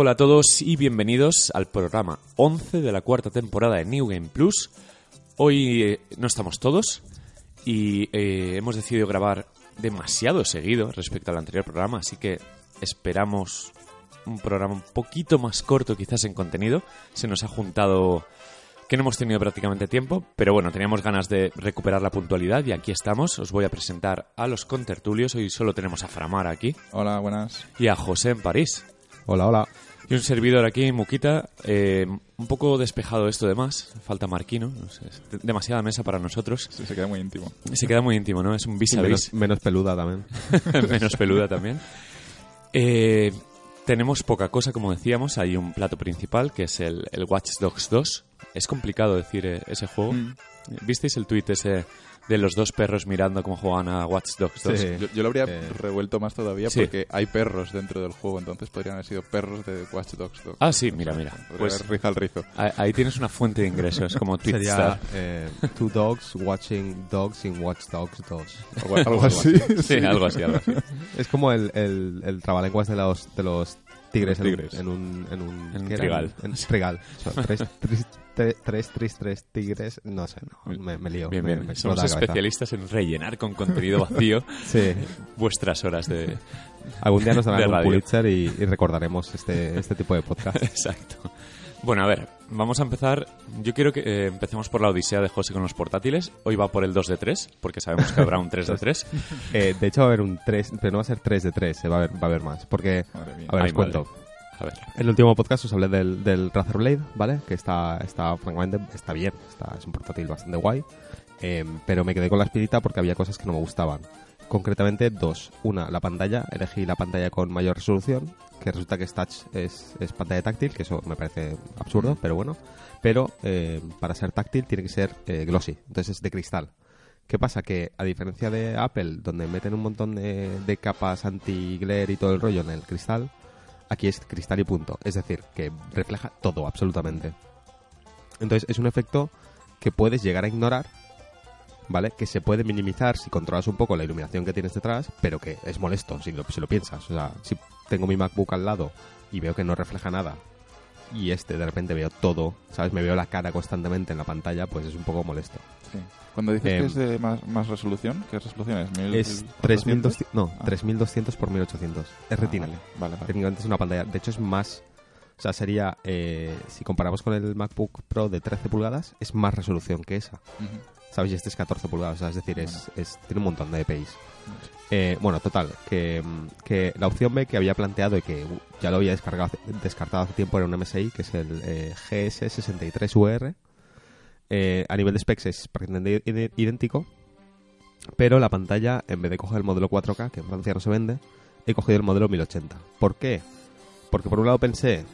Hola a todos y bienvenidos al programa 11 de la cuarta temporada de New Game Plus. Hoy eh, no estamos todos y eh, hemos decidido grabar demasiado seguido respecto al anterior programa, así que esperamos un programa un poquito más corto quizás en contenido. Se nos ha juntado que no hemos tenido prácticamente tiempo, pero bueno, teníamos ganas de recuperar la puntualidad y aquí estamos. Os voy a presentar a los contertulios. Hoy solo tenemos a Framar aquí Hola, buenas. y a José en París. Hola, hola. Y un servidor aquí, Muquita, eh, un poco despejado esto de más. Falta Marquino, no sé, demasiada mesa para nosotros. Sí, se queda muy íntimo. Se queda muy íntimo, ¿no? Es un vis a menos, vis, menos peluda también. menos peluda también. Eh, tenemos poca cosa, como decíamos. Hay un plato principal que es el, el Watch Dogs 2. Es complicado decir eh, ese juego. Mm. ¿Visteis el tuit ese de los dos perros mirando cómo juegan a Watch Dogs 2? Sí. Yo, yo lo habría Eh. revuelto más todavía Sí. porque hay perros dentro del juego, entonces podrían haber sido perros de Watch Dogs 2. Ah, sí, mira, mira. Pues riza al rizo. ahí ahí tienes una fuente de ingresos, como Twitstar. Sería eh, Two Dogs Watching Dogs in Watch Dogs 2. Algo, algo así. Sí, algo así, algo así. Es como el, el, el trabalenguas de los, de los tigres, en un- tigres. En, un, en un... Trigal. En tres, tres, tres, tres, tres, tres tigres... No sé, no, me, me lío. Bien, bien. me Somos especialistas en rellenar con contenido vacío Sí. vuestras horas de... Algún día nos darán un. Pulitzer y, y recordaremos este, este tipo de podcast. Exacto. Bueno, a ver, vamos a empezar. Yo quiero que eh, empecemos por la odisea de José con los portátiles. Hoy va por el 2 de 3, porque sabemos que habrá un 3 de 3. Eh, de hecho va a haber un 3, pero no va a ser 3 de 3, va a haber, va a haber más. Porque, a ver, Ay, os cuento. A ver. En el último podcast os hablé del, del Razer Blade, ¿vale? Que está, está francamente, está bien, está, es un portátil bastante guay. Eh, pero me quedé con la espirita porque había cosas que no me gustaban. Concretamente dos. Una, la pantalla. Elegí la pantalla con mayor resolución, que resulta que es touch, es, es pantalla táctil, que eso me parece absurdo, pero bueno. Pero eh, para ser táctil tiene que ser eh, glossy, entonces es de cristal. ¿Qué pasa? Que a diferencia de Apple, donde meten un montón de, de capas anti-glare y todo el rollo en el cristal, aquí es cristal y punto. Es decir, que refleja todo, absolutamente. Entonces es un efecto que puedes llegar a ignorar, ¿vale? Que se puede minimizar si controlas un poco la iluminación que tienes detrás, pero que es molesto si lo, si lo piensas. O sea, si tengo mi MacBook al lado y veo que no refleja nada y este de repente veo todo, ¿sabes? Me veo la cara constantemente en la pantalla, pues es un poco molesto. Sí. Cuando dices Em, que es de más, más resolución, ¿qué resolución es? ¿Mil- Es 1400? 3200, no, Ah. 3200 por 1800. Es Ah, retina. vale, vale, vale. Técnicamente es una pantalla. De hecho, es más. O sea, sería. eh, si comparamos con el MacBook Pro de 13 pulgadas, es más resolución que esa. Ujú. ¿Sabes? Y este es 14 pulgadas. Es decir, es, es- tiene un montón de DPIs. Eh, bueno, total. Que, que la opción B que había planteado y que uh, ya lo había descargado, descartado hace tiempo era un MSI, que es el eh, GS63UR. Eh, a nivel de specs es prácticamente idéntico. Pero la pantalla, en vez de coger el modelo 4K, que en Francia no se vende, he cogido el modelo 1080. ¿Por qué? Porque por un lado pensé,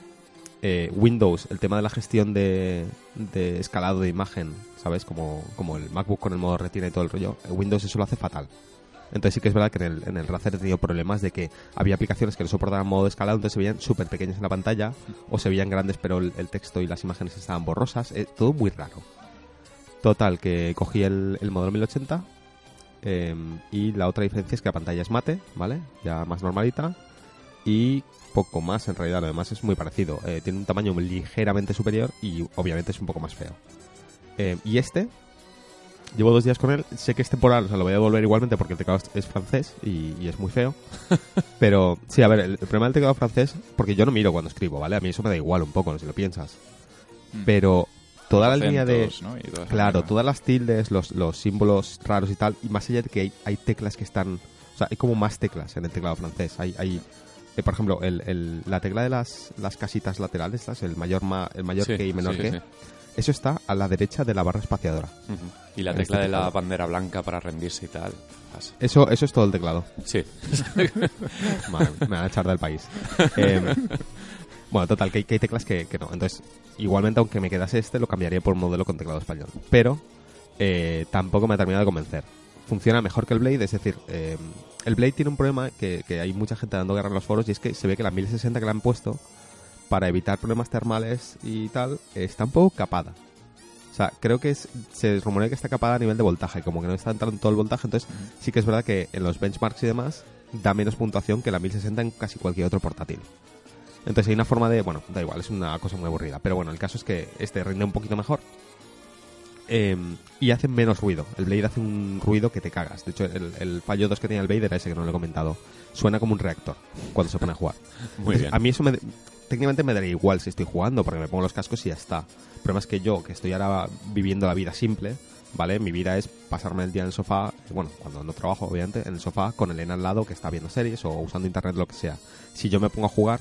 eh, Windows, el tema de la gestión de, escalado de imagen, ¿sabes? Como, el MacBook con el modo retina y todo el rollo, eh, Windows eso lo hace fatal. Entonces sí que es verdad que en el, Razer he tenido problemas de que había aplicaciones que no soportaban modo de escalado, entonces se veían súper pequeñas en la pantalla, o se veían grandes pero el, texto y las imágenes estaban borrosas, eh, todo muy raro. Total, que cogí el, el modelo 1080 eh, y la otra diferencia es que la pantalla es mate, ¿vale? Ya más normalita y poco más en realidad, lo demás es muy parecido. Eh, tiene un tamaño ligeramente superior y obviamente es un poco más feo. Eh, y este, llevo dos días con él, sé que es temporal, o sea, lo voy a devolver igualmente porque el teclado es- francés y, y es muy feo. Pero sí, a ver, el, el problema del teclado francés, porque yo no miro cuando escribo, ¿vale? A mí eso me da igual un poco, si lo piensas. Mm. Pero toda la línea de... ¿no? Toda Claro, todas las tildes, los, los símbolos raros y tal, y más allá de que hay, hay teclas que están... O sea, hay como más teclas en el teclado francés. Hay, hay eh, por ejemplo, el, el- la tecla de las, las casitas laterales, ¿sabes? el mayor, ma- el mayor Sí, que y menor sí, que, sí. eso está a la derecha de la barra espaciadora. Y la tecla este de la bandera blanca para rendirse y tal. Eso, eso es todo el teclado. Sí. Me van a echar del país. Eh, bueno, total, que hay, que hay teclas que, que no. Entonces, igualmente, aunque me quedase este, lo cambiaría por un modelo con teclado español. Pero eh, tampoco me ha terminado de convencer. Funciona mejor que el Blade, es decir, eh, el Blade tiene un problema que, que hay mucha gente dando guerra en los foros y es que se ve que la 1060 que le han puesto para evitar problemas termales y tal está un poco capada. O sea, creo que es, se rumorea que está capada a nivel de voltaje, como que no está entrando todo el voltaje, entonces sí que es verdad que en los benchmarks y demás da menos puntuación que la 1060 en casi cualquier otro portátil. Entonces hay una forma de... Bueno, da igual, es una cosa muy aburrida. Pero bueno, el caso es que este rinde un poquito mejor. Eh, y hace menos ruido. El Blade hace un ruido que te cagas. De hecho, el, el fallo 2 que tenía el Blade era ese que no lo he comentado. Suena como un reactor cuando se pone a jugar. Muy bien. A mí eso me, técnicamente me daría igual si estoy jugando, porque me pongo los cascos y ya está. El problema es que yo, que estoy ahora viviendo la vida simple, ¿vale? Mi vida es pasarme el día en el sofá, bueno, cuando no trabajo, obviamente, en el sofá con Elena al lado que está viendo series o usando internet, lo que sea. Si yo me pongo a jugar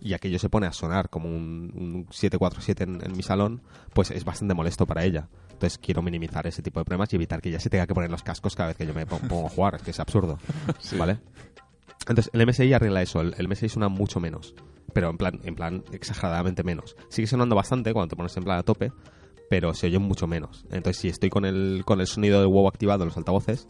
y aquello se pone a sonar como un, un 747 en, en mi salón, pues es bastante molesto para ella. Entonces quiero minimizar ese tipo de problemas y evitar que ella se tenga que poner los cascos cada vez que yo me pon- pongo a jugar, que es absurdo. ¿Vale? Entonces, el MSI arregla eso. El, el MSI suena mucho menos. Pero en plan, en plan exageradamente menos. Sigue sonando bastante cuando te pones en plan a tope, pero se oye mucho menos. Entonces, si estoy con el, con el sonido del huevo activado en los altavoces,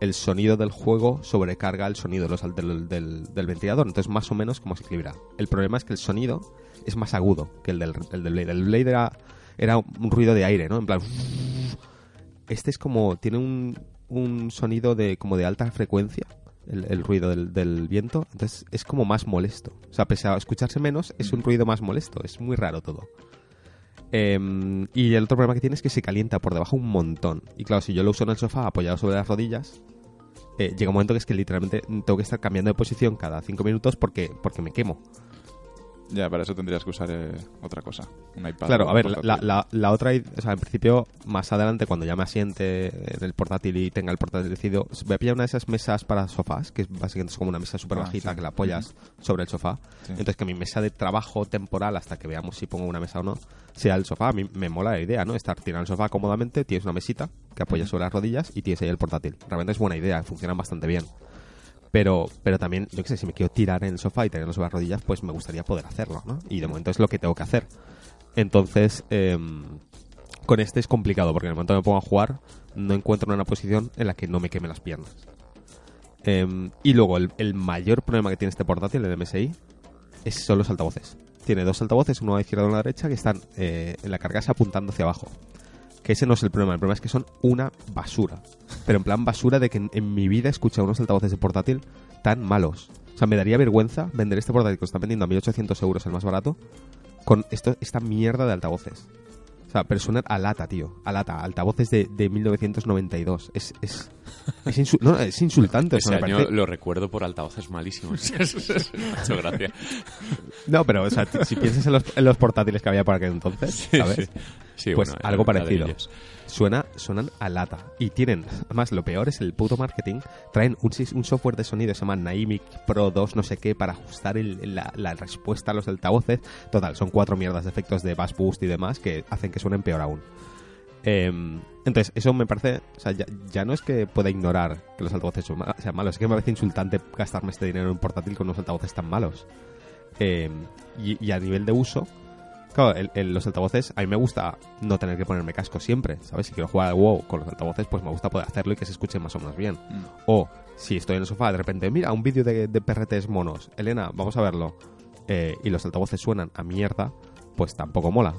el sonido del juego sobrecarga el sonido de los al- del, del- del ventilador. Entonces, más o menos como se equilibra. El problema es que el sonido es más agudo que el del, el del Blade. El Blade era, era un ruido de aire, ¿no? En plan... Este es como... Tiene un, un sonido de como de alta frecuencia. El, el ruido del, viento, entonces es como más molesto. O sea, pese a escucharse menos, es un ruido más molesto. Es muy raro todo. Em, y el otro problema que tiene es que se calienta por debajo un montón. Y claro, si yo lo uso en el sofá apoyado sobre las rodillas, eh, llega un momento que es que literalmente tengo que estar cambiando de posición cada cinco minutos porque, porque me quemo. Ya, para eso tendrías que usar eh, otra cosa. Un iPad. Claro, a ver, la, la, la otra, o sea, en principio, más adelante, cuando ya me asiente en el portátil y tenga el portátil decidido, voy a pillar una de esas mesas para sofás, que es básicamente es como una mesa súper Ah, bajita sí. que la apoyas sobre el sofá. Sí. Entonces, que mi mesa de trabajo temporal, hasta que veamos si pongo una mesa o no, sea el sofá. A mí me mola la idea, ¿no? Estar tirado el sofá cómodamente, tienes una mesita que apoyas sobre las rodillas y tienes ahí el portátil. Realmente es buena idea, funcionan bastante bien. Pero, pero también, yo qué sé, si me quiero tirar en el sofá y tenerlo sobre las rodillas, pues me gustaría poder hacerlo, ¿no? Y de momento es lo que tengo que hacer. Entonces, em, con este es complicado, porque en el momento que me pongo a jugar, no encuentro una posición en la que no me queme las piernas. Em, y luego, el, el mayor problema que tiene este portátil, el MSI, es, son los altavoces. Tiene dos altavoces, uno a la izquierda y uno a la derecha, que están eh, en la carcasa apuntando hacia abajo. Que ese no es el problema, el problema es que son una basura. Pero en plan basura de que en, en mi vida he escuchado unos altavoces de portátil tan malos. O sea, me daría vergüenza vender este portátil que lo están vendiendo a 1800 euros, el más barato, con esto, esta mierda de altavoces. O sea, pero suenan a lata, tío. A lata. Altavoces de, de 1992. Es, es, es, insu- no, es insultante. o Ese sea, me año parece- lo recuerdo por altavoces malísimos. Muchas gracias. No, pero o sea, si piensas en los, en los portátiles que había por aquel entonces, ¿sabes? Sí, pues bueno, algo parecido. Suena, suenan a lata. Y tienen, además, lo peor es el puto marketing. Traen un, un software de sonido, se llama Naimic Pro 2, no sé qué, para ajustar el- la, la respuesta a los altavoces. Total, son cuatro mierdas de efectos de bass boost y demás que hacen que suenen peor aún. Em, entonces, eso me parece. O sea, ya, ya no es que pueda ignorar que los altavoces sean malos, es que me parece insultante gastarme este dinero en un portátil con unos altavoces tan malos. Em, y, y a nivel de uso, claro, el- el- los altavoces, a mí me gusta no tener que ponerme casco siempre, ¿sabes? Si quiero jugar al WoW con los altavoces, pues me gusta poder hacerlo y que se escuche más o menos bien. Mm. O si estoy en el sofá, de repente, mira, un vídeo de, de perretes monos. Elena, vamos a verlo. Eh, y los altavoces suenan a mierda, pues tampoco mola.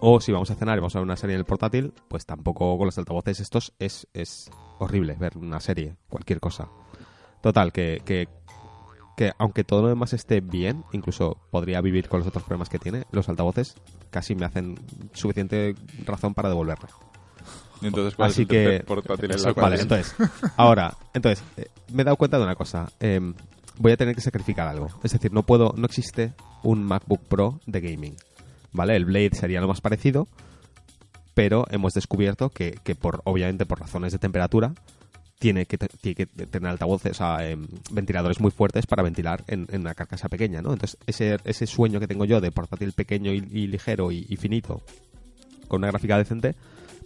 O si vamos a cenar y vamos a ver una serie en el portátil, pues tampoco con los altavoces estos es, es horrible ver una serie, cualquier cosa. Total, que, que, que aunque todo lo demás esté bien, incluso podría vivir con los otros problemas que tiene, los altavoces casi me hacen suficiente razón para devolverlo. Y entonces, ¿cuál Así es el que- en la Vale, entonces, ahora, entonces, eh, me he dado cuenta de una cosa. Em, voy a tener que sacrificar algo. Es decir, no puedo, no existe un MacBook Pro de gaming. ¿Vale? El Blade sería lo más parecido, pero hemos descubierto que, que por, obviamente, por razones de temperatura, tiene que, tiene que tener altavoces, o sea, em, ventiladores muy fuertes para ventilar en, en una carcasa pequeña, ¿no? Entonces, ese, ese sueño que tengo yo de portátil pequeño y, y ligero y, y finito, con una gráfica decente,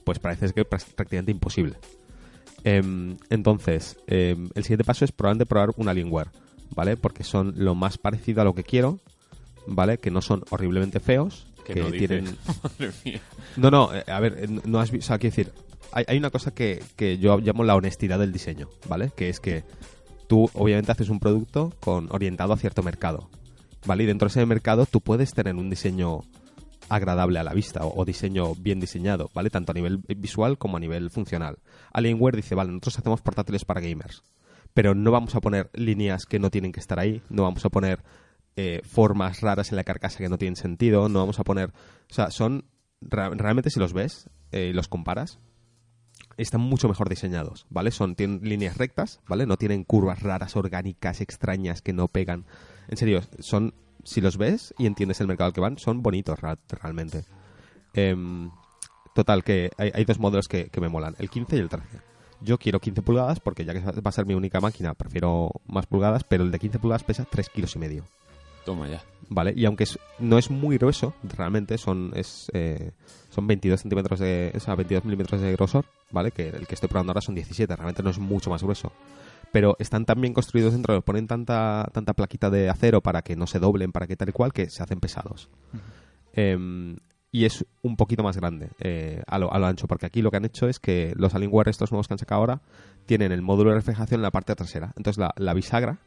pues parece que es prá- prácticamente imposible. Em, entonces, em, el siguiente paso es probablemente probar un Alienware, ¿vale? Porque son lo más parecido a lo que quiero, ¿vale? Que no son horriblemente feos, Que que, no dice. tienen... Madre mía. No, no, eh, a ver, eh, no has visto, o sea, quiero decir, hay, hay una cosa que, yo llamo la honestidad del diseño, ¿vale? Que es que tú obviamente haces un producto con orientado a cierto mercado, ¿vale? Y dentro de ese mercado tú puedes tener un diseño agradable a la vista o, diseño bien diseñado, ¿vale? Tanto a nivel visual como a nivel funcional. Alienware dice, vale, nosotros hacemos portátiles para gamers, pero no vamos a poner líneas que no tienen que estar ahí, no vamos a poner eh, formas raras en la carcasa que no tienen sentido, no vamos a poner... O sea, son... realmente si los ves eh, y los comparas, están mucho mejor diseñados, ¿vale? Son, tienen líneas rectas, ¿vale? No tienen curvas raras, orgánicas, extrañas que no pegan. En serio, son, si los ves y entiendes el mercado al que van, son bonitos realmente. Em, total, que hay, hay dos modelos que, que me molan, el 15 y el 13. Yo quiero 15 pulgadas porque ya que va a ser mi única máquina, prefiero más pulgadas, pero el de 15 pulgadas pesa 3 kilos y medio. Toma ya. ¿vale? Y aunque es- no es muy grueso, realmente son es, eh, son 22 centímetros de, o sea, 22 milímetros de grosor, ¿vale? Que el que estoy probando ahora son 17, realmente no es mucho más grueso. Pero están tan bien construidos dentro, ponen tanta, tanta plaquita de acero para que no se doblen, para que tal y cual, que se hacen pesados. Em, y es un poquito más grande eh, a, lo, a lo ancho, porque aquí lo que han hecho es que los Alienware, estos nuevos que han sacado ahora, tienen el módulo de refrigeración en la parte trasera. Entonces la, la bisagra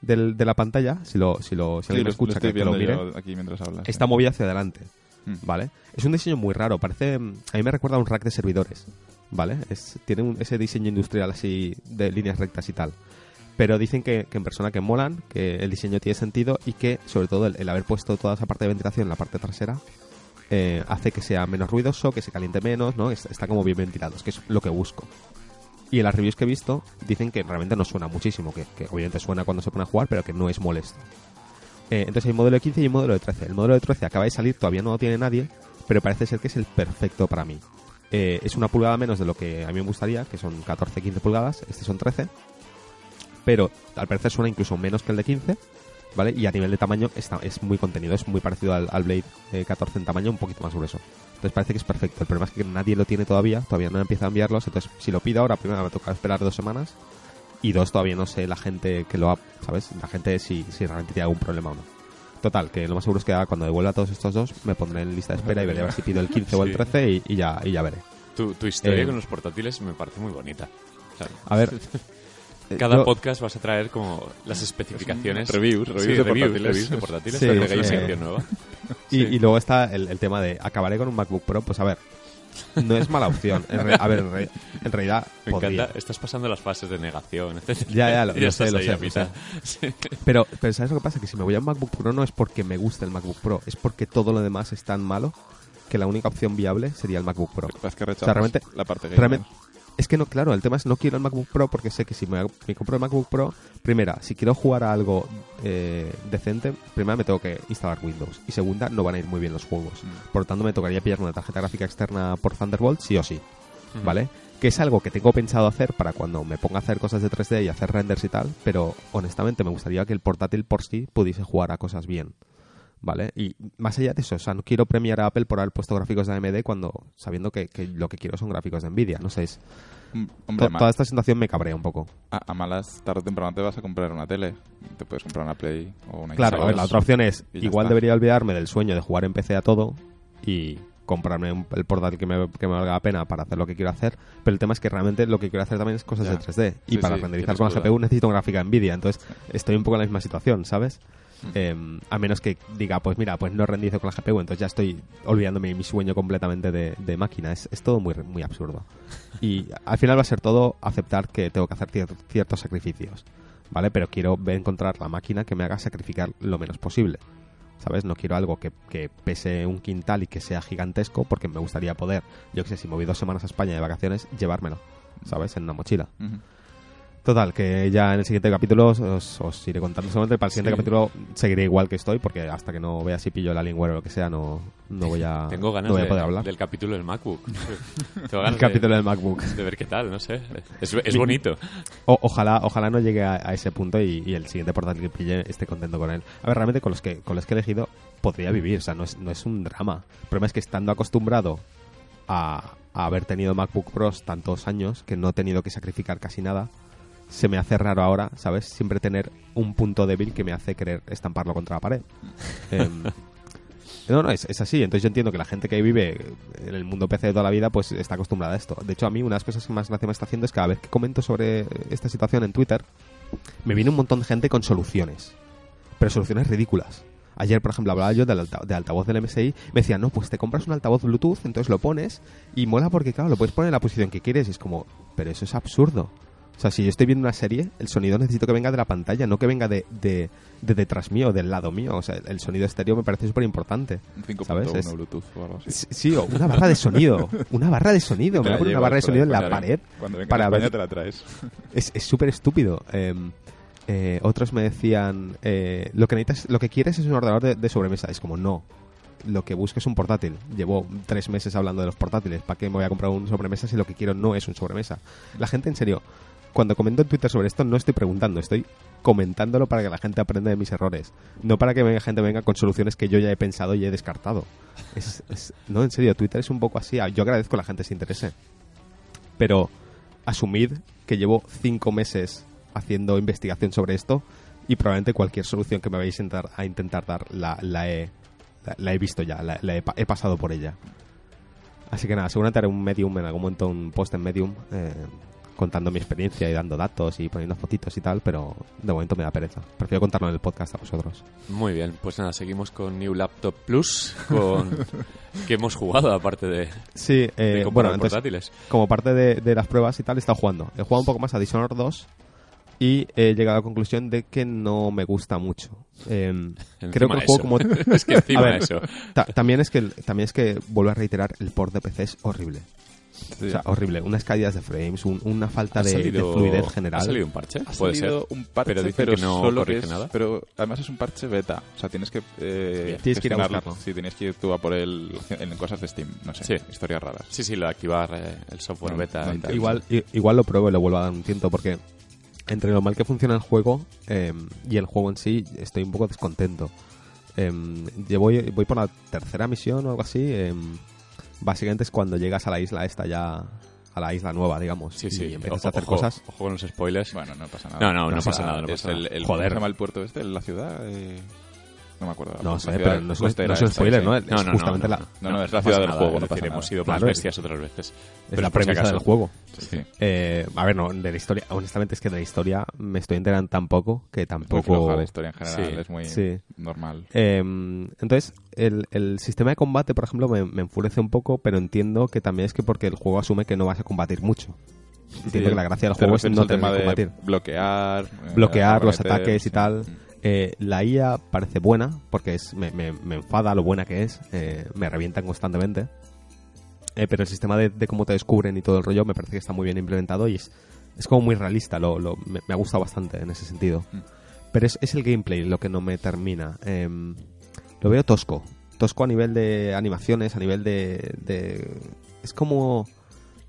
del- de la pantalla, si lo, si lo, si Sí, alguien lo, escucha, lo que, que lo mire, aquí mientras hablas. está movida hacia adelante, Mm. ¿vale? Es un diseño muy raro, parece... A mí me recuerda a un rack de servidores, ¿vale? Es, tiene un- ese diseño industrial así de líneas rectas y tal. Pero dicen que, que en persona que molan, que el diseño tiene sentido y que, sobre todo, el, el haber puesto toda esa parte de ventilación en la parte trasera eh, hace que sea menos ruidoso, que se caliente menos, ¿no? Es- Está como bien ventilado, es que es lo que busco. Y en las reviews que he visto dicen que realmente no suena muchísimo, que, obviamente suena cuando se pone a jugar, pero que no es molesto. Eh, entonces hay un modelo de 15 y un modelo de 13. El modelo de 13 acaba de salir, todavía no lo tiene nadie, pero parece ser que es el perfecto para mí. Eh, es una pulgada menos de lo que a mí me gustaría, que son 14-15 pulgadas, este son 13, pero al parecer suena incluso menos que el de 15, ¿vale? Y a nivel de tamaño está, es muy contenido, es muy parecido al, al Blade eh, 14 en tamaño, un poquito más grueso. Entonces parece que es perfecto. El problema es que nadie lo tiene todavía, todavía no empieza a enviarlos, entonces si lo pido ahora, primero me toca esperar dos semanas y dos todavía no sé la gente que lo ha, ¿sabes? La gente si, si realmente tiene algún problema o no. Total, que lo más seguro es que ahora cuando devuelva todos estos dos me pondré en lista de espera y veré a ver si pido el 15 o el Sí. 13 y, y ya, y ya veré. Tu, tu historia Eh, con los portátiles me parece muy bonita. A ver. eh, cada yo- podcast vas a traer como las especificaciones. Reviews, reviews Sí, de reviews, portátiles. reviews de portátiles. Sí, sí. nueva. Y, y luego está el, el tema de acabaré con un MacBook Pro. Pues a ver, no es mala opción. En re- a ver, en, re- en realidad Me podría. encanta. Estás pasando las fases de negación, etc. Ya, ya, lo- Y lo sé, lo sé. Pero, pero ¿sabes lo que pasa? Que si me voy a un MacBook Pro no es porque me guste el MacBook Pro, es porque todo lo demás es tan malo que la única opción viable sería el MacBook Pro. Es que O sea, realmente- la parte. Realmente, es que no, claro, el tema es no quiero el MacBook Pro porque sé que si me, me compro el MacBook Pro, primera, si quiero jugar a algo eh, decente, primera me tengo que instalar Windows y segunda, no van a ir muy bien los juegos. Mm. Por lo tanto, me tocaría pillar una tarjeta gráfica externa por Thunderbolt, sí o sí. ¿Vale? Que es algo que tengo pensado hacer para cuando me ponga a hacer cosas de 3D y hacer renders y tal, pero honestamente me gustaría que el portátil por sí pudiese jugar a cosas bien. ¿Vale? Y más allá de eso, o sea, no quiero premiar a Apple por haber puesto gráficos de AMD cuando sabiendo que, que lo que quiero son gráficos de Nvidia. No sé, es, Mm, Hombre, to- ma- toda esta situación me cabrea un poco. a, a malas, tarde o temprano te vas a comprar una tele. Te puedes comprar una Play o una Claro, Xbox. la otra opción es, igual está. debería olvidarme del sueño de jugar en PC a todo y comprarme un- el portátil que me, que me valga la pena para hacer lo que quiero hacer, pero el tema es que realmente lo que quiero hacer también es cosas Ya. de 3D y Sí, para sí, renderizar con la. GPU necesito una gráfica Nvidia, entonces estoy un poco en la misma situación, ¿sabes? Eh, a menos que diga, pues mira, pues no renderizo con la GPU, entonces ya estoy olvidándome mi sueño completamente de, de máquina. Es, todo muy, muy absurdo. Y al final va a ser todo aceptar que tengo que hacer cier- ciertos sacrificios, ¿vale? Pero quiero encontrar la máquina que me haga sacrificar lo menos posible. ¿Sabes? No quiero algo que, que pese un quintal y que sea gigantesco porque me gustaría poder, yo que sé, si me voy dos semanas a España de vacaciones, llevármelo, ¿sabes? En una mochila. Total, que ya en el siguiente capítulo os, os iré contando solamente. Para el siguiente Sí. capítulo seguiré igual que estoy, porque hasta que no vea si pillo la Alienware o lo que sea, no, no voy a, Tengo ganas no voy a de- poder hablar. del capítulo del MacBook. Tengo El ganas capítulo de, del MacBook. de ver qué tal, no sé. Es, es bonito. O- ojalá, ojalá no llegue a, a ese punto y, y el siguiente portátil que pille esté contento con él. A ver, realmente con los que, con los que he elegido podría vivir, o sea, no es, no es un drama. El problema es que estando acostumbrado a, a haber tenido MacBook Pros tantos años, que no he tenido que sacrificar casi nada, se me hace raro ahora, ¿sabes? Siempre tener un punto débil que me hace querer estamparlo contra la pared. Em, no, no, es, es así. Entonces yo entiendo que la gente que vive en el mundo PC de toda la vida, pues está acostumbrada a esto. De hecho, a mí una de las cosas que más gracia me está haciendo es que cada vez que comento sobre esta situación en Twitter, me viene un montón de gente con soluciones. Pero soluciones ridículas. Ayer, por ejemplo, hablaba yo del alta- de altavoz del MSI. Me decían, no, pues te compras un altavoz Bluetooth, entonces lo pones y mola porque, claro, lo puedes poner en la posición que quieres. Y es como, pero eso es absurdo. O sea, si yo estoy viendo una serie, el sonido necesito que venga de la pantalla, no que venga de, de, de detrás mío, del lado mío. O sea, el sonido estéreo me parece súper importante. Un 5.1 ¿Sabes? Es- Bluetooth o algo así. Sí, sí, o una barra de sonido. Una barra de sonido. Me voy a poner una barra de sonido en la pared. Cuando vengas para a España ver- te la traes. Es es súper estúpido. Eh, eh, otros me decían, eh, lo que necesitas, lo que quieres es un ordenador de, de sobremesa. Es como, no. Lo que busco es un portátil. Llevo tres meses hablando de los portátiles. ¿Para qué me voy a comprar un sobremesa si lo que quiero no es un sobremesa? La gente, en serio, cuando comento en Twitter sobre esto, no estoy preguntando, estoy comentándolo para que la gente aprenda de mis errores. No para que la gente venga con soluciones que yo ya he pensado y he descartado. Es, es- no, en serio, Twitter es un poco así. Yo agradezco que la gente se interese. Pero asumid que llevo cinco meses haciendo investigación sobre esto y probablemente cualquier solución que me vais a intentar, a dar la, he, la, he visto ya, la, he pasado por ella. Así que nada, seguramente haré un Medium en algún momento, un post en Medium eh, contando mi experiencia y dando datos y poniendo fotitos y tal, pero de momento me da pereza. Prefiero contarlo en el podcast a vosotros. Muy bien, pues nada, seguimos con New Laptop Plus, con que hemos jugado aparte de, Sí, eh, bueno, entonces portátiles. como parte de, de las pruebas y tal, he estado jugando. He jugado un poco más a Dishonored 2 y he llegado a la conclusión de que no me gusta mucho. Eh, creo que el juego como... es que encima ver, eso. Ta- también es que también es que vuelvo a reiterar el port de PC es horrible Sí. o sea horrible unas caídas de frames un- una falta ¿Ha de, de salido- fluidez ¿Ha general salido un parche? Ha Puede ser. salido un parche, pero pero, dicen que no solo corrige es- nada. Pero además es un parche beta. O sea, tienes que. Eh, Tienes que ir a buscarlo. Sí, tienes que ir tú a por el. En cosas de Steam. No sé. Sí. Historias raras. Sí, sí, lo de activar eh, el software No, beta no y tal. igual igual lo pruebo y lo vuelvo a dar un tiento porque entre lo mal que funciona el juego eh, y el juego en sí estoy un poco descontento Eh, yo voy, voy por la tercera misión o algo así eh, básicamente es cuando llegas a la isla esta ya a la isla nueva digamos Sí, sí. y empiezas Ojo, a hacer ojo, cosas Ojo con los spoilers. Bueno, no pasa nada. No, no, no Es pasa nada, no es pasa el, nada. el- Joder. ¿Cómo se llama el puerto este? ¿La ciudad? Eh, no me acuerdo. no La sé pero no es, no es un spoiler sí. no es No, no, no, justamente no, la, No, no, es la ciudad del juego, es no decir, pasa hemos sido más es- bestias otras veces. es la premisa del juego Sí. Eh, a ver, no, de la historia, honestamente es que de la historia me estoy enterando tan poco que tampoco... la historia en general. Sí. Es muy Sí. normal. Eh, entonces, el, el sistema de combate, por ejemplo, me, enfurece un poco, pero entiendo que también es que porque el juego asume que no vas a combatir mucho. Entiendo que la gracia del juego es no tener tema que de combatir. bloquear. eh, Bloquear los ataques y sí. tal. Mm. Eh, la IA parece buena, porque es, me, me- me enfada lo buena que es, eh, me revientan constantemente. Eh, pero el sistema de, de cómo te descubren y todo el rollo me parece que está muy bien implementado y es, es como muy realista, lo, lo- me, me ha gustado bastante en ese sentido. Mm. Pero es, es el gameplay lo que no me termina. Em, lo veo tosco. Tosco a nivel de animaciones, a nivel de... de- es como...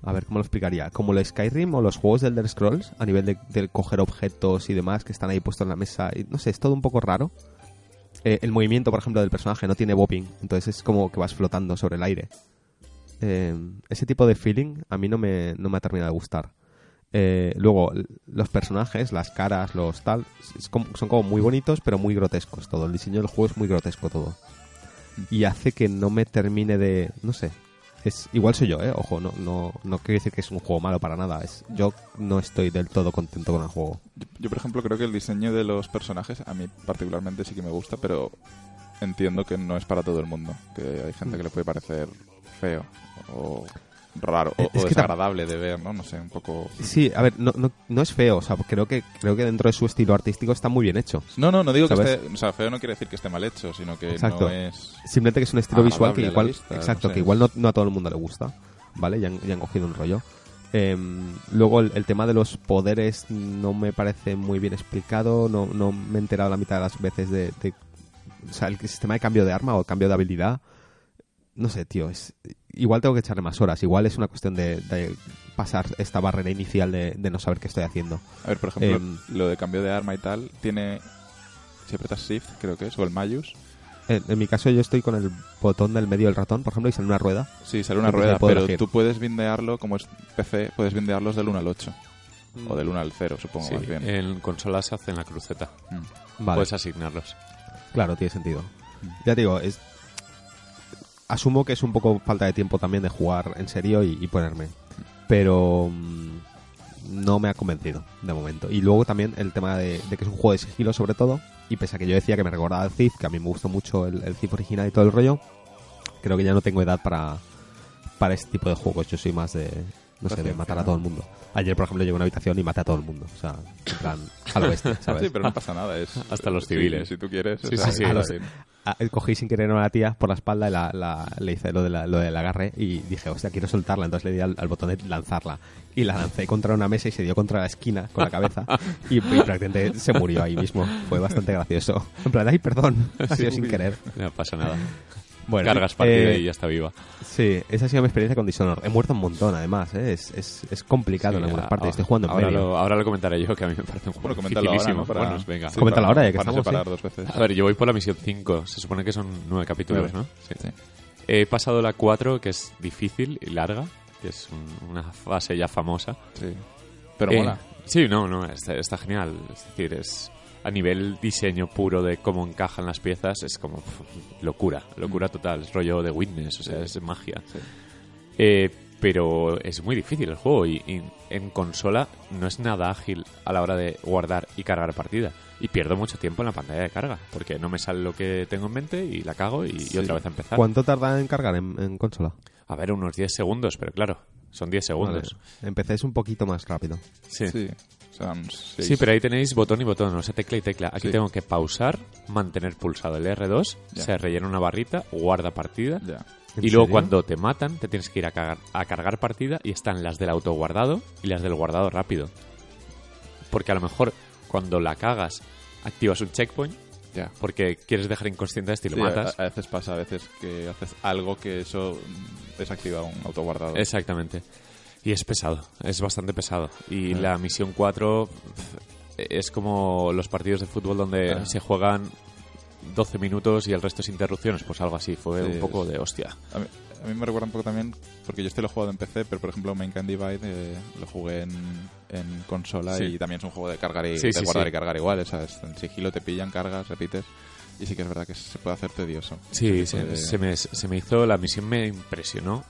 A ver, ¿cómo lo explicaría? Como lo Skyrim o los juegos de Elder Scrolls, a nivel de, de coger objetos y demás que están ahí puestos en la mesa. No sé, es todo un poco raro. Eh, el movimiento, por ejemplo, del personaje no tiene bopping, entonces es como que vas flotando sobre el aire. Eh, ese tipo de feeling a mí no me, no me ha terminado de gustar. Eh, luego, los personajes, las caras, los tal, son como muy bonitos, pero muy grotescos todo. El diseño del juego es muy grotesco todo. Y hace que no me termine de. No sé. Es, igual soy yo, ¿eh? Ojo, no, no, no quiero decir que es un juego malo para nada. Es, yo no estoy del todo contento con el juego. Yo, yo, por ejemplo, creo que el diseño de los personajes a mí particularmente sí que me gusta, pero entiendo que no es para todo el mundo. Que hay gente que le puede parecer feo o raro o, Eh, es o desagradable de ver, ¿no? No sé, un poco... Sí, a ver, no, no, no es feo. O sea, creo que, creo que dentro de su estilo artístico está muy bien hecho. No, no, no digo que esté... O sea, feo no quiere decir que esté mal hecho, sino que Exacto. no es... Simplemente que es un estilo visual que igual, vista, exacto, no sé. que igual no, a todo el mundo le gusta, ¿vale? Ya han, ya han cogido un rollo. Em, luego el, el tema de los poderes no me parece muy bien explicado, no, no me he enterado la mitad de las veces de, de- o sea, el sistema de cambio de arma o cambio de habilidad. No sé, tío, es igual tengo que echarle más horas, igual es una cuestión de, de pasar esta barrera inicial de, de no saber qué estoy haciendo. A ver, por ejemplo, Em, lo de cambio de arma y tal, tiene... Si apretas Shift, creo que es, o el Mayus, En, en mi caso yo estoy con el botón del medio del ratón, por ejemplo, y sale una rueda. sí, sale una rueda, pero elegir. tú puedes bindearlo, como es PC, puedes bindearlos del 1 al 8. O del 1 al 0, supongo, Sí, más bien. en consolas se hacen la cruceta. Mm. Vale. Puedes asignarlos. Claro, tiene sentido. Ya te digo, es... asumo que es un poco falta de tiempo también de jugar en serio y, y ponerme. Pero mm, no me ha convencido de momento. Y luego también el tema de, de que es un juego de sigilo sobre todo. Y pese a que yo decía que me recordaba al Thief, que a mí me gustó mucho el, el Thief original y todo el rollo, creo que ya no tengo edad para, para este tipo de juegos. Yo soy más de, no sé, de matar a todo el mundo. Ayer, por ejemplo, llegué a una habitación y maté a todo el mundo. O sea, en plan, a lo bestia, ¿sabes? Sí, pero no pasa nada. Es, Hasta los sí, civiles. Si tú quieres. Sí, o sea, sí, sí. A los- Ah, cogí sin querer a una tía por la espalda y la, la- le hice lo, de la- lo del agarre y dije, hostia, quiero soltarla. Entonces le di al, al botón de lanzarla. Y la lancé contra una mesa y se dio contra la esquina con la cabeza. y, y prácticamente se murió ahí mismo. Fue bastante gracioso. En plan, ay, perdón, ha sido sin querer. No pasa nada. Bueno, Cargas partida eh, y ya está viva. Sí, esa ha sido mi experiencia con Dishonored. He muerto un montón, además. ¿eh? Es, es, es complicado en Sí, algunas a- partes. Estoy jugando en ahora medio. Lo, ahora lo comentaré yo, que a mí me parece un juego Bueno, coméntalo ahora, dificilísimo. ¿no? Para- Bueno, venga. sí, Coméntalo ahora, ya que para estamos, separar sí. dos veces. A ver, yo voy por la misión 5. Se supone que son nueve capítulos. ¿no? Sí. Sí. He pasado la 4, que es difícil y larga, que es un- una fase ya famosa. Sí. Pero Eh, mola. Sí, no, no, está, está genial. Es decir, es a nivel diseño puro de cómo encajan las piezas, es como locura, locura total. Es rollo de Witness, o sea, es magia. Sí. Eh, pero es muy difícil el juego y, y en consola no es nada ágil a la hora de guardar y cargar partida. Y pierdo mucho tiempo en la pantalla de carga, porque no me sale lo que tengo en mente y la cago y, otra vez a empezar. ¿Cuánto tarda en cargar en, en consola? A ver, unos 10 segundos, pero claro, son 10 segundos. Vale. Es un poquito más rápido. Sí. Sí. Seis. Sí, pero ahí tenéis botón y botón, o sea, tecla y tecla. Aquí Sí. tengo que pausar, mantener pulsado el R2, Ya. se rellena una barrita, guarda partida. Ya. ¿En Y luego serio? cuando te matan, te tienes que ir a, cagar- a cargar partida y están las del autoguardado y las del guardado rápido. Porque a lo mejor cuando la cagas, activas un checkpoint porque quieres dejar inconsciente a este y lo Sí, matas. A, a veces pasa, a veces que haces algo que eso mm, desactiva un autoguardado. Exactamente. Y es pesado, es bastante pesado. Y la misión 4 pf, es como los partidos de fútbol donde Ah. se juegan 12 minutos y el resto es interrupciones, pues algo así. Fue Sí, un poco es- de hostia. A mí, a mí me recuerda un poco también, porque yo este lo he jugado en PC, pero por ejemplo Mankind Divide eh, lo jugué en, en consola Sí. y también es un juego de cargar y Sí, de guardar y cargar igual, ¿sabes? En sigilo te pillan, cargas, repites. Y sí que es verdad que se puede hacer tedioso. Sí, se me, se me hizo, la misión me impresionó,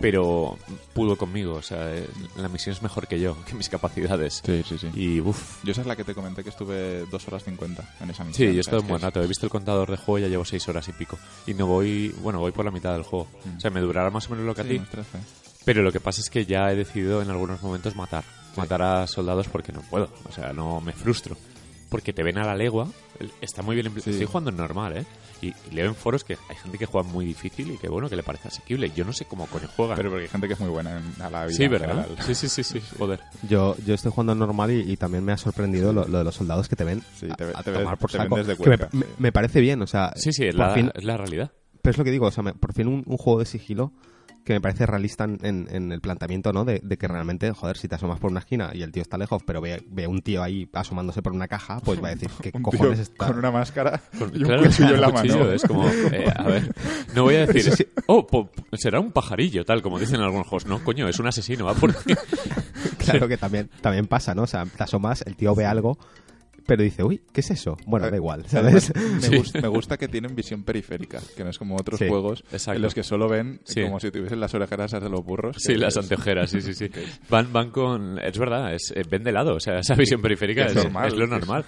pero pudo conmigo. O sea, eh, la misión es mejor que yo, que mis capacidades. Sí, sí, sí. Y uff. Yo esa es la que te comenté que estuve 2 horas 50 en esa Sí, misión. yo he estado un buen rato. He visto el contador de juego y ya llevo 6 horas y pico. Y no voy, bueno, voy por la mitad del juego. Mm. O sea, me durará más o menos lo que a Sí, ti. unos 13. Pero lo que pasa es que ya he decidido en algunos momentos matar. Matar a soldados porque no puedo. O sea, no me frustro. Porque te ven a la legua. Está muy bien. Sí. Estoy jugando en normal, ¿eh? Y, y leo en foros que hay gente que juega muy difícil y que, bueno, que le parece asequible. Yo no sé cómo coño juegan. Pero porque hay gente que es muy buena en, a la vida. sí, ¿verdad? general. Sí, sí, sí, sí. Joder. Yo, yo estoy jugando en normal y, y también me ha sorprendido lo, lo de los soldados que te ven Sí, te a, a te tomar por te ven saco. desde Que me, me- me parece bien, o sea, Sí, sí, es la, fin- es la realidad. pero es lo que digo, o sea, me- por fin un, un juego de sigilo que me parece realista en, en- en el planteamiento, ¿no? De, de que realmente, joder, si te asomas por una esquina y el tío está lejos, pero ve, ve un tío ahí asomándose por una caja, pues va a decir, ¿qué Un cojones está...? con una máscara Con- y un claro, cuchillo en la cuchillo, mano. Es como, eh, a ver, no voy a decir, Sí, oh, po- será un pajarillo, tal, como dicen algunos juegos. No, coño, es un asesino, va por. Claro que también, también pasa, ¿no? O sea, te asomas, el tío ve algo, pero dice, uy, ¿qué es eso? Bueno, da igual, ¿sabes? Me, Sí. gusta, me gusta que tienen visión periférica, que no es como otros Sí, juegos exacto. en los que solo ven Sí. como si tuviesen las orejeras de los burros. Sí, las es- anteojeras, sí, sí, sí. Van, van con... Es verdad, es, eh, ven de lado, o sea, esa visión periférica es es, normal, es lo es- normal.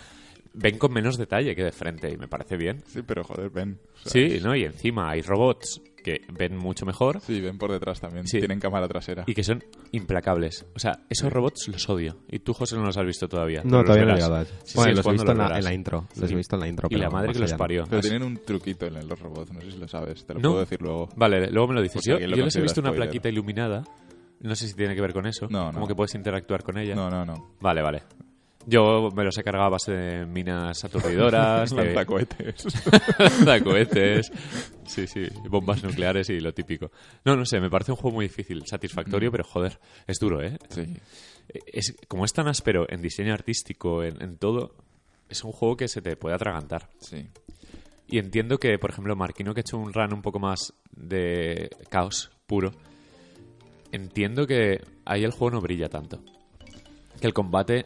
Ven con menos detalle que de frente y me parece bien. Sí, pero joder, ven. O sea, Sí, ¿no? Y encima hay robots que ven mucho mejor Sí, ven por detrás también. Sí. Tienen cámara trasera. y que son implacables. O sea, esos robots los odio. Y tú, José, no los has visto todavía. No, los todavía no he verás. llegado a eso. Sí, bueno, sí, los he visto en la, en la intro. Los he visto en la intro. Y la madre que los parió. Pero Así- tienen un truquito en los robots, no sé si lo sabes, te lo No. puedo decir luego. Vale, luego me lo dices. Pues yo alguien lo yo les he visto una spoiler. plaquita iluminada. No sé si tiene que ver con eso. No, no. Como que puedes interactuar con ella. No, no, no. Vale, vale. Yo me los he cargado a base de minas aturdidoras, de Lanzacohetes. lanzacohetes, sí, sí, bombas nucleares y lo típico. No, no sé, me parece un juego muy difícil, satisfactorio, pero joder, es duro, ¿eh? sí. Es, como es tan áspero en diseño artístico, en, en todo, es un juego que se te puede atragantar. Sí. Y entiendo que, por ejemplo, Marquino, que ha hecho un run un poco más de caos puro, entiendo que ahí el juego no brilla tanto. Que el combate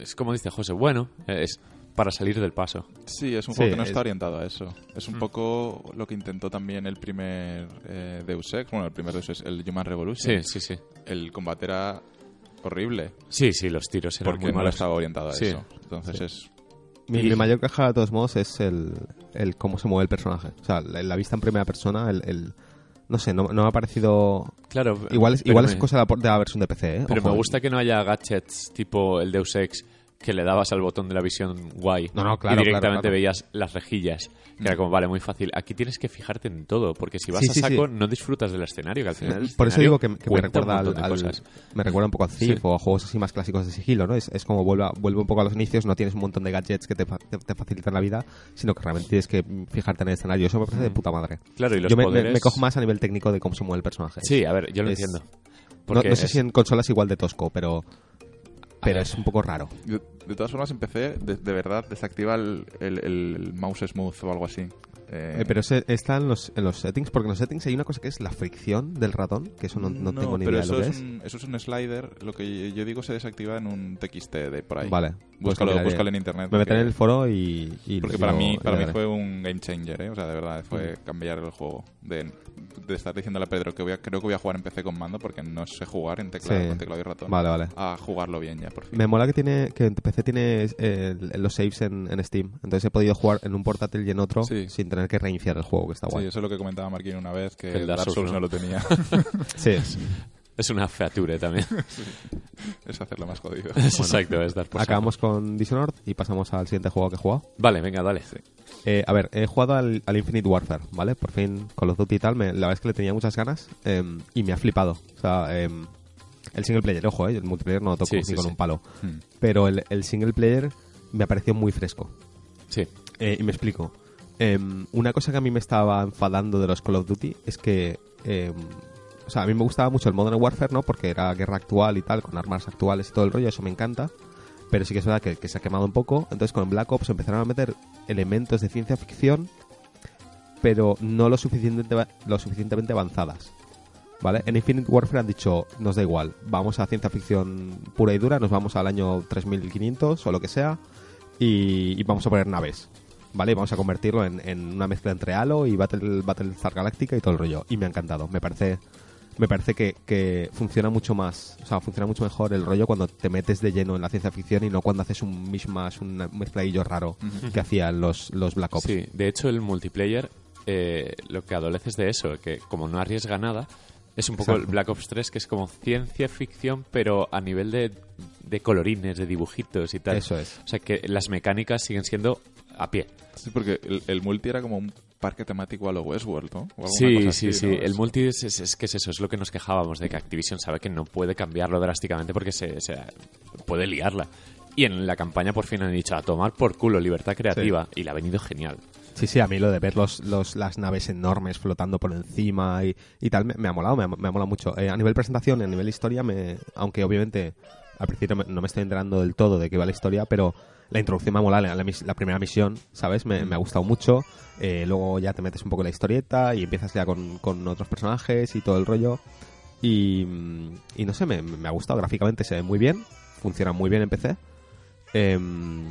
es como dice José, bueno, es para salir del paso. Sí, es un Sí, juego que no es- está orientado a eso. Es Mm. un poco lo que intentó también el primer eh, Deus Ex. Bueno, el primer Deus Ex, el Human Revolution. Sí, sí, sí. El combate era horrible Sí, sí, los tiros eran porque muy no malos. estaba orientado a Sí. eso. Entonces es... Mi, mi mayor queja, de todos modos, es el, el cómo se mueve el personaje. O sea, la, la vista en primera persona, el, el No sé, no, no me ha parecido... Claro. Igual es, igual me- es cosa de la, de la versión de PC, ¿eh? Pero Ojo, me gusta que no haya gadgets tipo el Deus Ex que le dabas al botón de la visión guay No, no, y claro, directamente claro, claro. veías las rejillas. Que era como, vale, muy fácil. Aquí tienes que fijarte en todo, porque si vas Sí, a saco sí. no disfrutas del escenario, que al final Por eso digo que, que me recuerda al, al- me recuerda un poco al Thief o a juegos así más clásicos de sigilo, ¿no? Es, es como vuelve, a- vuelve un poco a los inicios, no tienes un montón de gadgets que te, te- te facilitan la vida, sino que realmente tienes que fijarte en el escenario. Eso me parece de puta madre. Claro, y los Yo me, me- poderes... me cojo más a nivel técnico de cómo se mueve el personaje. Sí, a ver, yo lo Es- entiendo. No, sé es- si en consolas igual de tosco, pero pero es un poco raro. De, todas formas, empecé de, de verdad desactiva el, el, el mouse smooth o algo así. Eh, Eh, pero ese- está en los, en los settings, porque en los settings hay una cosa que es la fricción del ratón, que eso no, no tengo ni pero idea de lo eso que es. Un, eso es un slider. Lo que yo digo se desactiva en un TXT de por ahí. Vale, pues Búscalo, lo miraré. búscalo en internet. Me meteré en el foro y... y- Porque para mí, para mí fue un game changer, ¿eh? O sea, de verdad, fue cambiar el juego. De, de estar diciéndole a Pedro que voy a, creo que voy a jugar en PC con mando porque no sé jugar en teclado, Sí. con teclado y ratón. Vale, vale. A jugarlo bien ya, por fin. Me mola que tiene que en PC tiene eh, los saves en, en Steam. Entonces he podido jugar en un portátil y en otro Sí. sin tener que reiniciar el juego, que está Sí, guay. eso es lo que comentaba Marquín una vez, que, Que el Dark Souls Souls no. no lo tenía. Sí. Es una feature también. es hacerlo más jodido. Exacto, es dar por saco. Acabamos con Dishonored y pasamos al siguiente juego que he jugado. Vale, venga, dale. Eh, a ver, he jugado al, al Infinite Warfare, ¿vale? Por fin Call of Duty y tal. me- la verdad es que le tenía muchas ganas eh, y me ha flipado. O sea, eh, el single player, ojo, eh, el multiplayer no lo toco Sí, ni sí, con sí. un palo. Hmm. Pero el, el single player me ha parecido muy fresco. Sí. Eh, y me explico. Em, una cosa que a mí me estaba enfadando de los Call of Duty es que. em, o sea, a mí me gustaba mucho el Modern Warfare, ¿no? Porque era guerra actual y tal, con armas actuales y todo el rollo, eso me encanta. Pero sí que es verdad que, que se ha quemado un poco. Entonces con Black Ops empezaron a meter elementos de ciencia ficción, pero no lo, suficientemente, lo suficientemente avanzadas. ¿Vale? En Infinite Warfare han dicho, nos da igual, vamos a ciencia ficción pura y dura, nos vamos al año 3500 o lo que sea, y, y vamos a poner naves. ¿Vale? Y vamos a convertirlo en, en una mezcla entre Halo y Battle, Battlestar Galactica y todo el rollo. Y me ha encantado. Me parece, me parece que, que funciona mucho más, o sea, funciona mucho mejor el rollo cuando te metes de lleno en la ciencia ficción y no cuando haces un mishmash, un mezcladillo raro que hacían los, los Black Ops. Sí, de hecho el multiplayer eh, lo que adolece es de eso, que como no arriesga nada, es un poco el. Black Ops 3 que es como ciencia ficción pero a nivel de, de colorines, de dibujitos y tal. Eso es. O sea que las mecánicas siguen siendo a pie. Sí, porque el, el multi era como un parque temático a lo Westworld, ¿no? O Sí, cosa sí, así, sí. ¿no? El multi es, es- es que es eso, es lo que nos quejábamos de que Activision sabe que no puede cambiarlo drásticamente porque se, se puede liarla. Y en la campaña por fin han dicho a tomar por culo libertad creativa y le ha venido genial. Sí, sí, a mí lo de ver los, los, las naves enormes flotando por encima y, y tal, me, ha molado, me ha, me ha molado mucho. Eh, a nivel presentación, a nivel historia, me, aunque obviamente al principio no me estoy enterando del todo de qué va la historia, pero la introducción me ha molado, la, primera misión, ¿sabes? Me, me ha gustado mucho. Eh, luego ya te metes un poco en la historieta y empiezas ya con, con otros personajes y todo el rollo. Y, y no sé, me, me ha gustado gráficamente, se ve muy bien, funciona muy bien en PC. Em,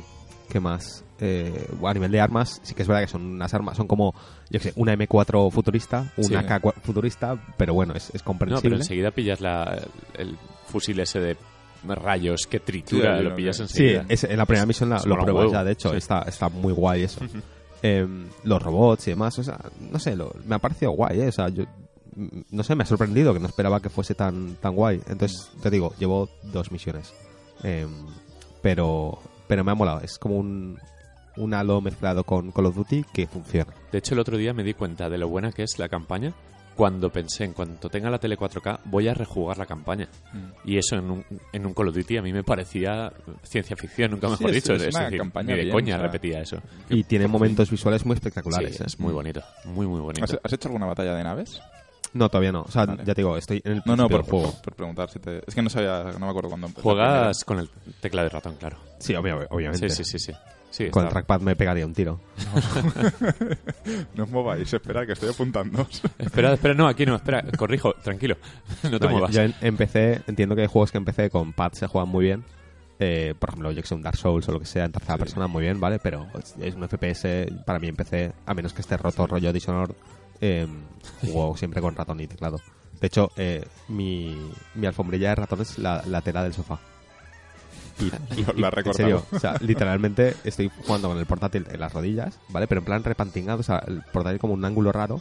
¿Qué más? Eh, a nivel de armas, sí que es verdad que son unas armas, son como, yo qué sé, una M4 futurista, Sí. una K futurista, pero bueno, es, es No, pero comprensible. enseguida pillas la, el fusil ese de rayos que tritura, Sí, lo sí, pillas sí. Sí, enseguida. es- en la primera misión la- lo pruebas huevo. ya, de hecho, Sí. está, está muy guay eso. Em, los robots y demás, o sea, no sé, lo- me ha parecido guay, ¿eh? o sea, yo, no sé, me ha sorprendido que no esperaba que fuese tan, tan guay. Entonces, te digo, llevo dos misiones, Em, pero, pero me ha molado, es como un, un halo mezclado con Call of Duty que funciona. De hecho, el otro día me di cuenta de lo buena que es la campaña cuando pensé, en cuanto tenga la tele 4K, voy a rejugar la campaña. Mm. Y eso en un, en un Call of Duty a mí me parecía ciencia ficción, nunca mejor es- dicho. es una decir, campaña ni de bien, coña o sea, repetía eso. Y tiene momentos visuales muy Sí, espectaculares. ¿eh? es muy bonito, muy, muy bonito. ¿Has, has hecho alguna batalla de naves? No, todavía no. O sea, Vale. ya te digo, estoy en el No, no, principio por, del juego. por, por preguntar si te... Es que no sabía, no me acuerdo cuándo empezó. Juegas con el teclado de ratón, claro. Sí, obvia- obviamente. Sí, sí, sí, sí. Sí, Con el está- trackpad me pegaría un tiro. No os mováis, espera, que estoy apuntando. Espera, espera, no, aquí no, espera, corrijo, tranquilo, no te No, yo- muevas. Yo en- empecé, entiendo que hay juegos que empecé con pads se juegan muy bien. Eh, por ejemplo, yo que sé, un Dark Souls o lo que sea en tercera persona, muy bien, ¿vale? Pero es, es un FPS, para mí empecé, a menos que esté roto rollo Dishonored, eh, juego siempre con ratón y teclado. De hecho, eh, mi, mi alfombrilla de ratón es la, la tela del sofá. Y, y- Lo- en serio, o sea, literalmente estoy jugando con el portátil en las rodillas, ¿vale? Pero en plan repantingado, o sea, el portátil como un ángulo raro,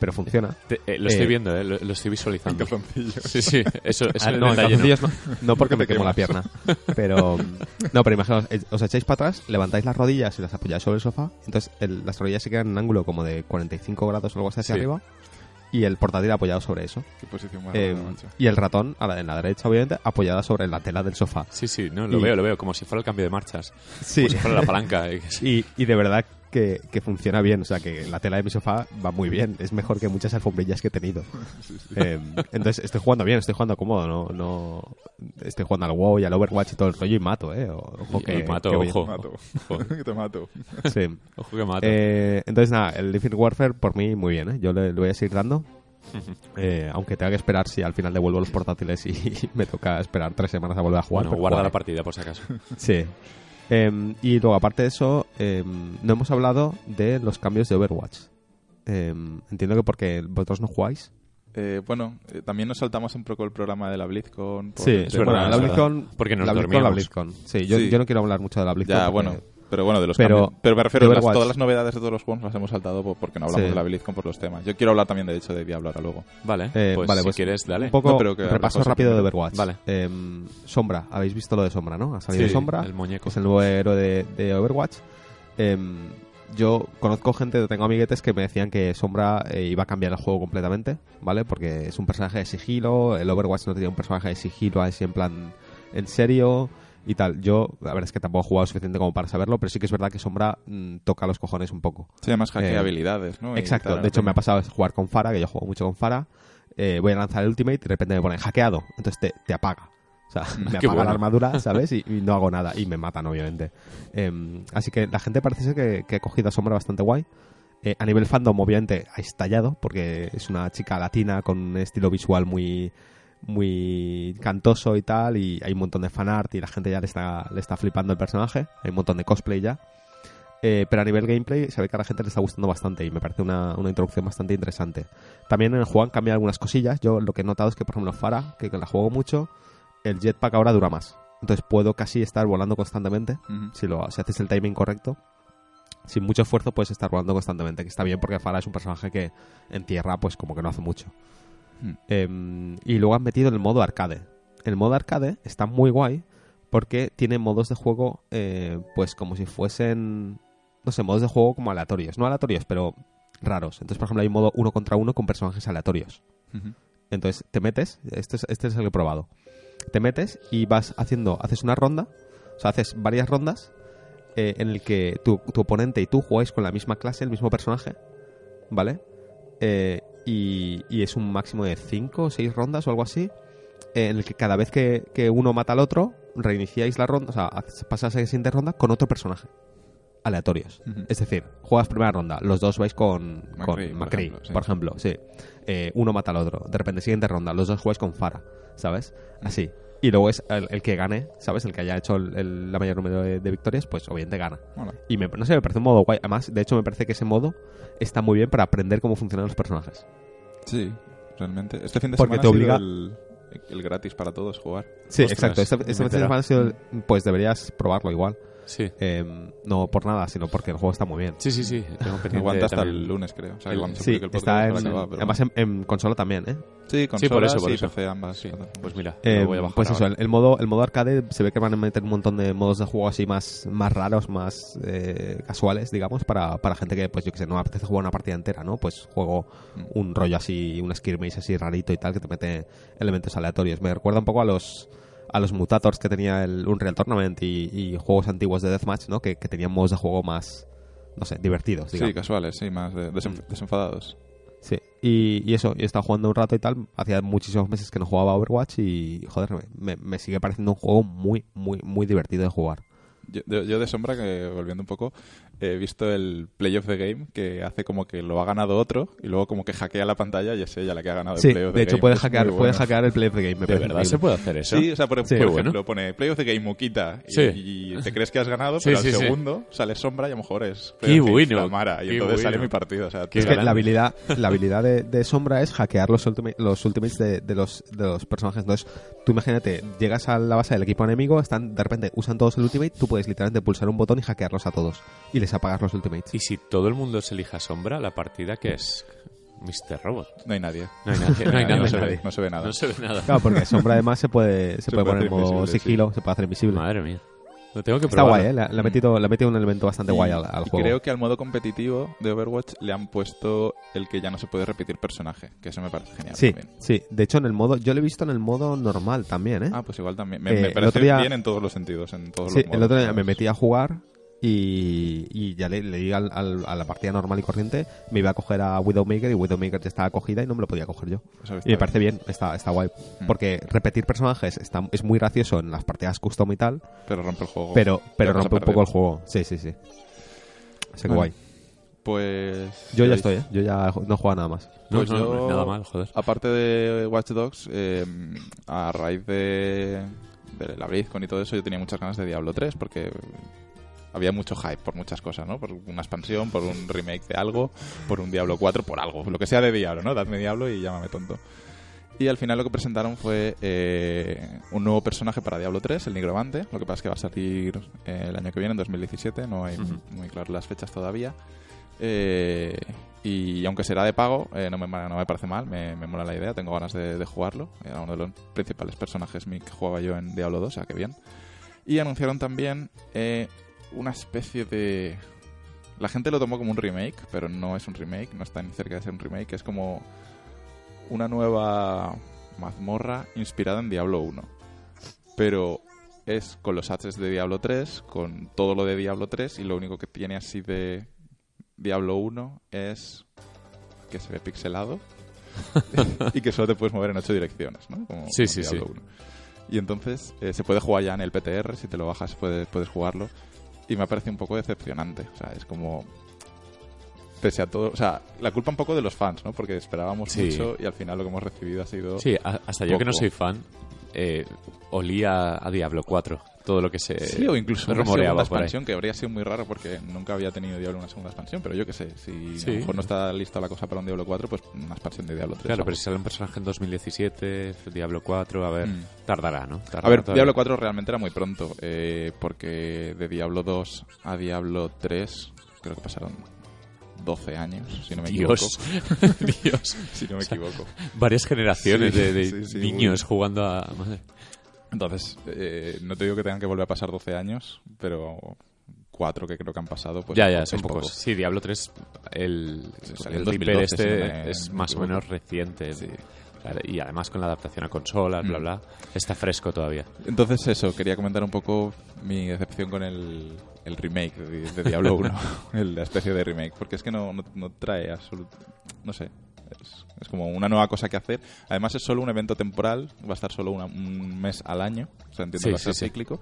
pero funciona. Te- eh, lo estoy Eh, viendo, eh, lo, lo estoy visualizando. Sí, sí, eso, eso Ah, no, no. calzoncillos no, no porque me quemo la pierna. Pero, no, pero imaginaos, os echáis para atrás, levantáis las rodillas y las apoyáis sobre el sofá. Entonces el- las rodillas se quedan en un ángulo como de 45 grados o algo así hacia Sí. arriba. Y el portátil apoyado sobre eso. Qué posición más Eh, y el ratón a la, en la derecha, obviamente, apoyada sobre la tela del sofá. Sí, sí, no, lo Y- veo, lo veo, como si fuera el cambio de marchas. Sí. Como si fuera la palanca. Y, y de verdad que, que funciona bien. O sea, que la tela de mi sofá va muy bien. Es mejor que muchas alfombrillas que he tenido. Eh, entonces, estoy jugando bien, estoy jugando cómodo. No, no estoy jugando al WoW y al Overwatch y todo el rollo y mato, ¿eh? O- Ojo que, y mato, que ojo. Te mato. Ojo. Que te mato. Sí. Ojo que mato. Eh, entonces, nada, el Infinite Warfare por mí muy bien, ¿eh? Yo le, le voy a seguir dando. Eh, aunque tenga que esperar si al final devuelvo los portátiles y me toca esperar tres semanas a volver a jugar. bueno, guarda jugaré. la partida por si acaso. Sí. Em, y luego, aparte de eso, em, no hemos hablado de los cambios de Overwatch. Em, entiendo que porque vosotros no jugáis. Eh, bueno, eh, también nos saltamos un poco el programa de la BlizzCon. por Sí, es verdad. es La verdad. BlizzCon, Porque nos la BlizzCon, la. BlizzCon. Sí, yo, Sí. yo no quiero hablar mucho de la BlizzCon. Ya, porque- bueno. Pero bueno, de los Pero- cambios. Pero me refiero de a las- todas las novedades de todos los juegos las hemos saltado po- porque no hablamos Sí. de la BlizzCon por los temas. Yo quiero hablar también, de hecho, de Diablo ahora luego. Vale, Eh, pues vale, si pues quieres, dale. Un poco No, pero que repaso rápido de. Overwatch. Vale. Em, Sombra, habéis visto lo de Sombra, ¿no? Ha salido Sí, Sombra, el muñeco. es el nuevo héroe de, de Overwatch. Em, yo conozco gente, tengo amiguetes que me decían que Sombra eh, iba a cambiar el juego completamente, ¿vale? Porque es un personaje de sigilo, el Overwatch no tenía un personaje de sigilo así en plan en serio y tal. Yo, la verdad es que tampoco he jugado suficiente como para saberlo, pero sí que es verdad que Sombra mm, toca los cojones un poco. Sí, además hackea Eh, habilidades, ¿no? Exacto, de hecho me ha pasado jugar con Fara, que yo juego mucho con Fara. eh, voy a lanzar el ultimate y de repente me pone hackeado, entonces te, te apaga. O sea, me apaga bueno. la armadura, ¿sabes? Y, y no hago nada. Y me matan, obviamente. Em, así que la gente parece ser que, que ha cogido a Sombra bastante guay. Eh, a nivel fandom, obviamente, ha estallado, porque es una chica latina con un estilo visual muy muy cantoso y tal, y hay un montón de fanart y la gente ya le está, le está flipando el personaje, hay un montón de cosplay ya. Eh, pero a nivel gameplay se ve que a la gente le está gustando bastante y me parece una, una introducción bastante interesante. También en el juego han cambiado algunas cosillas. Yo lo que he notado es que, por ejemplo, Fara, que la juego mucho, el jetpack ahora dura más. Entonces puedo casi estar volando constantemente Ujú. si, lo, si haces el timing correcto. Sin mucho esfuerzo puedes estar volando constantemente, que está bien porque Farah es un personaje que en tierra pues como que no hace mucho. Hmm. Em, y luego han metido el modo arcade. El modo arcade está muy guay porque tiene modos de juego eh, pues como si fuesen, no sé, modos de juego como aleatorios. No aleatorios, pero raros. Entonces, por ejemplo, hay un modo uno contra uno con personajes aleatorios. Entonces te metes, este es, este es el que he probado. Te metes y vas haciendo, haces una ronda, o sea, haces varias rondas eh, en el que tu, tu oponente y tú jugáis con la misma clase, el mismo personaje, ¿vale? Eh, y, y es un máximo de 5 o 6 rondas o algo así, en el que cada vez que, que uno mata al otro, reiniciáis la ronda, o sea, pasas a la siguiente ronda con otro personaje. Aleatorios. Es decir, juegas primera ronda, los dos vais con McCree, con por McCree, ejemplo, sí. por ejemplo, sí. Eh, uno mata al otro. De repente, siguiente ronda, los dos jugáis con Fara, ¿sabes? Así. Y luego es el, el que gane, ¿sabes? El que haya hecho el, el- la mayor número de, de victorias, pues obviamente gana. Y me, no sé, me parece un modo guay. Además, de hecho, me parece que ese modo está muy bien para aprender cómo funcionan los personajes. Sí, realmente. Este fin de Porque semana te ha sido obliga- el, gratis para todos jugar. Sí, Ostras, exacto. Este, este fin de semana ha sido, pues deberías probarlo igual. Sí. Eh, no por nada, sino porque el juego está muy bien. Sí, sí, sí. Tengo pendiente Aguanta hasta también. el lunes, creo. O sea, El- cuando se Sí, el podcast está en, pero además en, en consola también, ¿eh? Sí, Sí, por consolas eso, por y eso. PC ambas. Sí. Pues mira, Eh, voy a bajar pues eso, el, el modo, el modo arcade se ve que van a meter un montón de modos de juego así más, más raros, más eh, casuales, digamos, para, para gente que, pues yo que sé, no apetece jugar una partida entera, ¿no? Pues juego Mm. un rollo así, un skirmish así rarito y tal, que te mete elementos aleatorios. Me recuerda un poco a los a los mutators que tenía el Unreal Tournament y, y juegos antiguos de Deathmatch, ¿no? Que, que tenían modos de juego más, no sé, divertidos, digamos. Sí, casuales, sí, más de- desenf- desenfadados. Sí, y, y eso, yo he estado jugando un rato y tal. Hacía muchísimos meses que no jugaba Overwatch y, joder, me, me sigue pareciendo un juego muy, muy, muy divertido de jugar. Yo, yo- yo de sombra, que volviendo un poco, he visto el Play of the Game que hace como que lo ha ganado otro y luego como que hackea la pantalla y es ella la que ha ganado Sí, el Play of the de hecho Game. puede Es hackear, muy puede hackear el play of the game. Me ¿De verdad se puede hacer eso? Sí, o sea, por, Sí, por bueno. ejemplo, pone Play of the Game Muquita y, Sí. y te crees que has ganado, Sí, pero sí, al sí. segundo sale sombra y a lo mejor es Qué Play of Game bueno, Flamara, y qué entonces sale mi partido. O sea, Qué Es que la habilidad, la habilidad de, de Sombra es hackear los, ultima- los ultimates de, de los, de los personajes. Entonces, tú imagínate, llegas a la base del equipo enemigo, están de repente usan todos el ultimate, tú puedes literalmente pulsar un botón y hackearlos a todos. Y les apagas los ultimates. Y si todo el mundo se elija sombra, la partida que es Mr. Robot. No hay nadie. No hay nadie. No hay no, nadie. se ve, no se ve nada. No se ve nada. Claro, porque sombra además se puede, se Se puede puede poner en hacer modo sí. sigilo, se puede hacer invisible. Madre mía. Lo tengo que Está guay, ¿eh? Le, ha metido, le ha metido un elemento bastante guay al, al y juego. creo que al modo competitivo de Overwatch le han puesto el que ya no se puede repetir personaje, que eso me parece genial Sí, también. sí. De hecho, en el modo... Yo lo he visto en el modo normal también, ¿eh? Ah, pues igual también. Me, Eh, me parece otro día- bien en todos los sentidos, en todos sí, los el otro día me metí a jugar y, y ya le, le di al- al- a la partida normal y corriente, me iba a coger a Widowmaker y Widowmaker ya estaba cogida y no me lo podía coger yo. Eso está Y me parece bien. está, está guay. Mm. Porque repetir personajes está, es muy gracioso en las partidas custom y tal, Pero rompe el juego. pero, pero rompe un poco el juego. Sí, sí, sí. Así que Bueno, guay. Pues. Yo ya estoy, ¿eh? Yo ya no juego nada más. No, Pues no, yo- nada mal, joder. Aparte de Watch Dogs, eh, a raíz de, de la BlizzCon y todo eso, yo tenía muchas ganas de Diablo 3 porque había mucho hype por muchas cosas, ¿no? Por una expansión, por un remake de algo, por un Diablo 4, por algo, lo que sea de Diablo, ¿no? Dadme Diablo y llámame tonto. Y al final lo que presentaron fue eh, un nuevo personaje para Diablo 3, el Nigromante. Lo que pasa es que va a salir eh, el año que viene, en 2017. No hay muy claras las fechas todavía. Eh, y aunque será de pago, eh, no, me, no me parece mal, me, me mola la idea, tengo ganas de, de jugarlo. Era uno de los principales personajes que jugaba yo en Diablo 2, o sea que bien. Y anunciaron también una especie de... La gente lo tomó como un remake, pero no es un remake, no está ni cerca de ser un remake, es como una nueva mazmorra inspirada en Diablo 1. Pero es con los assets de Diablo 3, con todo lo de Diablo 3, y lo único que tiene así de Diablo 1 es que se ve pixelado y que solo te puedes mover en ocho direcciones, ¿no? Como, Sí, como sí, Diablo sí. 1. Y entonces eh, se puede jugar ya en el PTR, si te lo bajas puedes, puedes jugarlo. Y me parece un poco decepcionante. O sea, es como... Pese a todo... O sea, la culpa un poco de los fans, ¿no? Porque esperábamos Sí. mucho y al final lo que hemos recibido ha sido... Sí, hasta yo que no soy fan, eh, olía a Diablo 4. Todo lo que se Sí, o incluso una rumoreaba segunda por ahí. expansión, que habría sido muy raro porque nunca había tenido Diablo una segunda expansión, pero yo qué sé, si Sí. a lo mejor no está lista la cosa para un Diablo 4, pues una expansión de Diablo 3. Claro, pero si sale un personaje en 2017, Diablo 4, a ver, Mm. tardará, ¿no? Tardará A ver, todavía. Diablo 4 realmente era muy pronto, eh, porque de Diablo 2 a Diablo 3 creo que pasaron 12 años, si no me Dios, equivoco. Dios. Si no me equivoco. Varias generaciones Sí, de, de sí, sí, niños jugando a... madre. Entonces, eh, no te digo que tengan que volver a pasar 12 años, pero 4 que creo que han pasado, pues ya, ya, son poco. pocos. Sí, Diablo 3, el, Sí, el salió en Reaper 2012, este me- es más o menos reciente. Sí. Claro, y además con la adaptación a consolas, bla, Mm. bla, está fresco todavía. Entonces eso, quería comentar un poco mi decepción con el, el remake de, Diablo 1, el- la especie de remake, porque es que no, no, no trae absoluto... no sé, es, es como una nueva cosa que hacer. Además es solo un evento temporal, va a estar solo una- un mes al año, o sea, entiendo Sí, que va a ser sí, cíclico.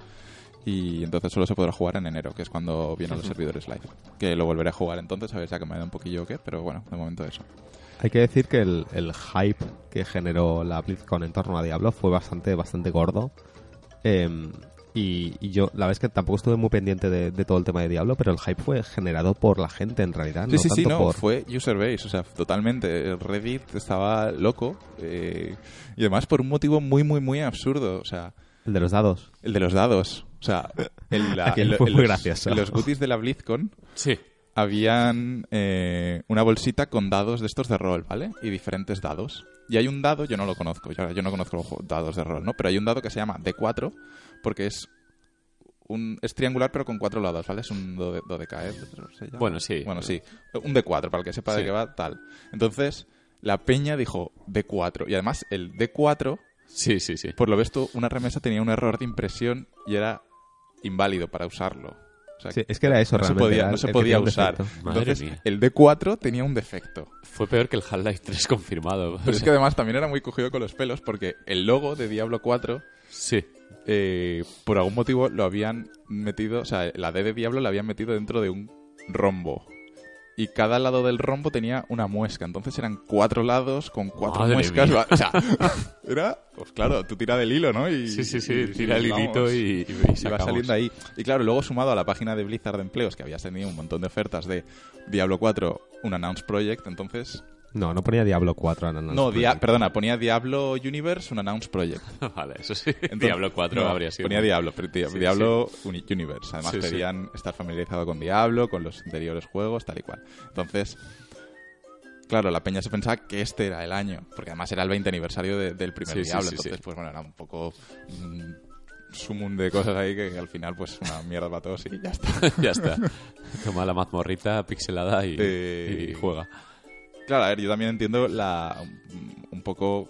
Y entonces solo se podrá jugar en enero, que es cuando vienen los servidores live. Que lo volveré a jugar entonces, a ver si ha cambiado un poquillo o qué, pero bueno, de momento eso. Hay que decir que el, el hype que generó la BlizzCon en torno a Diablo fue bastante, bastante gordo. Em, y, y yo, la verdad es que tampoco estuve muy pendiente de, de todo el tema de Diablo, pero el hype fue generado por la gente en realidad. Sí, no sí, sí, no, por... fue user base, o sea, totalmente. Reddit estaba loco eh, y además por un motivo muy, muy, muy absurdo, o sea, El de los dados. el de los dados. O sea, el, la- el- fue muy los, gracioso. los goodies de la BlizzCon Sí, habían eh, una bolsita con dados de estos de rol, ¿vale? Y diferentes dados. Y hay un dado, yo no lo conozco, yo, yo no conozco los juegos- dados de rol, ¿no? Pero hay un dado que se llama D4 porque es un es triangular pero con cuatro lados, ¿vale? Es un dode- dodecaedro, ¿se llama? Bueno, sí. Bueno, sí. Un D4, para el que sepa de qué va, tal. Entonces, la peña dijo D4. Y además, el D4, sí, sí, sí. por lo visto, una remesa tenía un error de impresión y era inválido para usarlo. O sea, Sí, es que era eso no se realmente, podía, era no el- se podía tenía un usar. Entonces, mía. el D4 tenía un defecto. Fue peor que el Half-Life 3 confirmado. Pero es que además también era muy cogido con los pelos porque el logo de Diablo 4 Sí. Eh, por algún motivo lo habían metido, o sea, la D de Diablo la habían metido dentro de un rombo. Y cada lado del rombo tenía una muesca. Entonces eran cuatro lados con cuatro Madre muescas. mía. O sea, era, pues claro, tú tira del hilo, ¿no? Y, Sí, sí, sí, y- tira el hilito y, y, y va saliendo ahí. Y claro, luego sumado a la página de Blizzard de empleos, que había tenido un montón de ofertas de Diablo 4, un Announce Project, entonces... No, no ponía Diablo 4. No, no, dia- perdona, ponía Diablo Universe, un Announce Project. vale, eso sí. Entonces- Diablo 4 no, habría sido. Ponía Diablo, pero Sí, Diablo Uni- Universe. Además Sí, pedían estar familiarizado con Diablo, con los anteriores juegos, tal y cual. Entonces, claro, la peña se pensaba que este era el año, porque además era el 20 aniversario de- del primer Diablo, entonces pues bueno, era un poco un sumum de cosas ahí que, al final pues una mierda para todos y ya está. ya está. Toma la mazmorrita pixelada y, Eh, y juega. Claro, a ver, yo también entiendo la un poco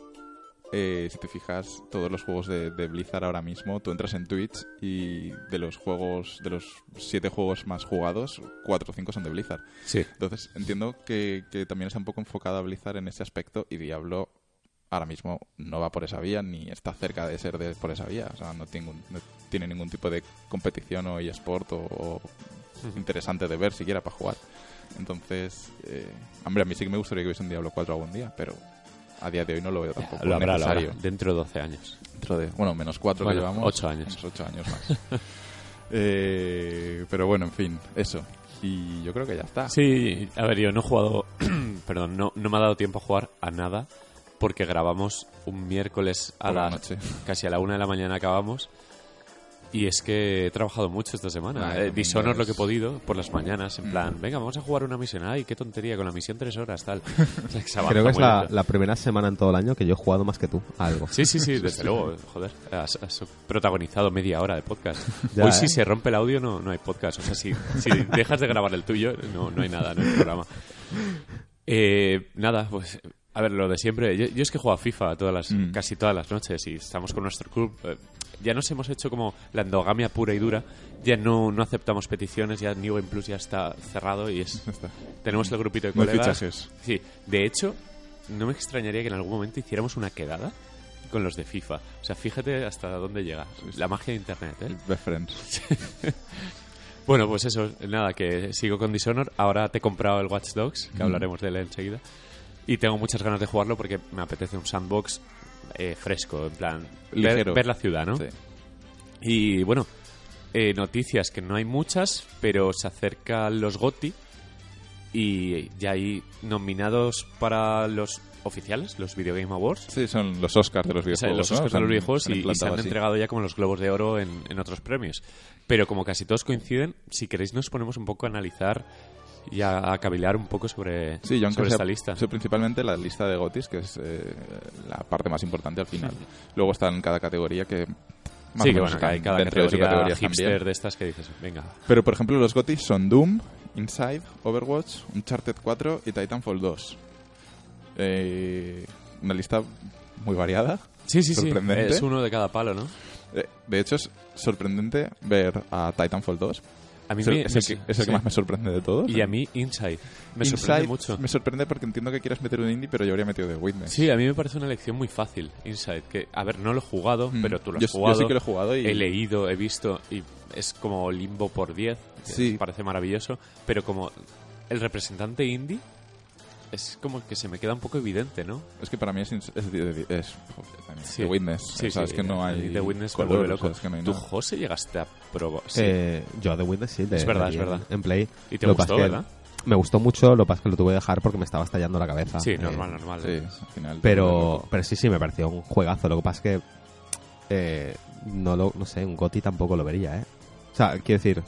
eh, si te fijas, todos los juegos de, de Blizzard ahora mismo, tú entras en Twitch y de los juegos, de los siete juegos más jugados, cuatro o cinco son de Blizzard. Sí. Entonces entiendo que, que también está un poco enfocada Blizzard en ese aspecto y Diablo ahora mismo no va por esa vía ni está cerca de ser de, por esa vía. O sea, no tiene, ningún- no tiene ningún tipo de competición o eSport o, o interesante de ver siquiera para jugar. Entonces, eh, hombre, a mí sí que me gustaría que hubiese un Diablo 4 algún día, pero a día de hoy no lo veo tampoco Lo habrá, lo habrá. necesario. Dentro de 12 años. Dentro de, bueno, menos 4 Bueno, que llevamos. ocho años. menos ocho años más. Eh, pero bueno, en fin, eso. Y yo creo que ya está. Sí, a ver, yo no he jugado, perdón, no, no me ha dado tiempo a jugar a nada porque grabamos un miércoles a la la noche. casi a la una de la mañana acabamos y es que he trabajado mucho esta semana. Eh, Dishonor lo que he podido por las mañanas, en Mm. plan, venga, vamos a jugar una misión. Ay, qué tontería, con la misión tres horas, tal. O sea, Creo que es la, primera semana en todo el año que yo he jugado más que tú a algo. Sí, sí, sí, desde luego, joder. Has, has protagonizado media hora de podcast. Ya, Hoy ¿eh? si se rompe el audio no, no hay podcast. O sea, si, si dejas de grabar el tuyo, no, no hay nada en el programa. Eh, nada, pues a ver, lo de siempre. Yo, yo es que juego a FIFA todas las, Mm. casi todas las noches y estamos con nuestro club. eh, ya nos hemos hecho como la endogamia pura y dura. Ya no, no aceptamos peticiones, ya New Game Plus ya está cerrado y es tenemos el grupito de No colegas. fichajes. Sí, de hecho, no me extrañaría que en algún momento hiciéramos una quedada con los de FIFA. O sea, fíjate hasta dónde llega. La magia de Internet, ¿eh? Best Friends. Bueno, pues eso, nada, que sigo con Dishonor. Ahora te he comprado el Watch Dogs, que Mm. hablaremos de él enseguida. Y tengo muchas ganas de jugarlo porque me apetece un sandbox eh, fresco, en plan, ver, la ciudad, ¿no? Sí. Y bueno, eh, noticias que no hay muchas, pero se acercan los GOTI y ya hay nominados para los oficiales, los Video Game Awards. Sí, son los Oscars de los O sea, videojuegos. los ¿no? Oscars de los videojuegos y, y se han así. entregado ya como los Globos de Oro en, en otros premios. Pero como casi todos coinciden, si queréis nos ponemos un poco a analizar y a, a cavilar un poco sobre, Sí, yo sobre sea, esta lista. sé principalmente la lista de GOTIS, que es eh, la parte más importante al final. Luego está en cada categoría que más sí, o menos bueno, que están cada dentro de su categoría categoría hipster también. de estas que dices, venga, Pero por ejemplo los GOTIS son Doom, Inside, Overwatch, Uncharted 4 y Titanfall 2. Eh, una lista muy variada. Sí, sí, sí. Sorprendente. Es uno de cada palo, ¿no? Eh, de hecho es sorprendente ver a Titanfall 2. A mí Es el, me, es el que, es el que sí. más me sorprende de todos. Y a mí Inside. Me Inside sorprende mucho. Me sorprende porque entiendo que quieras meter un indie, pero yo habría metido The Witness. Sí, a mí me parece una elección muy fácil, Inside. Que, a ver, no lo he jugado, Mm. pero tú lo has Yo- yo jugado. sí que lo he jugado y- He leído, he visto y es como limbo por 10. que Sí. parece maravilloso. Pero como el representante indie es como que se me queda un poco evidente, ¿no? Es que para mí es, es, es- es- joder, también, Sí. The Witness. Sí, sea, sí, que no hay. The Witness me color, vuelve o sea, loco. es que no hay ¿Tú, nada. José, llegaste a probar? Eh, yo The Witness sí. de- Es verdad, de es verdad. En, en Play. Y te Lo gustó, ¿verdad? Me gustó mucho, lo que pasa es que lo tuve que dejar porque me estaba estallando la cabeza. Sí, Eh, normal, normal. Sí, al final. Pero, pero sí, sí, me pareció un juegazo. Lo que pasa es que eh, no lo, no sé, un GOTI tampoco lo vería, ¿eh? O sea, quiero decir,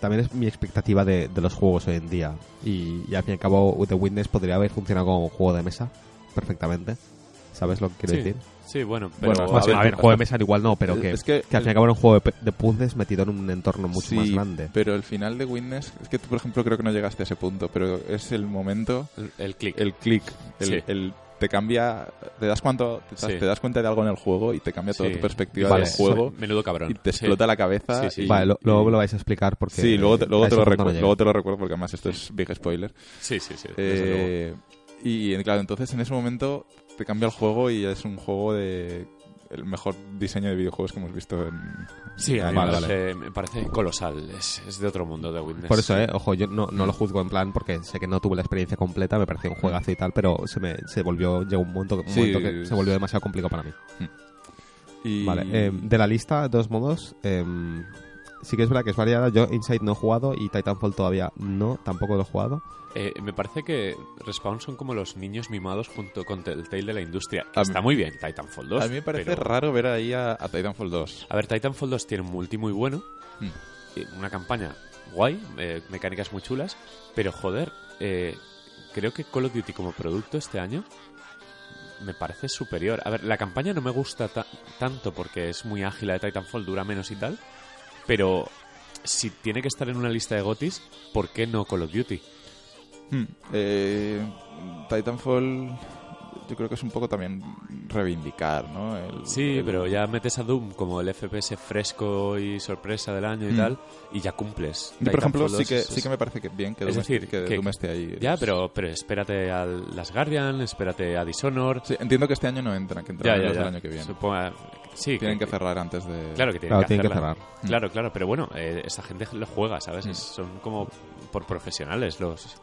también es mi expectativa de, de los juegos hoy en día. Y, y al fin y al cabo, The Witness podría haber funcionado como un juego de mesa perfectamente. ¿Sabes lo que quiero Sí, decir? sí, bueno, pero Bueno, Más a ver, a ver, juego de mesa igual no, pero Es- que, es que que al fin y al cabo era un juego de, puzzles metido en un entorno mucho Sí, más grande. Pero el final de Witness, es que tú, por ejemplo, creo que no llegaste a ese punto, pero es el momento, el, el click. el click, el, Sí. el- te cambia, te das, cuánto, te, das- Sí. te das cuenta de algo en el juego y te cambia toda Sí. tu perspectiva Vale, del juego Menudo cabrón. y te Sí. explota la cabeza. Sí, sí. y- Vale, lo- luego lo vais a explicar porque... Sí, luego te, luego, te lo punto no luego te lo recuerdo porque además esto es big spoiler. Sí, sí, sí. Eh, y claro, entonces en ese momento te cambia el juego y es un juego de el mejor diseño de videojuegos que hemos visto en Sí, a mí Vale, me, vale. parece, me parece colosal. Es, es de otro mundo de Witness. Por eso, eh, ojo, yo no, no lo juzgo en plan porque sé que no tuve la experiencia completa, me pareció un juegazo y tal, pero se me se volvió, llegó un momento, un Sí. momento que se volvió demasiado complicado para mí. y Vale, eh, de la lista, de todos modos, em, sí que es verdad que es variada. Yo Inside no he jugado y Titanfall todavía no, tampoco lo he jugado. Eh, me parece que Respawn son como los niños mimados junto con Telltale de la industria. que A mí- está muy bien Titanfall 2. a mí me parece pero- raro ver ahí a, a Titanfall 2. A ver, Titanfall 2 tiene un multi muy bueno, Hmm. eh, una campaña guay, eh, mecánicas muy chulas, pero joder, eh, creo que Call of Duty como producto este año me parece superior. A ver, la campaña no me gusta ta- tanto porque es muy ágil la de Titanfall, dura menos y tal, pero si tiene que estar en una lista de GOTIS, ¿por qué no Call of Duty? Hmm. Eh, Titanfall yo creo que es un poco también reivindicar, ¿no? El- Sí, el- pero ya metes a Doom como el FPS fresco y sorpresa del año y Mm. tal, y ya cumples. Yo, por ejemplo, sí 2 que, es- sí que me parece que bien que, Es Doom, decir, esté, que que- Doom esté ahí. Ya, pero, pero espérate a las Guardian, espérate a Dishonored. Sí, entiendo que este año no entran, que ya, entrarán ya, los ya. del año que viene. Supongo- sí, Tienen que cerrar antes de... Claro que tienen Claro, que tienen que hacerla. cerrar. Claro, claro, pero bueno, eh, esa gente lo juega, ¿sabes? Mm. Es- son como por profesionales los.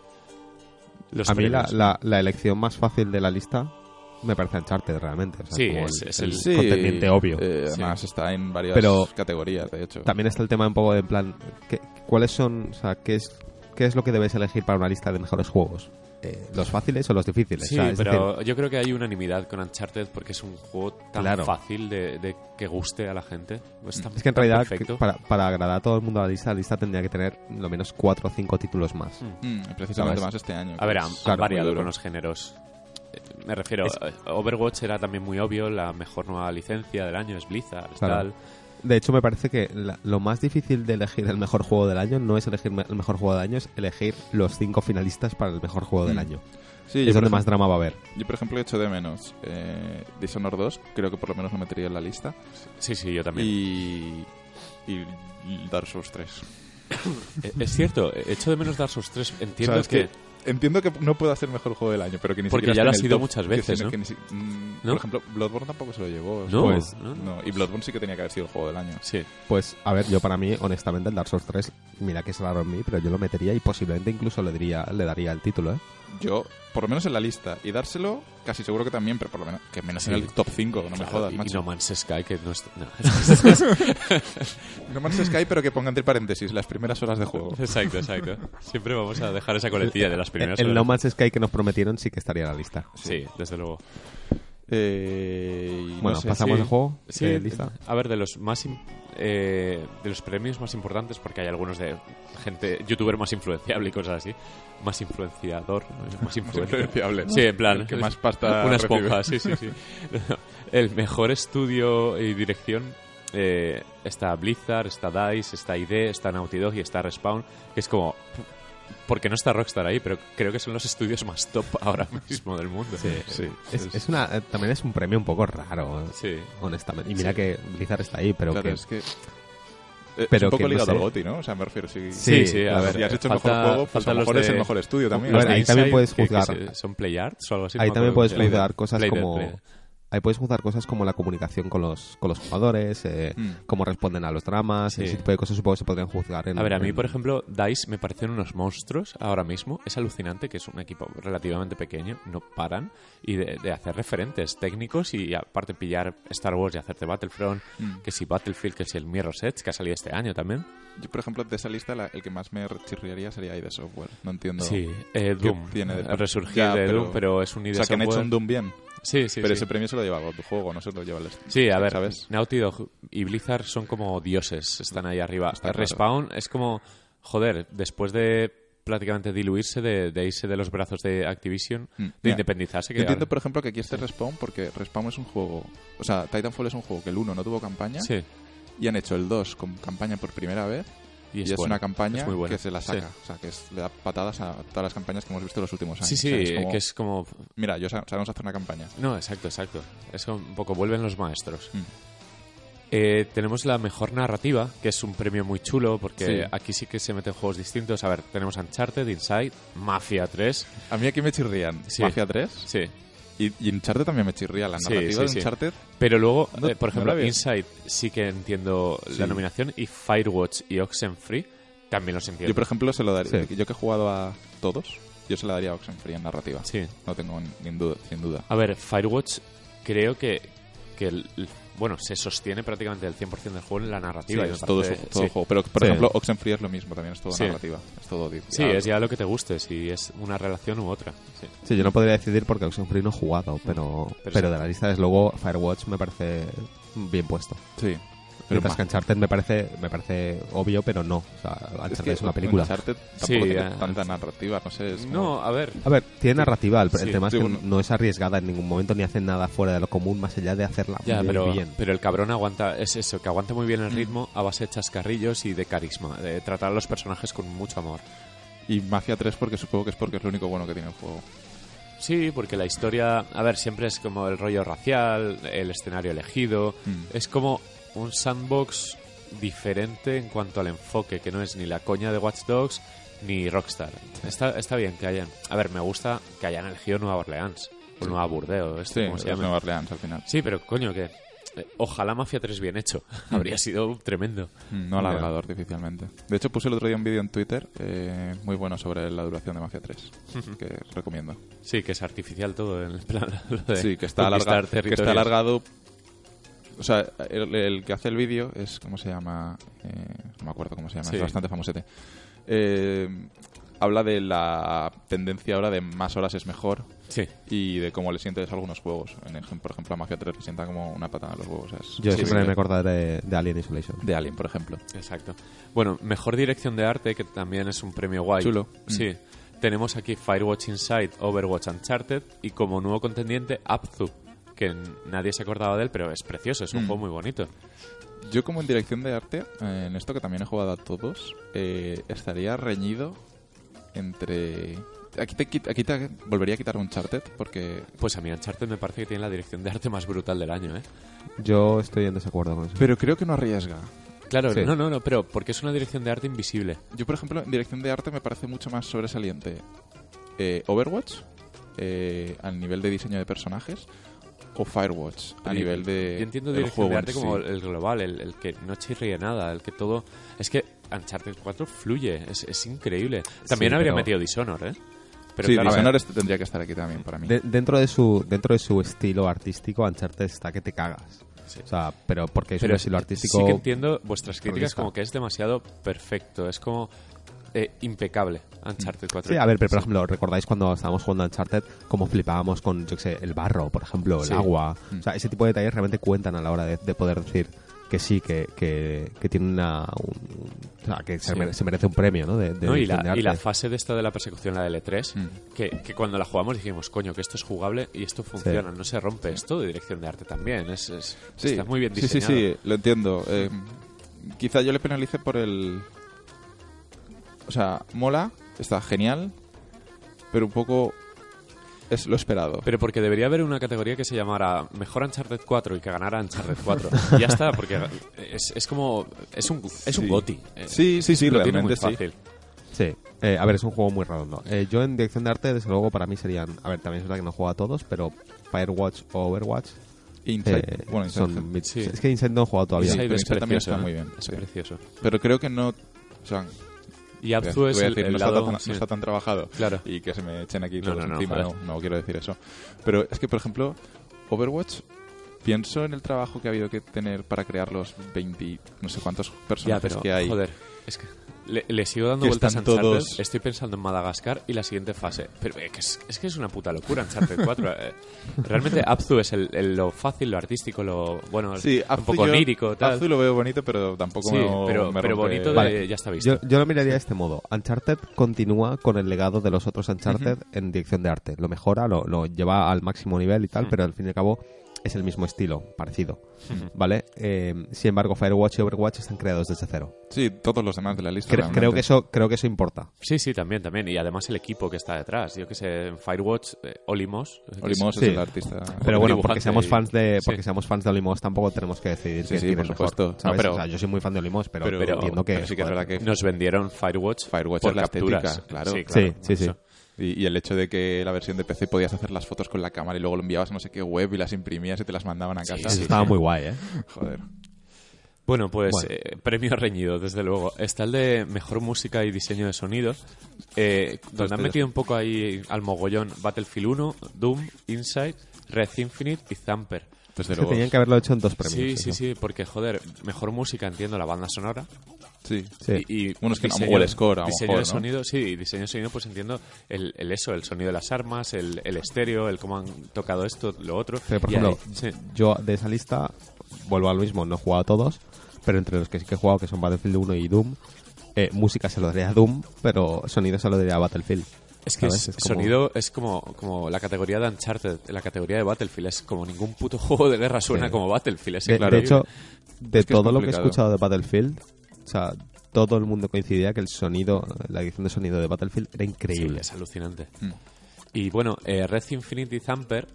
Los A mí la, la, la elección más fácil de la lista me parece Uncharted realmente. O sea, Sí, es- el, es el el- Sí, contendiente obvio. eh, Sí. además está en varias Pero- categorías, de hecho. También está el tema un poco de en plan, ¿qué- ¿cuáles son, o sea, qué es, qué es lo que debes elegir para una lista de mejores juegos? Eh, ¿Los fáciles o los difíciles? Sí, O sea, es pero decir, yo creo que hay unanimidad con Uncharted porque es un juego tan Claro. fácil de, de que guste a la gente. Es, tan- es que en realidad que para, para agradar a todo el mundo a la lista, la lista tendría que tener lo menos cuatro o cinco títulos más. Mm. Mm, precisamente ¿Sabes? más este año. A ver, han, han claro, muy variado con los géneros. Eh, Me refiero, Es- eh, Overwatch era también muy obvio, la mejor nueva licencia del año es Blizzard, es Claro. tal. De hecho, me parece que la- lo más difícil de elegir el mejor juego del año no es elegir me- el mejor juego del año, es elegir los cinco finalistas para el mejor juego del Mm. año. Sí, es donde más drama va a haber. yo, por ejemplo, echo de menos eh, Dishonored 2. Creo que por lo menos lo metería en la lista. Sí, sí, yo también. Y, y Dark Souls 3. Eh, Es cierto, echo de menos Dark Souls 3. Entiendo Sabes que... Entiendo que no pueda ser el mejor juego del año, pero que ni Porque siquiera ya lo ha sido top, muchas veces, mm, ¿No? Por ejemplo, Bloodborne tampoco se lo llevó. No, pues, no. no. Y Bloodborne sí que tenía que haber sido el juego del año. Sí. Pues, a ver, yo para mí, honestamente, el Dark Souls 3, mira que es raro en mí, pero yo lo metería y posiblemente incluso le, diría, le daría el título, ¿eh? Yo, por lo menos en la lista, y dárselo, casi seguro que también, pero por lo menos, que menos en el top 5, no me jodas, y, y. No Man's Sky, que no es... no. No Man's Sky, pero que ponga entre paréntesis las primeras horas de juego. exacto, exacto. Siempre vamos a dejar esa coletilla de las primeras el horas. No Man's Sky que nos prometieron sí que estaría en la lista. Sí, desde luego. Eh, Bueno, no sé, pasamos sí. de juego. Sí, de lista. a ver, de los más eh, de los premios más importantes, porque hay algunos de gente, youtuber más influenciable y cosas así, más influenciador, más Más influenciable. Sí, en plan, El que más pasta una recibe. esponja, sí, sí, sí. El mejor estudio y dirección eh, está Blizzard, está DICE, está ID, está Naughty Dog y está Respawn, que es como porque no está Rockstar ahí, pero creo que son los estudios más top ahora mismo del mundo. Sí, Es, es una, eh, también es un premio un poco raro, eh, Sí. honestamente. Y mira Sí. que Blizzard está ahí, pero Claro, que... es que... eh, Pero es un poco que no ligado sé. al GOTY, ¿no? O sea, me refiero, si, Sí, sí, a si ver, has hecho el falta- mejor juego, pues a lo mejor es el mejor estudio también. De ahí también puedes que- que juzgar. ¿Son Playarts o algo así? Ahí No también puedes juzgar cosas como... Ahí puedes juzgar cosas como la comunicación con los, con los jugadores, eh, Mm. cómo responden a los dramas, Sí. ese tipo de cosas supongo que se podrían juzgar en... A ver, a mí, en- por ejemplo, DICE me parecen unos monstruos ahora mismo. Es alucinante que es un equipo relativamente pequeño, no paran, y de, de hacer referentes técnicos y aparte pillar Star Wars y hacerte Battlefront, Mm. que si Battlefield, que si el Mirror's Edge, que ha salido este año también. Yo, por ejemplo, de esa lista, la- el que más me chirriaría sería ID Software. No entiendo. Sí, eh, ¿Qué Doom. tiene de- resurgir Ya, de pero- Doom, pero es un ID O sea, que han hecho Software. un Doom bien. Sí, sí, pero sí. ese premio se lo lleva God Juego, no se lo lleva el Sí, a ver, ¿sabes? Naughty Dog y Blizzard son como dioses, están ahí arriba. Está claro. Respawn es como, joder, después de prácticamente diluirse, de, de irse de los brazos de Activision, Mm. de independizarse. Yo Que entiendo, por ejemplo, que aquí esté Respawn porque Respawn es un juego... O sea, Titanfall es un juego que el 1 no tuvo campaña Sí, y han hecho el 2 con campaña por primera vez y y es, una campaña es muy buena. que se la Sí. saca. O sea, que es- le da patadas a todas las campañas que hemos visto en los últimos años. Sí, sí, O sea, es como, que es como... Mira, yo sa- sabemos hacer una campaña. No, exacto, exacto. Es como un poco, vuelven los maestros. Mm. Eh, tenemos la mejor narrativa, que es un premio muy chulo, porque Sí. aquí sí que se meten juegos distintos. A ver, tenemos Uncharted, Inside, Mafia 3. A mí aquí me chirrían Sí. Mafia 3 Sí, y, y Uncharted también me chirría. La Sí, narrativa sí, de sí. Uncharted... Pero luego, No- eh, por no ejemplo, veo. Inside sí que entiendo la nominación y Firewatch y Oxenfree también los entiendo. Yo, por ejemplo, se lo daría... Yo que he jugado a todos, yo se la daría a Oxenfree en narrativa. Sí. No tengo ni duda, sin duda. A ver, Firewatch creo que, que el- bueno, se sostiene prácticamente el 100% del juego en la Sí, narrativa. y me es todo, parece- su- todo sí. el juego. Pero, por Sí. ejemplo, Oxenfree es lo mismo, también es todo Sí. narrativa. Es todo Sí, es ya lo que te guste, si es una relación u otra. Sí. Sí, yo no podría decidir porque Oxenfree no he jugado, pero, Pero pero, sí. de la lista, desde luego, Firewatch me parece bien puesto. Sí. Mientras más- que Uncharted me parece, me parece obvio, pero no. O sea, Uncharted es, una película. Uncharted tampoco Sí, tiene eh, tanta narrativa, no sé. es como- No, a ver. A ver, tiene narrativa, el, el Sí, tema sí, es que bueno. no es arriesgada en ningún momento ni hace nada fuera de lo común más allá de hacerla Ya, muy pero, bien. pero el cabrón aguanta, es eso, que aguanta muy bien el ritmo a base de chascarrillos y de carisma, de tratar a los personajes con mucho amor. Y Mafia 3 porque supongo que es porque es lo único bueno que tiene el juego. Sí, porque la historia, a ver, siempre es como el rollo racial, el escenario elegido, Mm. es como un sandbox diferente en cuanto al enfoque, que no es ni la coña de Watch Dogs ni Rockstar. Está, está bien que hayan, a ver, me gusta que hayan elegido Nueva Orleans, o Nueva Burdeos, esto Sí, como se llama. Nueva Orleans al final. Sí, pero coño, que eh, ojalá Mafia 3 bien hecho, habría sido tremendo. Mm, No alargado artificialmente. De hecho, puse el otro día un vídeo en Twitter eh, muy bueno sobre la duración de Mafia 3, que recomiendo. Sí, que es artificial todo, en plan, lo de Sí, que está, conquistar alarga- que está territorios. alargado. O sea, el, el que hace el vídeo es, ¿cómo se llama? Eh, no me acuerdo cómo se llama, Sí. es bastante famosete. Eh, habla de la tendencia ahora de más horas es mejor Sí, y de cómo le sientes a algunos juegos. En por ejemplo, a Mafia 3 le sienta como una patada a los huevos. Es- Yo siempre me acordaré de, de Alien Isolation. De Alien, por ejemplo. exacto. Bueno, mejor dirección de arte, que también es un premio guay. Chulo. Sí. Tenemos aquí Firewatch Inside, Overwatch Uncharted y como nuevo contendiente Abzu, que nadie se acordaba de él, pero es precioso, es un Mm. juego muy bonito. Yo como en dirección de arte, eh, en esto que también he jugado a todos, eh, estaría reñido entre... Aquí te, aquí te volvería a quitar un Uncharted porque... Pues a mí Uncharted me parece que tiene la dirección de arte más brutal del año, ¿eh? Yo estoy en desacuerdo con eso. Pero creo que no arriesga. Claro, Sí. no, no, no, pero porque es una dirección de arte invisible. Yo, por ejemplo, en dirección de arte me parece mucho más sobresaliente eh, Overwatch eh, al nivel de diseño de personajes o Firewatch a nivel de Yo entiendo del dirección juego de en arte como sí. el global, el, el que no chirríe nada, el que todo... Es que Uncharted 4 fluye, es, es increíble. También Sí, habría pero- metido Dishonor, ¿eh? Pero sí, claro, Dishonored est- tendría que estar aquí también para mí. De- dentro de su dentro de su estilo artístico, Uncharted está que te cagas. Sí. O sea, pero porque es pero un estilo artístico. sí que entiendo vuestras críticas realista. como que es demasiado perfecto, es como eh, impecable Uncharted 4. Sí, a ver, pero por ejemplo, ¿recordáis cuando estábamos jugando a Uncharted cómo flipábamos con, yo qué sé, el barro, por ejemplo, el Sí. agua? Mm. O sea, ese tipo de detalles realmente cuentan a la hora de, de poder decir que sí, que, que, que tiene una... un- un- o sea, que se, Sí. mere- se merece un premio, ¿no? De, de No, y, la, y la fase de esta de la persecución, la del E3, Mm. que, que cuando la jugamos dijimos, coño, que esto es jugable y esto funciona, no se rompe. Esto de dirección de arte también, es, es- Sí, está muy bien sí, sí, diseñado. sí, lo entiendo. Eh, quizá yo le penalice por el... O sea, mola, está genial, pero un poco es lo esperado. Pero porque debería haber una categoría que se llamara Mejor Uncharted 4 y que ganara Uncharted 4. y ya está, porque es, es como... Es un, es un Sí. goti. Eh, Sí, sí, sí, lo tiene muy realmente sí. fácil. Sí, Eh, a ver, es un juego muy redondo. Eh, yo en dirección de arte, desde luego, para mí serían... A ver, también es verdad que no juego a todos, pero Firewatch o Overwatch Inside, eh, bueno, Inside, son... Sí. Es que Inside no he jugado todavía. Sí, Inside pero es Inside también está ¿eh? muy bien, Es sí. precioso. pero creo que no... O sea, Y Abzu voy a es decir, el, el no, lado... está tan, sí. no está tan trabajado Claro. y que se me echen aquí todos no, no, encima, no, no quiero decir eso. Pero es que, por ejemplo, Overwatch, pienso en el trabajo que ha habido que tener para crear los 20, no sé cuántos Ya, personajes pero, que hay. joder, es que le, le sigo dando vueltas a Uncharted. todos- Estoy pensando en Madagascar y la siguiente fase. Pero eh, que es, es que es una puta locura Uncharted 4. eh. Realmente Abzu es el, el- lo fácil, lo artístico, lo bueno, Sí, un Abzu poco yo- tal. Abzu lo veo bonito, pero tampoco Sí, me, pero, me pero bonito de Vale. ya está visto. Yo, yo lo miraría de este modo. Uncharted continúa con el legado de los otros Uncharted en dirección de arte. Lo mejora, lo, lo lleva al máximo nivel y tal, Mm. pero al fin y al cabo es el mismo estilo, parecido. ¿Vale? Eh, sin embargo, Firewatch y Overwatch están creados desde cero. Sí, todos los demás de la lista. Cre- realmente. creo, que eso, creo que eso importa. Sí, sí, también, también. Y además el equipo que está detrás. Yo que sé, en Firewatch, eh, Olimos. es- Olimos Sí. es el artista. Pero bueno, porque seamos fans de sí. porque seamos fans de Olimos tampoco tenemos que decidir Sí, sí, por mejor, supuesto. ¿sabes? No, pero- O sea, yo soy muy fan de Olimos, pero, pero- entiendo que pero sí que es verdad que Nos vendieron Firewatch, Firewatch por es la capturas. estética, claro. Sí, claro, Sí, sí, sí. eso. Y, y el hecho de que la versión de PC podías hacer las fotos con la cámara y luego lo enviabas a no sé qué web y las imprimías y te las mandaban a Sí, casa. eso sí, estaba muy guay, ¿eh? Joder. Bueno, pues Bueno. eh, premio reñido, desde luego. Está el de mejor música y diseño de sonido, eh, donde han metido un poco ahí al mogollón Battlefield 1, Doom, Inside, Red Infinite y Zamper. Desde luego. tenían que haberlo hecho en dos premios. Sí, sí, eso. sí, porque joder, mejor música entiendo la banda sonora. Sí. Sí. Y, y Bueno, es que diseño- el score, a diseño mejor, de ¿no? sonido, sí, y diseño de sonido, pues entiendo el, el eso, el sonido de las armas, el, el estéreo, el cómo han tocado esto, lo otro. Pero, por Y ejemplo, ahí- sí. yo de esa lista vuelvo a lo mismo, no he jugado a todos, pero entre los que sí que he jugado, que son Battlefield 1 y Doom, eh, música se lo daría a Doom, pero sonido se lo daría a Battlefield. Es que ¿sabes? es- Es como- sonido es como, como la categoría de Uncharted, la categoría de Battlefield. Es como ningún puto juego de guerra suena Sí. como Battlefield. Es De, de increíble. hecho, de Es que es todo lo que he escuchado de Battlefield, o sea, todo el mundo coincidía que el sonido, la edición de sonido de Battlefield era Sí, increíble. es alucinante. Mm. Y bueno, eh, Red Infinity Zamper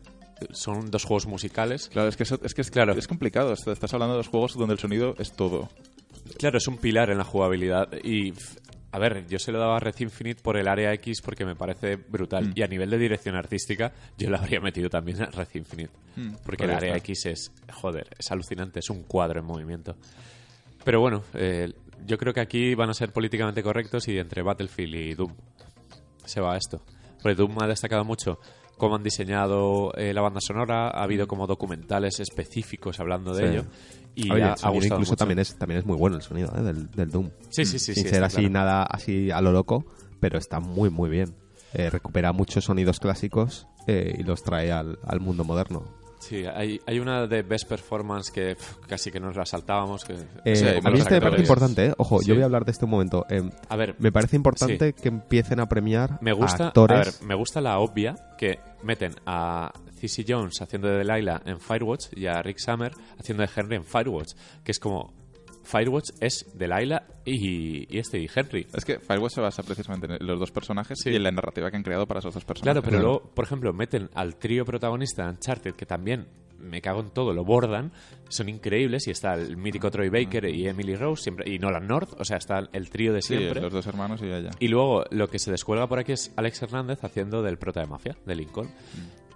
son dos juegos musicales. Claro, es que, eso- es, que es, Claro. es complicado. Est- Estás hablando de dos juegos donde el sonido es todo. Claro, es un pilar en la jugabilidad. Y, a ver, yo se lo daba a Red Infinite por el área X porque me parece brutal. Mm. Y a nivel de dirección artística, yo le habría metido también a Red Infinite. Mm, Porque el podría área estar. X es, joder, es alucinante, es un cuadro en movimiento. Pero bueno, eh, yo creo que aquí van a ser políticamente correctos y entre Battlefield y Doom se va esto. Porque Doom ha destacado mucho cómo han diseñado eh, la banda sonora, ha habido como documentales específicos hablando de Sí. ello y Oye, ha, ha gustado incluso mucho. también es, también es muy bueno el sonido ¿eh? del, del Doom. Sí, sí, sí. Sin sí, ser así, claro. nada así a lo loco, pero está muy, muy bien. Eh, recupera muchos sonidos clásicos eh, y los trae al, al mundo moderno. Sí, hay, hay una de Best Performance que casi que nos la saltábamos. Que... Eh, Sí, a mí los este me parece actores. importante, ¿eh? Ojo, Sí. yo voy a hablar de este un momento. Eh, A ver, me parece importante que empiecen a premiar Me gusta, a actores. ver, me gusta la obvia que meten a Cissy Jones haciendo de Delilah en Firewatch y a Rick Summer haciendo de Henry en Firewatch, que es como Firewatch es Delilah y, y este y Henry. Es que Firewatch se basa precisamente en los dos personajes Sí. y en la narrativa que han creado para esos dos personajes. Claro, pero luego, por ejemplo, meten al trío protagonista de Uncharted, que también me cago en todo, lo bordan, son increíbles y está el mítico Troy Baker y Emily Rose siempre, y Nolan North, o sea, está el trío de Sí, siempre. los dos hermanos y ella. Y luego lo que se descuelga por aquí es Alex Hernández haciendo del prota de Mafia, de Lincoln.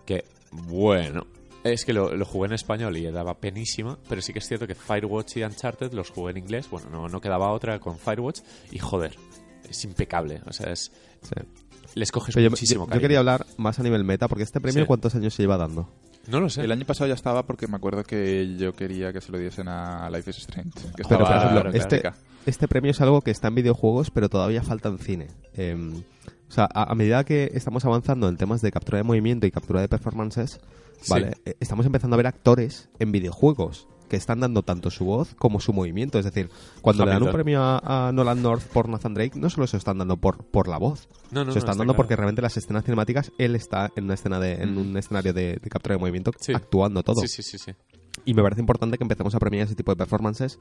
Que, bueno, es que lo, lo jugué en español y daba penísima, pero sí que es cierto que Firewatch y Uncharted los jugué en inglés. Bueno, no, no quedaba otra con Firewatch y joder, es impecable. O sea, es, Sí. les coges Pero muchísimo yo- yo quería hablar más a nivel meta, porque este premio, Sí. ¿cuántos años se lleva dando? No lo sé. El año pasado ya estaba porque me acuerdo que yo quería que se lo diesen a Life is Strange. Que Pero, por ejemplo, en este, este premio es algo que está en videojuegos, pero todavía falta en cine. Eh, o sea, a, a medida que estamos avanzando en temas de captura de movimiento y captura de performances, ¿vale? Eh, estamos empezando a ver actores en videojuegos que están dando tanto su voz como su movimiento. Es decir, cuando le dan un premio a, a Nolan North por Nathan Drake, no solo se lo están dando por, por la voz, No, no, se lo están está dando claro. porque realmente las escenas cinemáticas, él está en una escena de, en un escenario de, de captura de movimiento Sí. actuando todo. Sí, sí, sí, sí. Y me parece importante que empecemos a premiar ese tipo de performances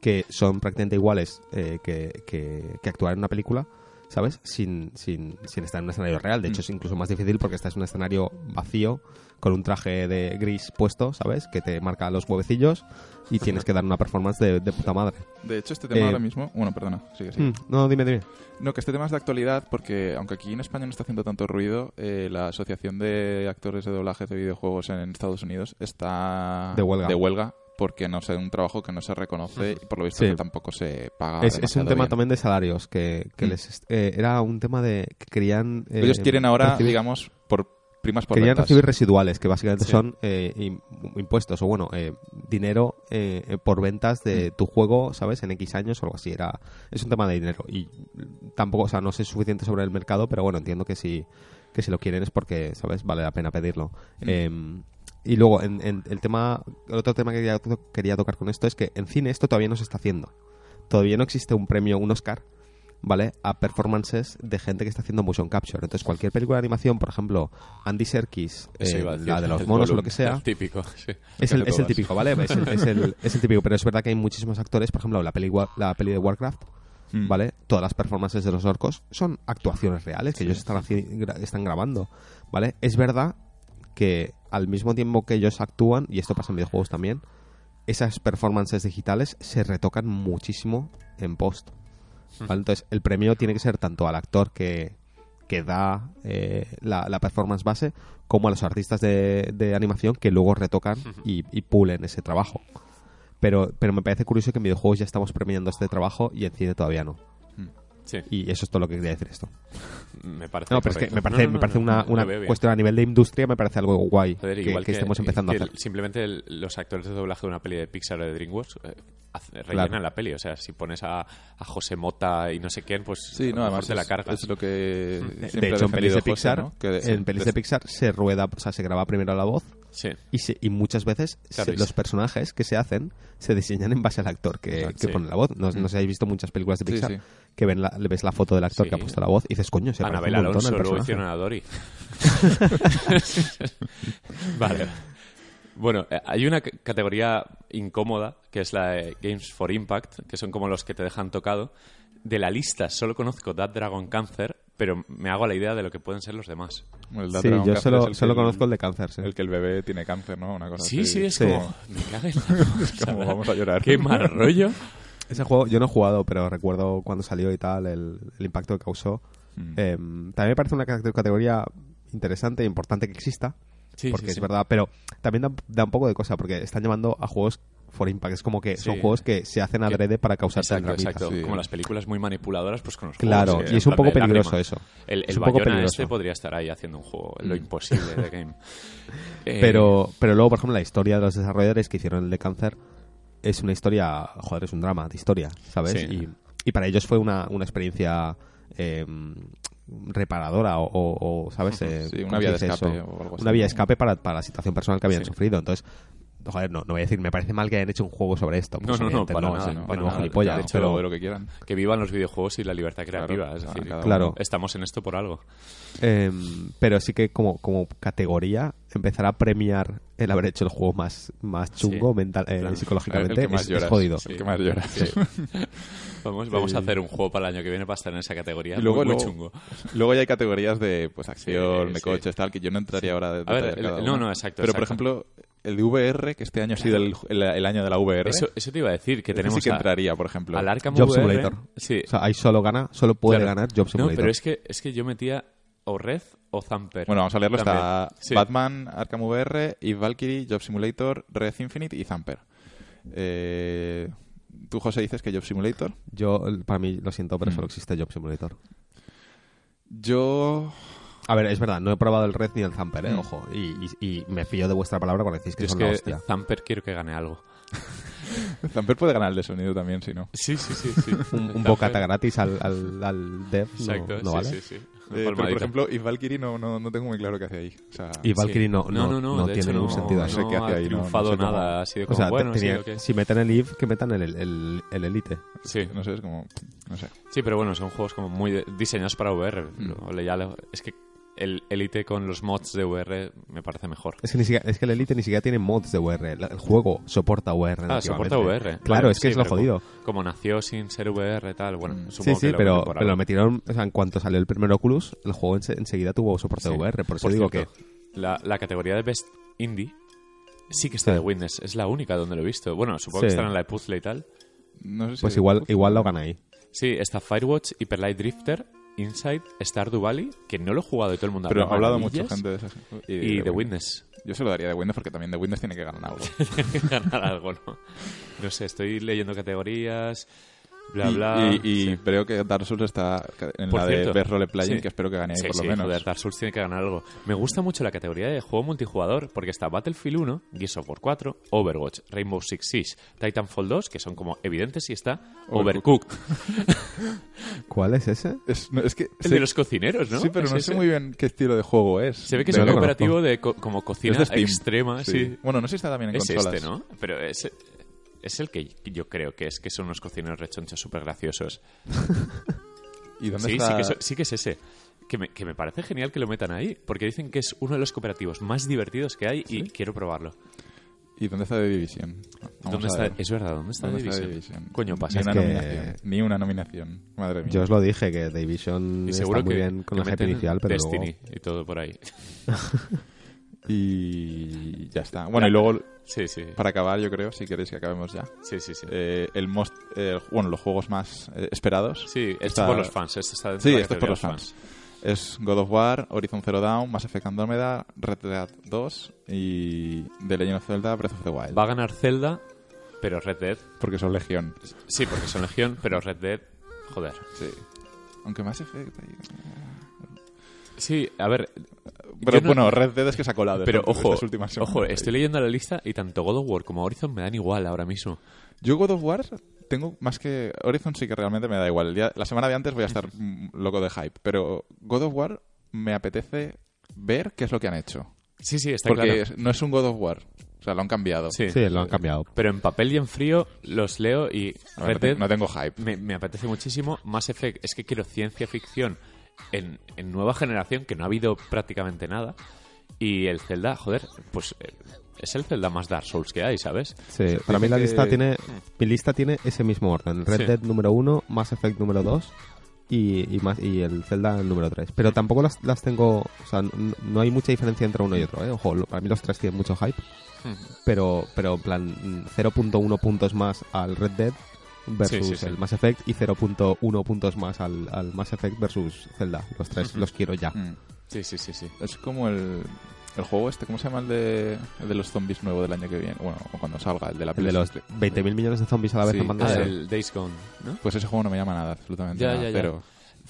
que son prácticamente iguales eh, que, que- que actuar en una película, ¿sabes? Sin, sin, sin estar en un escenario real. De hecho, es incluso más difícil porque estás en un escenario vacío, con un traje de gris puesto, ¿sabes? Que te marca los huevecillos y tienes que dar una performance de, de puta madre. De hecho, este tema Eh, ahora mismo... Bueno, perdona, sigue, sigue. Mm, no, dime, dime. No, que este tema es de actualidad porque, aunque aquí en España no está haciendo tanto ruido, eh, la Asociación de Actores de Doblaje de Videojuegos en Estados Unidos está De huelga. Porque no sé, un trabajo que no se reconoce y por lo visto Sí. que tampoco se paga. Es, es un tema bien. también de salarios, que, que Mm. les eh, era un tema de que querían... eh, Ellos quieren ahora, recibir- digamos, por primas por Querían ventas. recibir residuales, que básicamente Sí. son eh, im- impuestos o, bueno, eh, dinero eh, por ventas de Mm. tu juego, ¿sabes? En X años o algo así. Era, es un tema de dinero. Y tampoco, o sea, no sé suficiente sobre el mercado, pero bueno, entiendo que si, que si lo quieren es porque, ¿sabes? Vale la pena pedirlo. Mm. Y luego, en, en el tema, el otro tema que quería, quería tocar con esto es que en cine esto todavía no se está haciendo. Todavía no existe un premio, un Oscar, ¿vale? A performances de gente que está haciendo motion capture. Entonces, cualquier película de animación, por ejemplo, Andy Serkis, eh, decir. la de los monos o lo que sea, el típico, sí. es el, es el típico, ¿vale? Es el, es, el, es el típico, pero es verdad que hay muchísimos actores, por ejemplo, la peli, la peli de Warcraft, Mm. ¿vale? Todas las performances de los orcos son actuaciones reales que ellos están, haci- gra- están grabando, ¿vale? Es verdad que al mismo tiempo que ellos actúan, y esto pasa en videojuegos también, esas performances digitales se retocan muchísimo en post. ¿vale? Entonces, el premio tiene que ser tanto al actor que, que da eh, la, la performance base, como a los artistas de, de animación que luego retocan y, y pulen ese trabajo. Pero, pero me parece curioso que en videojuegos ya estamos premiando este trabajo y en cine todavía no. Sí, Y eso es todo lo que quería decir esto. me parece No, pero es que correcto. me parece, No, no, me parece una, una cuestión a nivel de industria, me parece algo guay Joder, que, igual que estemos empezando que a hacer. Simplemente el- los actores de doblaje de una peli de Pixar o de DreamWorks eh, hace- rellenan Claro. la peli. O sea, si pones a, a José Mota y no sé quién, pues Sí, no, además te la es, cargas. es lo que De hecho, en pelis de José, Pixar, ¿no? Que de- en pelis de Pixar se rueda, o sea, se graba primero la voz Sí. Y, se- y muchas veces Claro, se- y los personajes que se hacen se diseñan en base al actor que, Exacto. que Sí. pone la voz. No, no sé si habéis visto muchas películas de Pixar sí. que ven la- le ves la foto del actor que ha puesto la voz y dices, coño, se parece Anabel un montón al hicieron a Dory. vale. Bueno, eh, hay una categoría incómoda que es la de Games for Impact, que son como los que te dejan tocado. De la lista solo conozco That Dragon Cancer, pero me hago la idea de lo que pueden ser los demás. El Sí, yo solo, solo que conozco el de cáncer. sí. El que el bebé tiene cáncer, ¿no? Una cosa Sí, así. sí, es Sí. como... Me cago en la Es como vamos a llorar. Qué mal rollo. Ese juego yo no he jugado, pero recuerdo cuando salió y tal, el, el impacto que causó. Mm. Eh, también me parece una cate- categoría interesante e importante que exista, Sí, porque sí, es sí. verdad, pero también da, da un poco de cosa, porque están llamando a juegos for impact. Es como que son Sí. juegos que se hacen adrede para causar Exacto, exacto. Sí. Como las películas muy manipuladoras, pues con los Claro, juegos. y es un poco peligroso lágrima. eso. El, Es el un poco peligroso. este podría estar ahí haciendo un juego, lo imposible de game. Eh, Pero, pero luego, por ejemplo, la historia de los desarrolladores que hicieron el de cáncer es una historia, joder, es un drama de historia, ¿sabes? Sí. Y, y para ellos fue una, una experiencia eh, reparadora o, o- o, ¿sabes? Eh, Sí, ¿cómo una vía de escape o algo así. Una vía de escape para, para la situación personal que habían Sí. sufrido. Entonces, joder, no, no voy a decir, me parece mal que hayan hecho un juego sobre esto. No, Pues, no, no, evidente, para no, nada, sí, no, de para nuevo nada. gilipollas, Han hecho pero- de lo que quieran. Que vivan los videojuegos y la libertad creativa, Claro, es decir, Claro. estamos en esto por algo. Eh, pero sí que como, como categoría empezar a premiar el haber hecho el juego más, más chungo Sí. mental, eh, Claro. psicológicamente El que más es, es jodido. El que más lloras. Sí. Vamos, vamos a hacer un juego para el año que viene para estar en esa categoría. Y luego, muy, muy luego- chungo. Luego ya hay categorías de pues acción, Sí, de sí. coches, tal, que yo no entraría ahora de A ver, detallar el- cada no, no, exacto, Pero, por ejemplo, el de VR, que este año ha sido el, el- el año de la VR, Eso, eso te iba a decir, que tenemos sí que a- entraría, por ejemplo. al Arkham Job VR. Simulator. Sí. O sea, ahí solo gana, solo puede Claro. ganar Job No, Simulator. pero es que, es que yo metía o Red o Zamper. Bueno, vamos a leerlo. También. Está Sí. Batman, Arkham VR, Eve Valkyrie, Job Simulator, Red Infinite y Zamper. Eh, Tú, José, dices que Job Simulator. Yo, para mí, lo siento, pero Mm. solo existe Job Simulator. Yo... A ver, es verdad, no he probado el Red ni el Zamper, eh, Mm. ojo. Y, y- y me fío de vuestra palabra cuando decís que Yo es son la que hostia. Zamper quiero que gane algo. Zamper puede ganar el de sonido también, si no. Sí, sí, sí. sí. Un, bocata gratis al, al, al dev, Exacto, no, sí, vale. sí, sí. Eh, pero, por ejemplo, Eve Valkyrie no, no, no tengo muy claro qué hace ahí. O sea, Y Valkyrie no, no, no, no, tiene hecho ningún no, sentido. no sé qué hace ha ahí, no- no triunfado cómo- nada, ha sido O como, sea, bueno, te- sí, tenía- ok. si meten el Eve, que metan el, el, el Elite. Sí. no sé, es como... No sé. Sí, pero bueno, son juegos como muy diseñados para VR. Mm. Lo- ya lo- es que el Elite con los mods de VR me parece mejor. Es que, ni siquiera, es que el Elite ni siquiera tiene mods de VR. El, el juego soporta VR. Ah, soporta VR. Claro, es que sí, es lo jodido. Como, como nació sin ser VR tal, bueno, Mm. Sí, supongo sí, que lo pero, pero lo metieron, o sea, en cuanto salió el primer Oculus, el juego ense- enseguida tuvo soporte Sí. VR. Por eso Por digo cierto, que La, la categoría de Best Indie sí que está Sí. de Witness. Es la única donde lo he visto. Bueno, supongo que Sí. estará en la de Puzzle y tal. No sé si pues igual, igual lo gana ahí. Sí, está Firewatch, Hyper Light Drifter, Inside, Stardew Valley, que no lo he jugado y todo el mundo Pero ha hablado mucha gente de esas. Y de The Witness. Yo se lo daría de Windows porque también de Windows tiene que ganar algo. Tiene que ganar algo, ¿no? No sé, estoy leyendo categorías, bla, Y- bla. Y, y sí. creo que Dark Souls está en Por la cierto, de Best Role Playing, sí. que espero que gane ahí Sí, por sí, lo menos. joder, Dark Souls tiene que ganar algo. Me gusta mucho la categoría de juego multijugador porque está Battlefield 1, Gears of War 4, Overwatch, Rainbow Six Siege, Titanfall 2, que son como evidentes, y está Overcooked, ¿Cuál es ese? Es, no, es que el sé- de los cocineros, ¿no? Sí, pero ¿Es no ese? sé muy bien qué estilo de juego es. Se ve que es un cooperativo de co- como cocina Es de extrema, sí. Bueno, no sé si está también en Es consolas. este, ¿no? Pero es, es el que yo creo que es, que son unos cocineros rechonchos súper graciosos. ¿Y dónde Sí, está? sí que, so- sí que es ese. Que me, que me parece genial que lo metan ahí, porque dicen que es uno de los cooperativos más divertidos que hay y quiero probarlo. ¿Y dónde está The Division? ¿Dónde está? ver. Es verdad, ¿dónde está ¿Dónde The está The Division? Coño, pasa Ni una que- nominación. Ni una nominación. Madre mía. Yo os lo dije, que Division Y está seguro muy que, bien con hype meten inicial, pero Destiny luego... y todo por ahí. Y ya está. Bueno, y luego, Sí, sí. para acabar, yo creo, si queréis que acabemos ya, Sí, sí, sí. eh, el most, eh, bueno, los juegos más eh, esperados. Sí, esto está- por los fans. Esto está dentro Sí, esto es por los fans. Es God of War, Horizon Zero Dawn, Mass Effect Andromeda, Red Dead 2 y The Legend of Zelda Breath of the Wild. Va a ganar Zelda, pero Red Dead. Porque son Legión. Sí, porque son Legión, pero Red Dead. Joder. Sí. Aunque Mass Effect... ahí- Sí, a ver. Pero no- bueno, Red Dead es que se ha colado. Pero ojo, estas últimas semanas ojo, estoy leyendo la lista y tanto God of War como Horizon me dan igual ahora mismo. Yo God of War tengo más que... Horizon sí que realmente me da igual. El día- la semana de antes voy a estar mm, loco de hype. Pero God of War me apetece ver qué es lo que han hecho. Sí, sí, está Porque claro. es- no es un God of War. O sea, lo han cambiado. Sí. Sí, lo han cambiado. Pero en papel y en frío los leo y A ver, Red no, te- Dead no tengo hype. me, me apetece muchísimo. Mass Effect, es que quiero ciencia ficción en, en nueva generación, que no ha habido prácticamente nada. Y el Zelda, joder, pues eh, es el Zelda más Dark Souls que hay, ¿sabes? Sí, para mí la que- lista tiene mi lista tiene ese mismo orden. Red Sí. Dead número 1, Mass Effect número 2 y, y, más, y el Zelda el número 3. Pero tampoco las, las tengo... O sea, no hay mucha diferencia entre uno y otro, ¿eh? Ojo, lo- para mí los tres tienen mucho hype. Pero, pero en plan, mm, 0.1 puntos más al Red Dead versus Sí, sí, sí. el Mass Effect y 0.1 puntos más al, al Mass Effect versus Zelda. Los tres los quiero ya. Mm. Sí, sí, sí, sí. Es como el, el juego este, ¿cómo se llama el de, el de los zombies nuevo del año que viene? Bueno, o cuando salga, el de la El de los PlayStation. 20.000 millones de zombies a la vez Sí. en. Ah, el Days Gone, ¿no? Pues ese juego no me llama nada, absolutamente Ya, nada. ya, ya. Pero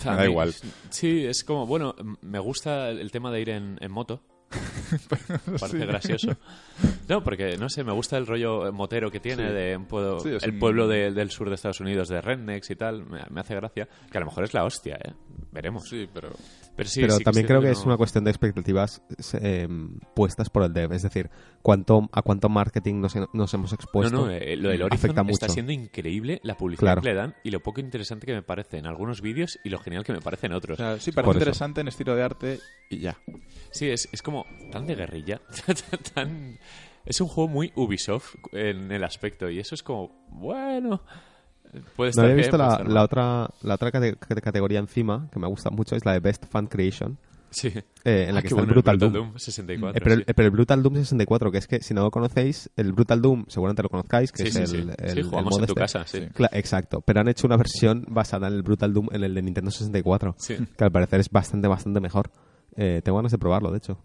me da igual. Sí, es como, bueno, me gusta el el tema de ir en, en moto. Parece gracioso. No, porque, no sé, me gusta el rollo motero que tiene Sí. de Sí, el pueblo de- del sur de Estados Unidos, de Rednecks y tal. Me, me hace gracia. Que a lo mejor es la hostia, ¿eh? Veremos. Sí, pero... Pero, sí, pero sí también creo que viendo- es una cuestión de expectativas eh, puestas por el dev. Es decir, cuánto, a cuánto marketing nos, nos hemos No, expuesto. no, eh, lo del Horizon afecta está mucho. siendo increíble la publicidad Claro. que le dan y lo poco interesante que me parece en algunos vídeos y lo genial que me parece en O otros. sea, sí, Por parece eso. interesante en estilo de arte y ya. Sí, es, es como tan de guerrilla, tan... Es un juego muy Ubisoft en el aspecto y eso es como, bueno... Puede No había visto la, la otra, la otra cate- cate- categoría encima, que me gusta mucho, es la de Best Fan Creation, Sí. eh, en la Ah, que está el bueno, Brutal, Doom. 64. Eh, pero, sí. el, pero el Brutal Doom 64, que es que si no lo conocéis, el Brutal Doom seguramente lo conozcáis, que Sí, es sí, el, sí. el- el jugamos en tu este. casa, sí. Exacto, pero han hecho una versión basada en el Brutal Doom en el de Nintendo 64, Sí. que al parecer es bastante, bastante mejor. Eh, tengo ganas de probarlo, de hecho.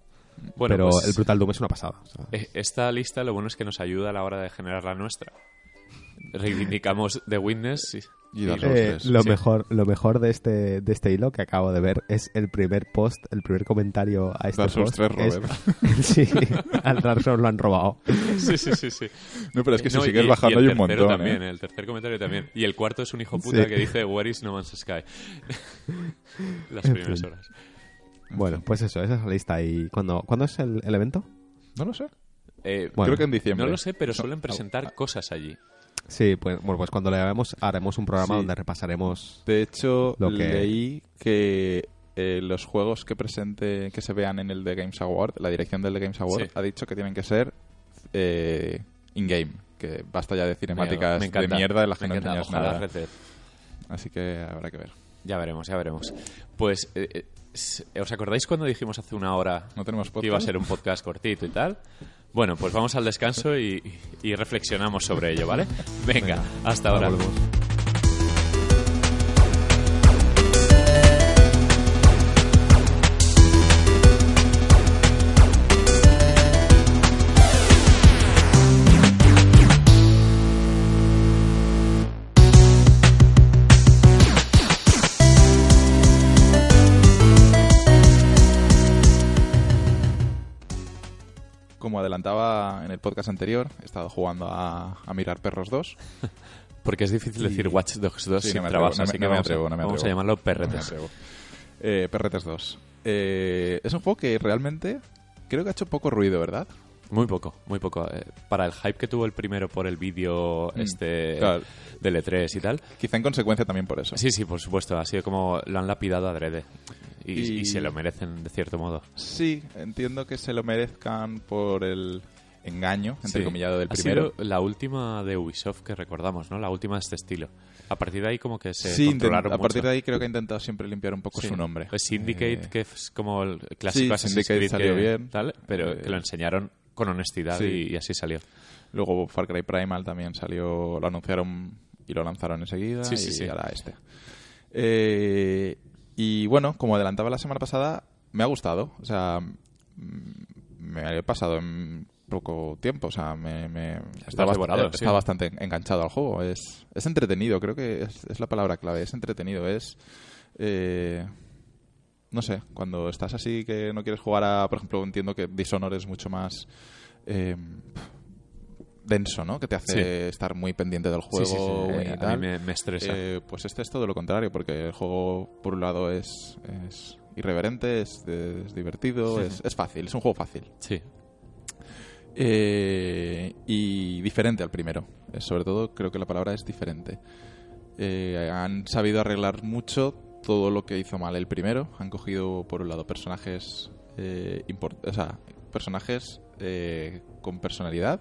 Bueno, pero pues, el Brutal Doom es una pasada. o sea, eh, esta lista lo bueno es que nos ayuda a la hora de generar la nuestra. Reivindicamos The Witness y, Y Eh, 3, lo sí. mejor lo mejor de este de este hilo que acabo de ver es el primer post el primer comentario a este Dark Souls post 3, es- Robert. sí al Dark Souls lo han robado Sí, sí, sí, sí. No, pero es que si No, sigues y- bajando y hay un montón, también, ¿eh? El tercer comentario también. Y el cuarto es un hijo puta Sí. que dice Where is No Man's Sky. Las primeras fin. horas. bueno pues eso esa es la lista y cuándo ¿cuándo es el, el evento No lo sé. Eh, Bueno, Creo que en diciembre. no lo sé, pero suelen presentar cosas allí. Sí pues bueno pues cuando le hagamos haremos un programa Sí. donde repasaremos De hecho, Lo que- leí que eh, los juegos que presente, que se vean en el The Games Award, la dirección del The Games Award Sí. ha dicho que tienen que ser eh, in-game. Que basta ya de cinemáticas Me de mierda de las que no enseñas nada. Así que habrá que ver. Ya veremos, ya veremos. Pues, eh, eh, ¿os acordáis cuando dijimos hace una hora ¿No tenemos podcast? que iba a ser un podcast cortito y tal? Bueno, pues vamos al descanso y, y reflexionamos sobre ello, ¿vale? Venga, hasta ahora. Como adelantaba en el podcast anterior, he estado jugando a, a Mirar Perros 2. Porque es difícil decir Watch Dogs 2 Sí, sin no atrevo, no así que no me vamos, a- atrevo, no me vamos a atrevo. llamarlo No perretes. atrevo. Eh, Perretes 2. Eh, es un juego que realmente creo que ha hecho poco ruido, ¿verdad? Muy poco, muy poco. Eh, para el hype que tuvo el primero por el vídeo Mm, este claro. del E3 y tal. Quizá en consecuencia también por eso. Sí, sí, por supuesto. Ha sido como lo han lapidado adrede. Y, Y- y se lo merecen de cierto modo. Sí, entiendo que se lo merezcan por el engaño, entre Sí. comillado, del ha primero. sido la última de Ubisoft que recordamos, ¿no? La última de este estilo. A partir de ahí como que se Sí, controlaron a partir mucho. de ahí creo que ha intentado siempre limpiar un poco Sí. su nombre. Pues Syndicate, Eh, que es como el clásico Assassin's Syndicate Creed salió que- bien. tal, pero Eh, que lo enseñaron con honestidad y, y así salió. Luego Far Cry Primal también salió, lo anunciaron y lo lanzaron enseguida. Sí, sí, y sí. ahora este. Eh, y bueno, como adelantaba la semana pasada, me ha gustado. O sea, mm, me he pasado en poco tiempo. O sea, me, me- está, bast- devorado, está sí. bastante enganchado al juego. Es, es entretenido, creo que es, es la palabra clave. Es entretenido, es... eh, no sé, cuando estás así que no quieres jugar a, por ejemplo, entiendo que Dishonor es mucho más eh, denso, ¿no? Que te hace Sí. estar muy pendiente del juego sí, sí, y eh, a tal. mí me, me estresa. Eh, pues este es todo lo contrario, porque el juego, por un lado, es, es irreverente, es, es divertido, es, es fácil, es un juego fácil. Sí. Eh, y diferente al primero. Eh, sobre todo creo que la palabra es diferente. Eh, han sabido arreglar mucho todo lo que hizo mal el primero. Han cogido, por un lado, personajes, eh, import- o sea, personajes eh, con personalidad,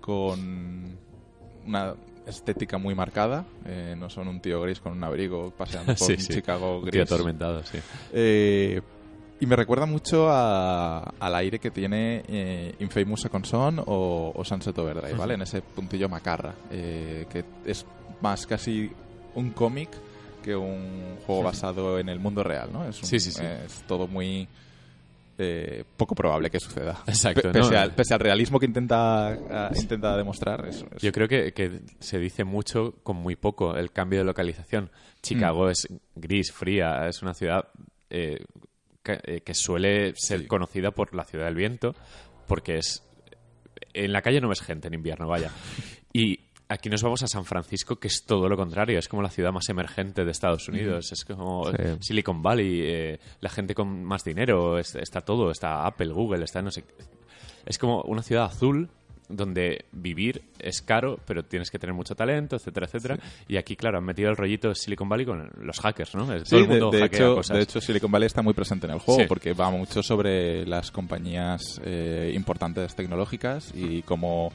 con una estética muy marcada. Eh, no son un tío gris con un abrigo paseando por Sí. Chicago Un tío gris. atormentado, sí. Eh, y me recuerda mucho a- al aire que tiene eh, Infamous Second Son o, o Sunset Overdrive, ¿vale? En ese puntillo macarra, eh, que es más casi un cómic que un juego basado en el mundo real, ¿no? Es, un- sí. es todo muy eh, poco probable que suceda. Exacto, Pe- pese, ¿no? al, pese al realismo que intenta, ah, intenta demostrar, es, es- Yo creo que, que se dice mucho con muy poco el cambio de localización. Chicago Mm. es gris, fría, es una ciudad eh, que, eh, que suele ser Sí. conocida por la ciudad del viento, porque es... En la calle no ves gente en invierno, vaya. Y aquí nos vamos a San Francisco, que es todo lo contrario, es como la ciudad más emergente de Estados Unidos, es como Sí. Silicon Valley, eh, la gente con más dinero, es- está todo, está Apple, Google, está no sé... Es como una ciudad azul donde vivir es caro, pero tienes que tener mucho talento, etcétera, etcétera. Y aquí, claro, han metido el rollito de Silicon Valley con los hackers, ¿no? Sí, Todo el de- mundo de, hackea hecho, cosas. de hecho, Silicon Valley está muy presente en el juego Sí. porque va mucho sobre las compañías eh, importantes tecnológicas y cómo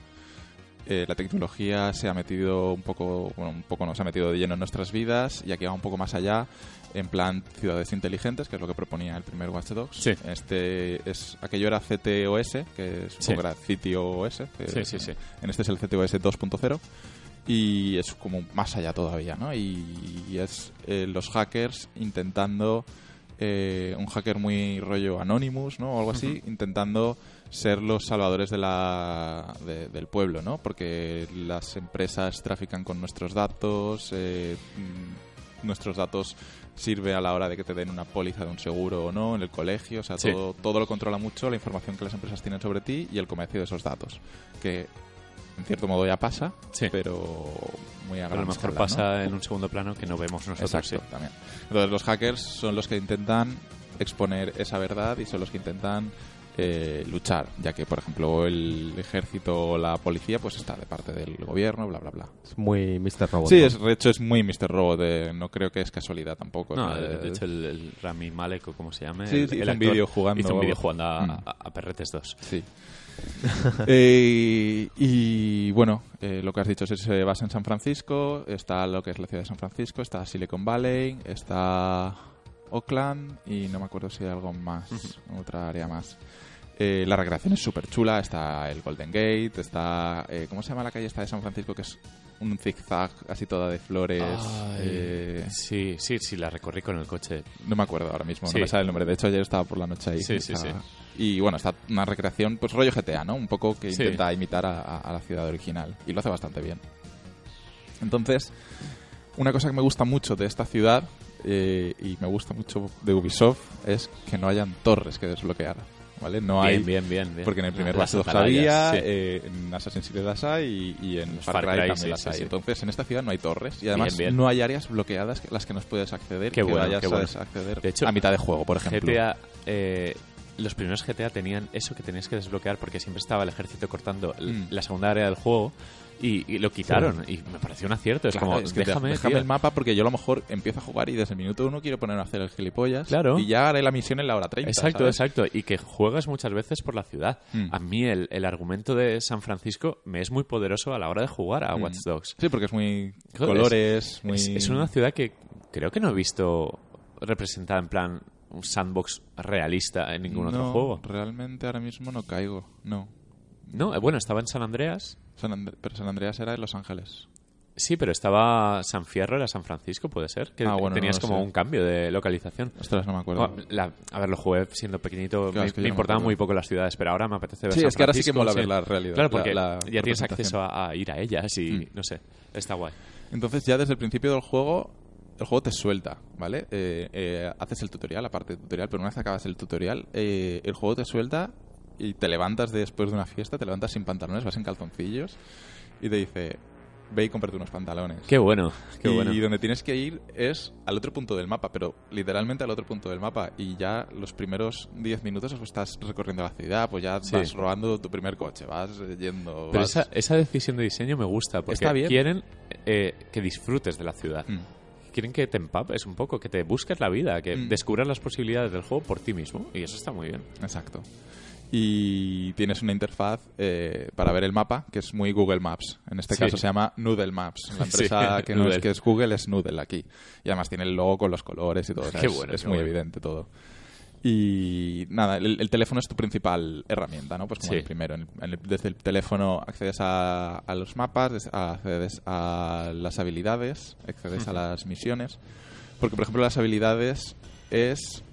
eh, la tecnología se ha metido un poco, bueno, un poco no se ha metido de lleno en nuestras vidas y aquí va un poco más allá, en plan ciudades inteligentes, que es lo que proponía el primer Watch Dogs. Sí. Este es aquello era CTOS, que es Sí. era CTOS. que Sí, es- sí, sí. En este es el CTOS 2.0 y es como más allá todavía, ¿no? Y, y es eh, los hackers intentando eh, un hacker muy rollo Anonymous, ¿no? O algo así, intentando ser los salvadores de la, de- del pueblo, ¿no? Porque las empresas trafican con nuestros datos, eh, mm, nuestros datos sirve a la hora de que te den una póliza de un seguro o no en el colegio, o sea, Sí. todo, todo lo controla mucho la información que las empresas tienen sobre ti y el comercio de esos datos, que en cierto modo ya pasa, Sí. pero muy a Pero a lo mejor escala, ¿no? pasa en un segundo plano que no vemos nosotros. Exacto, sí. también. Entonces los hackers son los que intentan exponer esa verdad y son los que intentan eh, luchar, ya que por ejemplo el ejército o la policía pues está de parte del gobierno, bla bla bla. Es muy Mr. Robot. Sí, ¿no? es, de hecho es muy Mr. Robot, eh, no creo que es casualidad tampoco. No, de, de hecho el, el Rami Malek o como se llame, Sí, el, sí, el hizo un vídeo jugando hizo un vídeo jugando a, Mm. a- a Perretes 2. Sí. Eh, y bueno, eh, lo que has dicho es que se basa en San Francisco, está lo que es la ciudad de San Francisco, está Silicon Valley, está Oakland y no me acuerdo si hay algo más, otra área más. Eh, la recreación es súper chula, está el Golden Gate, está... eh, ¿Cómo se llama la calle esta de San Francisco? Que es un zigzag así toda de flores. Ay, eh, sí, sí, sí, la recorrí con el coche. no me acuerdo ahora mismo, Sí. no me sale el nombre. De hecho, ayer estaba por la noche ahí. Sí, sí, Estaba- sí. Y bueno, está una recreación, pues rollo GTA, ¿no? Un poco que Sí. intenta imitar a, a- a la ciudad original. Y lo hace bastante bien. Entonces, una cosa que me gusta mucho de esta ciudad eh, y me gusta mucho de Ubisoft es que no hayan torres que desbloquear. ¿Vale? No hay. bien, bien, bien, bien. Porque en el primer Las Watch había, sí. eh, en Assassin's Creed las hay y, y en Far Far Cry, Cry, también sí, las sí, hay. Entonces, en esta ciudad no hay torres y además Bien, bien. no hay áreas bloqueadas que- las que nos puedes acceder Qué que bueno, vayas qué a bueno. acceder De hecho, a mitad de juego, por ejemplo. GTA, eh, los primeros GTA tenían eso que tenías que desbloquear porque siempre estaba el ejército cortando Mm. la segunda área del juego y, y lo quitaron. Y me pareció un acierto. Es como, es que déjame, el mapa porque yo a lo mejor empiezo a jugar y desde el minuto uno quiero ponerme a hacer el gilipollas Claro. y ya haré la misión en la hora 30. Exacto, ¿sabes? exacto. Y que juegas muchas veces por la ciudad. Mm. A mí el, el argumento de San Francisco me es muy poderoso a la hora de jugar a Mm. Watch Dogs. Sí, porque es muy Joder, colores, muy... Es, es una ciudad que creo que no he visto representada en plan un sandbox realista en ningún otro juego. realmente ahora mismo no caigo, no. No, eh, bueno, estaba en San Andreas. San And- pero San Andreas era en Los Ángeles. Sí, pero estaba San Fierro, era San Francisco, puede ser. Que Ah, bueno, tenías no como sé. un cambio de localización. Ostras, no me acuerdo. Bueno, la- a ver, lo jugué siendo pequeñito, Claro, me, es que yo me no me importaban muy poco las ciudades, pero ahora me apetece ver Sí, San es que ahora sí que mola ver la realidad, Claro, porque la- la ya tienes acceso a, a ir a ellas y, Mm. no sé, está guay. Entonces ya desde el principio del juego, el juego te suelta, ¿vale? Eh, eh, haces el tutorial, la parte del tutorial, pero una vez acabas el tutorial, eh, el juego te suelta y te levantas después de una fiesta, te levantas sin pantalones, vas en calzoncillos y te dice, ve y cómprate unos pantalones. Qué bueno, qué y bueno. donde tienes que ir es al otro punto del mapa, pero literalmente al otro punto del mapa. Y ya los primeros 10 minutos pues, estás recorriendo la ciudad, pues ya Sí. vas robando tu primer coche, vas yendo. Pero vas- esa, esa decisión de diseño me gusta, porque Está bien. quieren eh, que disfrutes de la ciudad. Mm. Quieren que te empapes un poco, que te busques la vida, que Mm. descubras las posibilidades del juego por ti mismo. Y eso está muy bien. Exacto. Y tienes una interfaz eh, para ver el mapa que es muy Google Maps. En este Sí. caso se llama Noodle Maps. La Sí, empresa que no es que es Google es Noodle aquí. Y además tiene el logo con los colores y todo. o sea, Qué es bueno, es qué muy bueno. evidente todo. Y nada, el, el teléfono es tu principal herramienta, ¿no? Pues como Sí. el primero. En el- en el- desde el teléfono accedes a, a los mapas, a- accedes a las habilidades, accedes a las misiones. Porque, por ejemplo, las habilidades es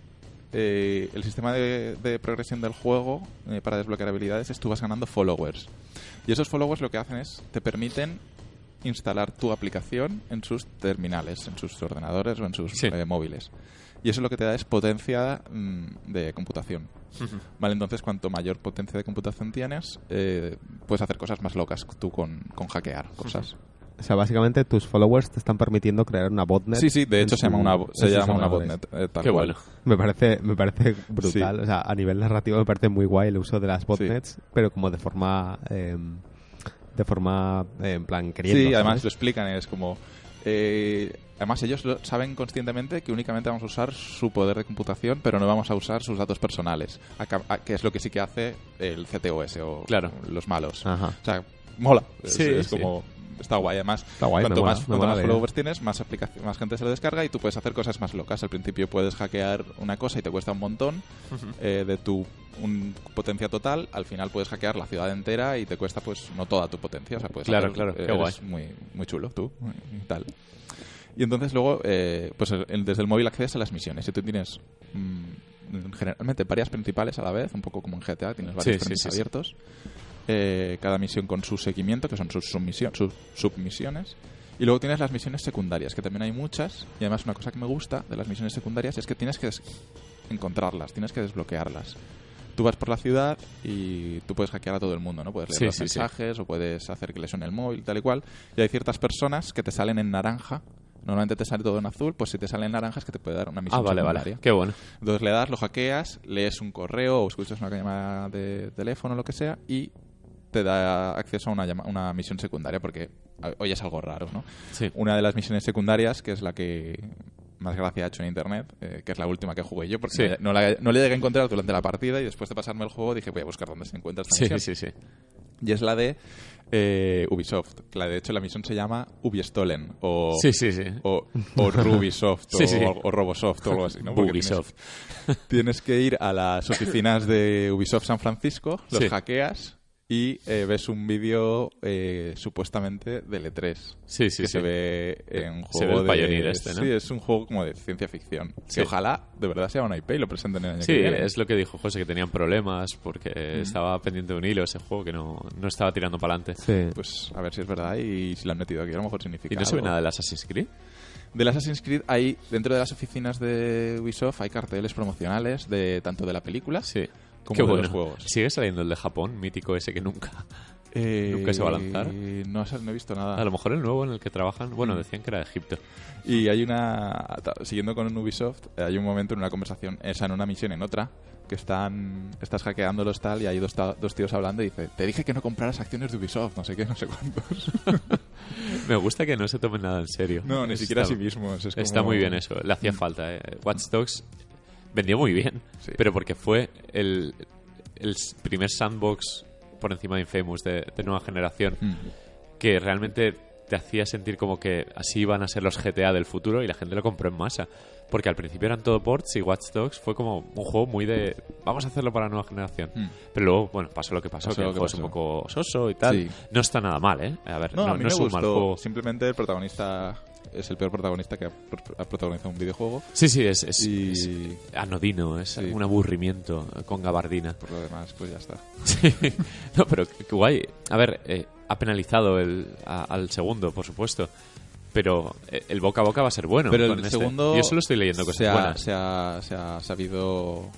eh, el sistema de, de progresión del juego eh, para desbloquear habilidades es tú vas ganando followers. Y esos followers lo que hacen es te permiten instalar tu aplicación en sus terminales, en sus ordenadores o en sus Sí. eh, móviles. Y eso lo que te da es potencia mm, de computación. Vale, entonces cuanto mayor potencia de computación tienes, eh, puedes hacer cosas más locas tú con, con hackear cosas. O sea, básicamente tus followers te están permitiendo crear una botnet. Sí, sí, de hecho se llama una, se llama una botnet. eh, tal Qué cual. bueno. Me parece, me parece brutal. Sí. O sea, a nivel narrativo me parece muy guay el uso de las botnets, pero como de forma. eh, de forma. eh, en plan, queriendo. Sí, además ¿sabes? lo explican, es como... eh, además ellos lo- saben conscientemente que únicamente vamos a usar su poder de computación, pero no vamos a usar sus datos personales, a que es lo que sí que hace el CTOS o Claro. los malos. Ajá. O sea, mola. Es- Sí, es, sí. como... Está guay, además. Está guay, cuanto mola, más, cuanto más followers tienes, más, aplicación, más gente se lo descarga y tú puedes hacer cosas más locas. Al principio puedes hackear una cosa y te cuesta un montón eh, de tu un, potencia total. Al final puedes hackear la ciudad entera y te cuesta pues no toda tu potencia. O sea, puedes Claro, hacer- claro, qué guay. Muy, muy chulo tú y tal. Y entonces luego, eh, pues el- desde el móvil accedes a las misiones. Si tú tienes mm, generalmente varias principales a la vez, un poco como en GTA, tienes varios Sí, sí. Eh, cada misión con su seguimiento, que son sus, submisión- sus submisiones. Y luego tienes las misiones secundarias, que también hay muchas. Y además una cosa que me gusta de las misiones secundarias es que tienes que encontrarlas, tienes que desbloquearlas. Tú vas por la ciudad y tú puedes hackear a todo el mundo, ¿no? Puedes leer Sí, los sí, sí. mensajes o puedes hacer que le suene el móvil, tal y cual. Y hay ciertas personas que te salen en naranja. Normalmente te sale todo en azul, pues si te salen naranjas que te puede dar una misión Ah, vale, secundaria. vale. Qué bueno. Entonces le das, lo hackeas, lees un correo o escuchas una llamada de teléfono o lo que sea y te da acceso a una, llama- una misión secundaria porque a- oyes algo raro, ¿no? Sí. Una de las misiones secundarias, que es la que más gracia ha hecho en internet, eh, que es la última que jugué yo, porque Sí. no, la, no le llegué a encontrar durante la partida y después de pasarme el juego dije voy a buscar dónde se encuentra esta Sí, misión. sí, sí. Y es la de eh, Ubisoft. La, de hecho, la misión se llama Ubiestolen o, Sí, sí, sí. o, o Rubisoft Sí, o, sí. o Robosoft o algo así. Ubisoft. Tienes, tienes que ir a las oficinas de Ubisoft San Francisco, los Sí. hackeas y eh, ves un vídeo eh, supuestamente del E3. Sí, sí, que sí. se ve en un Se juego ve el de... Pioneer este, ¿no? Sí, es un juego como de ciencia ficción. Sí. Que ojalá de verdad sea una IP y lo presenten el año Sí, que viene. es lo que dijo José, que tenían problemas porque estaba pendiente de un hilo ese juego que no, no estaba tirando para adelante. Sí. Pues a ver si es verdad y si lo han metido aquí a lo mejor significa ¿Y no se ve nada del Assassin's Creed? Del Assassin's Creed hay, dentro de las oficinas de Ubisoft hay carteles promocionales de tanto de la película Sí. Como Qué de bueno. los juegos. Sigue saliendo el de Japón, mítico ese que nunca. Eh, ¿Nunca se va a lanzar? No, sé, no he visto nada. A lo mejor el nuevo en el que trabajan, bueno, decían que era de Egipto. Y hay una. Siguiendo con Ubisoft, eh, hay un momento en una conversación, esa en una misión en otra, que están. Estás hackeándolos tal, y hay dos, dos tíos hablando y dice: Te dije que no compraras acciones de Ubisoft, no sé qué, no sé cuántos. Me gusta que no se tomen nada en serio. no, ni siquiera a Está- sí mismos. es Está como- muy bien eso, le hacía falta. ¿eh? Watch Dogs vendió muy bien, Sí. pero porque fue el, el primer sandbox por encima de Infamous de, de nueva generación Mm. que realmente te hacía sentir como que así iban a ser los GTA del futuro y la gente lo compró en masa. Porque al principio eran todo ports y Watch Dogs fue como un juego muy de vamos a hacerlo para la nueva generación. Mm. Pero luego, bueno, pasó lo que pasó, Pasó que el juego es un poco soso y tal. Sí. No está nada mal, ¿eh? A ver, No, no, a mí no me es un mal gustó. juego. Simplemente el protagonista es el peor protagonista que ha, ha protagonizado un videojuego. Sí, sí, es, es, Y- es anodino, es Sí. un aburrimiento con gabardina. Por lo demás, pues ya está. Sí. No, pero qué guay. A ver, eh, ha penalizado el, a- al segundo, por supuesto. Pero eh, el boca a boca va a ser bueno. Pero con el este. segundo. Yo solo estoy leyendo cosas se ha, buenas. Se ha, se ha sabido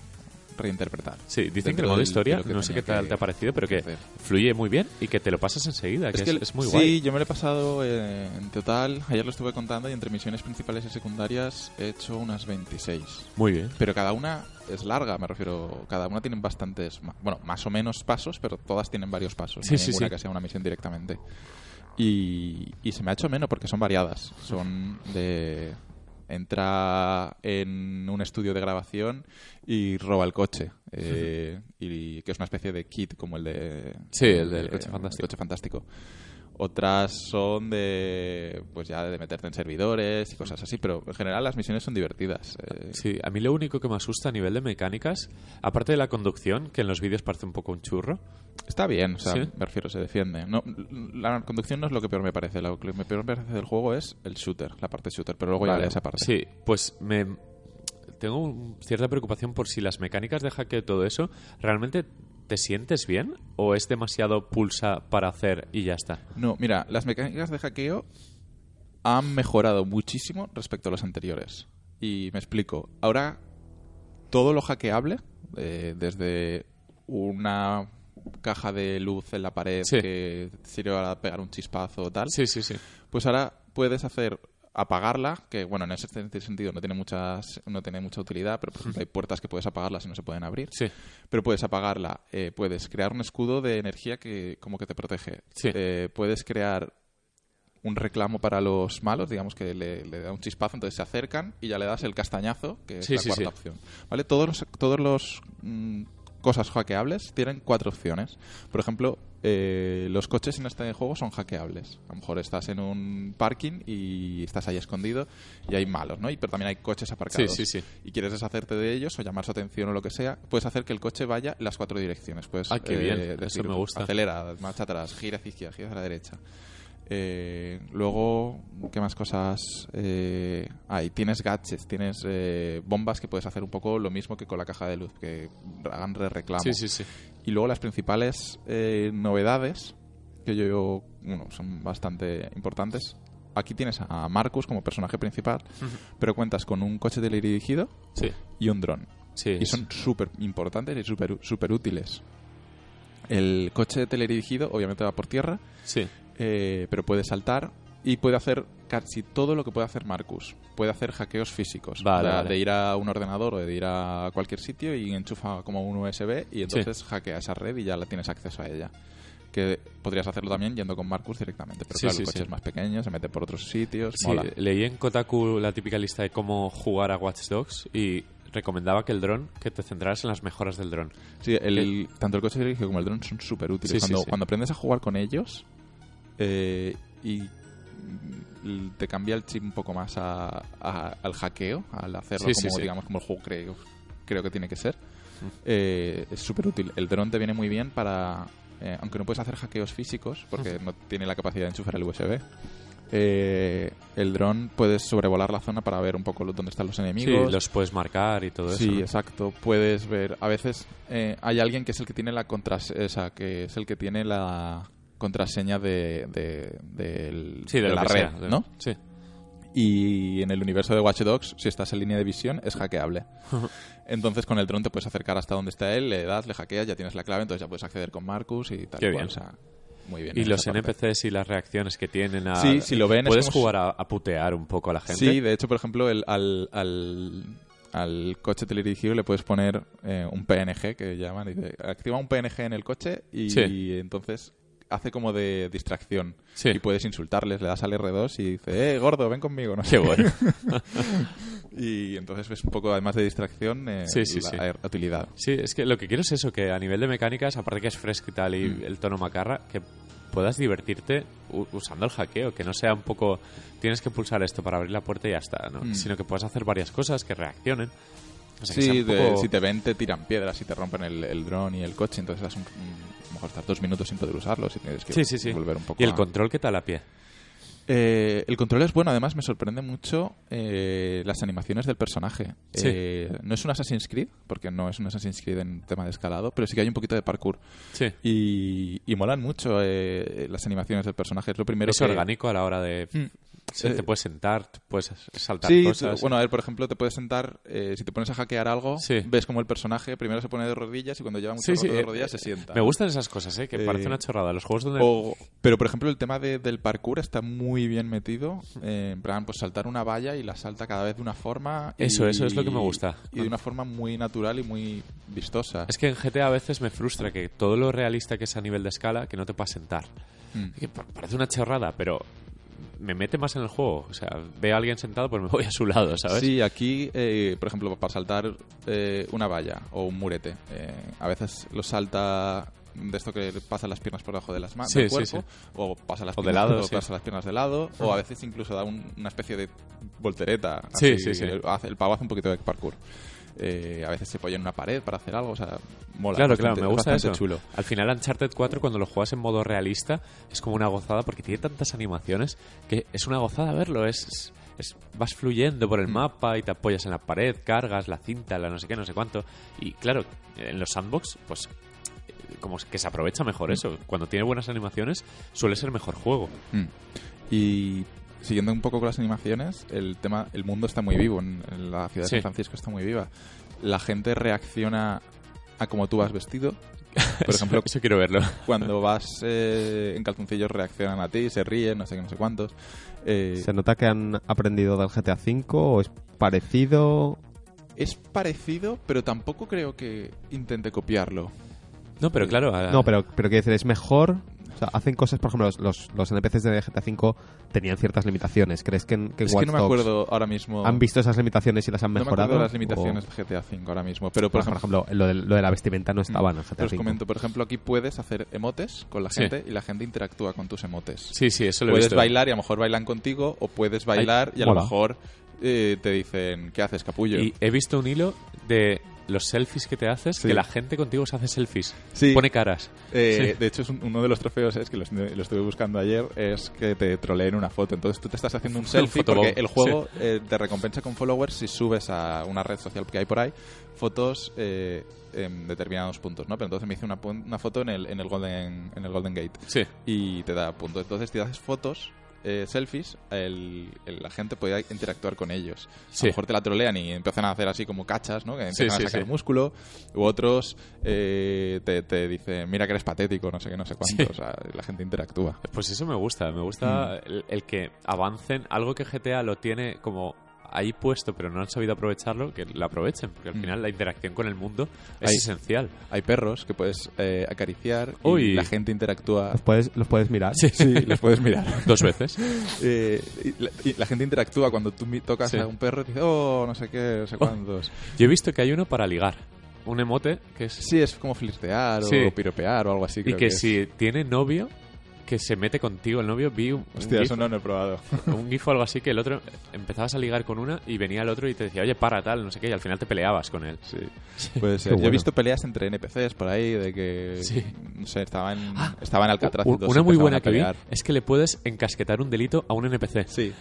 reinterpretar. Sí, dicen que el modo del- historia, que no sé qué tal que te ha parecido, pero que hacer. fluye muy bien y que te lo pasas enseguida, que es, que es muy sí, guay. yo me lo he pasado eh, en total, ayer lo estuve contando y entre misiones principales y secundarias he hecho unas 26. Muy bien. Pero cada una es larga, me refiero, cada una tiene bastantes, bueno, más o menos pasos, pero todas tienen varios pasos. Sí, no hay sí, ninguna sí. que sea una misión directamente. Y, y se me ha hecho menos porque son variadas. Son de... Entra en un estudio de grabación y roba el coche. eh, y que es una especie de kit como el de... Sí, el del coche fantástico. Coche fantástico. Otras son de pues ya de meterte en servidores y cosas así, pero en general las misiones son divertidas. eh, Sí, a mí lo único que me asusta a nivel de mecánicas, aparte de la conducción, que en los vídeos parece un poco un churro, Está bien, o sea, Sí. me refiero, se defiende. No, la conducción no es lo que peor me parece. Lo que me peor me parece del juego es el shooter, la parte shooter, pero luego ya haré esa parte. Sí, pues me tengo cierta preocupación por si las mecánicas de hackeo y todo eso, ¿realmente te sientes bien o es demasiado pulsa para hacer y ya está? No, mira, las mecánicas de hackeo han mejorado muchísimo respecto a los anteriores. Y me explico. Ahora, todo lo hackeable, eh, desde una caja de luz en la pared Sí. que sirve para pegar un chispazo o tal, Sí, sí, sí. Pues ahora puedes hacer apagarla, que bueno, en ese sentido no tiene muchas no tiene mucha utilidad, pero por ejemplo hay puertas que puedes apagarlas y no se pueden abrir. Sí. Pero puedes apagarla, eh, puedes crear un escudo de energía que como que te protege. Sí. Eh, puedes crear un reclamo para los malos, digamos que le, le da un chispazo, entonces se acercan y ya le das el castañazo, que es Sí, la sí, cuarta opción. ¿Vale? Todos los, todos los mm, cosas hackeables tienen cuatro opciones. Por ejemplo, eh, los coches en este juego son hackeables. A lo mejor estás en un parking y estás ahí escondido y hay malos, ¿no? Y, pero también hay coches aparcados. Sí, sí, sí. Y quieres deshacerte de ellos o llamar su atención o lo que sea, puedes hacer que el coche vaya las cuatro direcciones. Pues, Ah, qué bien. Eso me gusta. Acelera, marcha atrás, gira hacia izquierda, gira hacia la derecha. Eh, luego, ¿qué más cosas eh, hay? Tienes gadgets, tienes eh, bombas que puedes hacer un poco lo mismo que con la caja de luz, que hagan re reclamo. Sí, sí, sí. Y luego las principales eh, novedades, que yo, bueno, son bastante importantes. Aquí tienes a Marcus como personaje principal, pero cuentas con un coche teledirigido Sí. y un dron. Sí, Y son súper importantes y súper súper útiles. El coche teledirigido obviamente va por tierra, Sí. eh, pero puede saltar y puede hacer casi todo lo que puede hacer Marcus. Puede hacer hackeos físicos. Vale, O sea, vale. De ir a un ordenador o de ir a cualquier sitio y enchufa como un USB y entonces hackea esa red y ya la tienes acceso a ella. Que podrías hacerlo también yendo con Marcus directamente. Pero Sí, claro, sí, el coche es más pequeño, se mete por otros sitios. Mola. leí en Kotaku la típica lista de cómo jugar a Watch Dogs y recomendaba que el dron, que te centraras en las mejoras del dron. Sí, el, tanto el coche dirigido como el dron son súper útiles. Cuando, aprendes a jugar con ellos eh, y te cambia el chip un poco más a- a- al hackeo, al hacerlo Sí, sí, como, sí. digamos, como el juego creo, creo que tiene que ser, eh, es súper útil. El dron te viene muy bien para... eh, aunque no puedes hacer hackeos físicos, porque no tiene la capacidad de enchufar el USB, eh, el dron puedes sobrevolar la zona para ver un poco dónde están los Sí, enemigos. los puedes marcar y todo Sí, eso. ¿no? exacto. Puedes ver. A veces eh, hay alguien que es el que tiene la contraseña, que es el que tiene la contraseña de, de, del- Sí, de, de la red, sea, de- ¿no? Sí. Y en el universo de Watch Dogs, si estás en línea de visión, es hackeable. Entonces con el dron te puedes acercar hasta donde está él, le das, le hackeas, ya tienes la clave, entonces ya puedes acceder con Marcus y tal. Qué cual. bien. O sea, muy bien. Y los. NPCs y las reacciones que tienen a... Sí, si lo ven es Puedes como- jugar a, a putear un poco a la gente. Sí, de hecho, por ejemplo, el, al, al, al coche teledirigido le puedes poner eh, un PNG que llaman. Dice, activa un PNG en el coche y, Sí. y entonces hace como de distracción. Sí. Y puedes insultarles, le das al R2 y dice, eh, gordo, ven conmigo. No Qué sé bueno. y entonces es un poco, además de distracción, eh, Sí, sí, la sí. la utilidad. Sí, es que lo que quiero es eso, que a nivel de mecánicas, aparte que es fresco y tal, y Mm. el tono macarra, que puedas divertirte usando el hackeo, que no sea un poco tienes que pulsar esto para abrir la puerta y ya está, ¿no? Mm. Sino que puedas hacer varias cosas que reaccionen. O sea, que Sí, sea un de- poco- si te ven te tiran piedras y te rompen el, el dron y el coche, entonces un, un- a lo mejor estás dos minutos sin poder usarlo si tienes que Sí, sí, sí. volver un poco ¿Y el a- control qué tal a pie? Eh, el control es bueno, además me sorprende mucho eh, las animaciones del personaje. Sí. Eh, no es un Assassin's Creed, porque no es un Assassin's Creed en tema de escalado, pero sí que hay un poquito de parkour. Sí. Y, y molan mucho eh, las animaciones del personaje. Es lo primero es que... orgánico a la hora de... Mm. Sí, te puedes sentar, te puedes saltar Sí, cosas. bueno, a ver, por ejemplo, te puedes sentar, eh, si te pones a hackear algo, Sí. ves como el personaje primero se pone de rodillas y cuando lleva mucho rato de eh, rodillas se sienta. Me gustan esas cosas, ¿eh? Que Eh, parece una chorrada. Los juegos donde... O- pero, por ejemplo, el tema de- del parkour está muy bien metido. eh, en plan, pues saltar una valla y la salta cada vez de una forma. y- Eso, eso es lo que me gusta. Y de una forma muy natural y muy vistosa. Es que en GTA a veces me frustra que todo lo realista que es a nivel de escala, que no te puedas sentar. Mm. Parece una chorrada, pero me mete más en el juego. O sea, veo a alguien sentado, pues me voy a su lado, ¿sabes? Sí, aquí, eh, por ejemplo, para saltar eh, una valla o un murete, eh, a veces lo salta de esto que pasa las piernas por debajo de las manos Sí, del cuerpo, sí. o pasa las O de piernas, lado, o pasa las piernas de lado, o a veces incluso da un- una especie de voltereta. Sí, así, sí, sí. hace- el pavo hace un poquito de parkour. Eh, a veces se apoya en una pared para hacer algo, o sea, mola. Claro, bastante- claro, me gusta eso. chulo. Al final Uncharted 4 cuando lo juegas en modo realista es como una gozada porque tiene tantas animaciones que es una gozada verlo, es, es- vas fluyendo por el Mm. mapa y te apoyas en la pared, cargas la cinta, la no sé qué, no sé cuánto. Y claro, en los sandbox pues eh, como que se aprovecha mejor eso. Cuando tiene buenas animaciones suele ser mejor juego. Mm. Y siguiendo un poco con las animaciones, el tema, el mundo está muy vivo, en, en la ciudad de Sí. San Francisco está muy viva. La gente reacciona a cómo tú vas vestido. Por ejemplo, eso quiero verlo. cuando vas eh, en calzoncillos reaccionan a ti, se ríen, no sé qué, no sé cuántos. Eh, ¿Se nota que han aprendido del GTA V o es parecido? es parecido, pero tampoco creo que intente copiarlo. No, pero claro, a- No, pero, pero quiero decir, es mejor. Sea, hacen cosas, por ejemplo, los, los, los NPCs de GTA V tenían ciertas limitaciones. ¿Crees que en, que es que no me Dogs acuerdo ahora mismo. han visto esas limitaciones y las han no me mejorado? acuerdo de las limitaciones O- de GTA V ahora mismo. Pero por, por ejemplo, ejemplo, lo de, lo de la vestimenta no estaba en el Pero GTA os V. comento, por ejemplo, aquí puedes hacer emotes con la Sí. gente y la gente interactúa con tus emotes. Sí, sí, eso lo he puedes visto. bailar y a lo mejor bailan contigo o puedes bailar y a mola. lo mejor eh, te dicen, ¿qué haces, capullo? Y he visto un hilo de los selfies que te haces, Sí. que la gente contigo se hace selfies. Sí. Pone caras. Eh, Sí. De hecho, es un- uno de los trofeos, es que lo, lo estuve buscando ayer, es que te troleen una foto. Entonces tú te estás haciendo un selfie porque el juego eh, te recompensa con followers si subes a una red social que hay por ahí fotos eh, en determinados puntos, ¿no? Pero entonces me hice una, una foto en el, en, el Golden, en el Golden Gate. Sí. y te da puntos. Entonces, si haces fotos, eh, selfies, el, el- la gente puede interactuar con ellos. Sí. A lo mejor te la trolean y empiezan a hacer así como cachas, ¿no? Que empiezan sí, a sacar sí. el músculo. U otros eh, te, te dicen, mira que eres patético, no sé qué, no sé cuánto. Sí. O sea, la gente interactúa. Pues eso me gusta, me Mm. gusta el, el que avancen, algo que GTA lo tiene como ahí puesto, pero no han sabido aprovecharlo, que lo aprovechen, porque al Mm. final la interacción con el mundo es esencial. Hay perros que puedes eh, acariciar y Uy. la gente interactúa. ¿Los puedes, los puedes mirar? Sí, Sí, los puedes mirar. Dos veces. Eh, y, la, y la gente interactúa cuando tú tocas Sí. a un perro y dice, oh, no sé qué, no sé Oh. cuántos. Yo he visto que hay uno para ligar. Un emote que es... Sí, es como flirtear Sí. o piropear o algo así. y creo que, es. si tiene novio, que se mete contigo el novio, vi un, gif, eso no lo he probado. un gif o algo así, que el otro empezabas a ligar con una y venía el otro y te decía, oye, para tal, no sé qué, y al final te peleabas con él. Sí, puede ser. Yo he visto peleas entre NPCs por ahí de que, Sí. no sé, estaban, estaban en Alcatraz. U- una muy buena que vi es que le puedes encasquetar un delito a un NPC. Sí.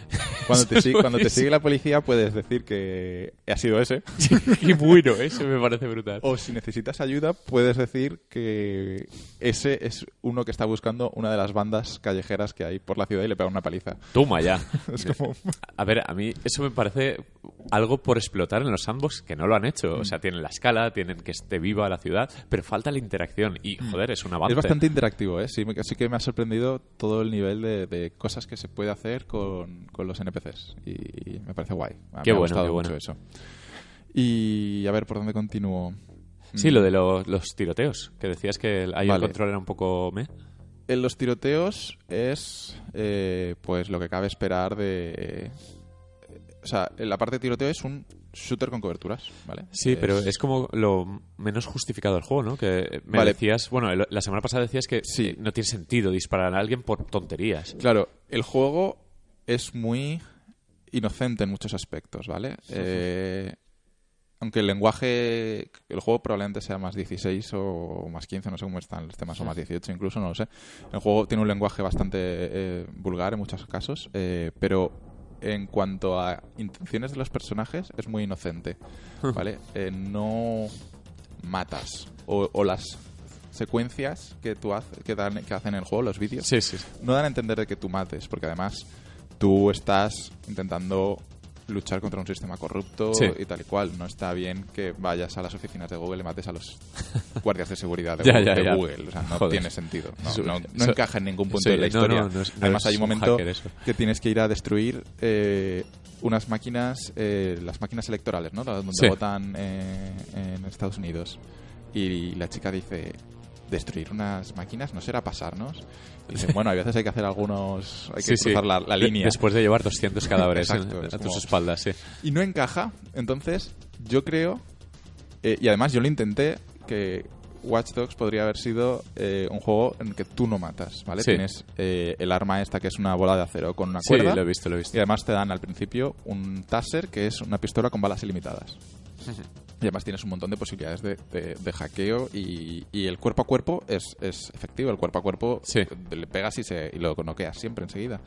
Cuando te, Eso si- es cuando te sigue la policía puedes decir que ha sido ese. Qué bueno, eso me parece brutal. O si necesitas ayuda, puedes decir que ese es uno que está buscando una de las bandas callejeras que hay por la ciudad y le pega una paliza. Toma ya. Es como... A ver, a mí eso me parece algo por explotar en los sandbox que no lo han hecho. Mm. O sea, tienen la escala, tienen que esté viva la ciudad, pero falta la interacción. Y, joder, es un avance. Mm. Es bastante interactivo, ¿eh? Sí, que me ha sorprendido todo el nivel de, de cosas que se puede hacer con, con los NPCs. Y me parece guay. A- Qué me ha bueno, gustado qué bueno. mucho eso. Y a ver, ¿por dónde continúo? Sí, lo de lo- los tiroteos, que decías que ahí el control era un poco me. En los tiroteos es eh, pues lo que cabe esperar de... O sea, en la parte de tiroteo es un shooter con coberturas, ¿vale? Sí, pero es como lo menos justificado del juego, ¿no? Que me Vale. decías, bueno, la semana pasada decías que Sí. no tiene sentido disparar a alguien por tonterías. Claro, el juego es muy inocente en muchos aspectos, ¿vale? Eh, aunque el lenguaje, el juego probablemente sea más 16 o más 15, no sé cómo están los temas, o más 18 incluso, no lo sé. El juego tiene un lenguaje bastante eh, vulgar en muchos casos, eh, pero en cuanto a intenciones de los personajes es muy inocente, ¿vale? Eh, no matas o, o las secuencias que tú haces, que, dan, que hacen en el juego, los vídeos, Sí, sí. sí. no dan a entender de que tú mates, porque además tú estás intentando luchar contra un sistema corrupto Sí. y tal y cual. No está bien que vayas a las oficinas de Google y mates a los guardias de seguridad de, Ya, Google, ya, de ya. Google. O sea, no Joder. tiene sentido. No, Eso- no- no eso- encaja en ningún punto de la historia. no, es- Además, hay un momento que tienes que ir a destruir eh, unas máquinas, eh, las máquinas electorales, ¿no? Donde Sí. votan eh, en Estados Unidos. Y la chica dice, destruir unas máquinas no será pasarnos. Y bueno, a veces hay que hacer algunos, hay que Sí, sí. cruzar la, la De- línea. Después de llevar 200 cadáveres Exacto, a tus como- espaldas, sí. Y no encaja, entonces yo creo, eh, y además yo lo intenté, que Watch Dogs podría haber sido eh, un juego en el que tú no matas, ¿vale? Sí. Tienes eh, el arma esta que es una bola de acero con una Sí, cuerda. lo he visto, lo he visto. Y además te dan al principio un taser, que es una pistola con balas ilimitadas. Y además tienes un montón de posibilidades de, de- de hackeo y, y el cuerpo a cuerpo es, es efectivo. El cuerpo a cuerpo Sí. le pegas y, se, y lo noqueas siempre enseguida.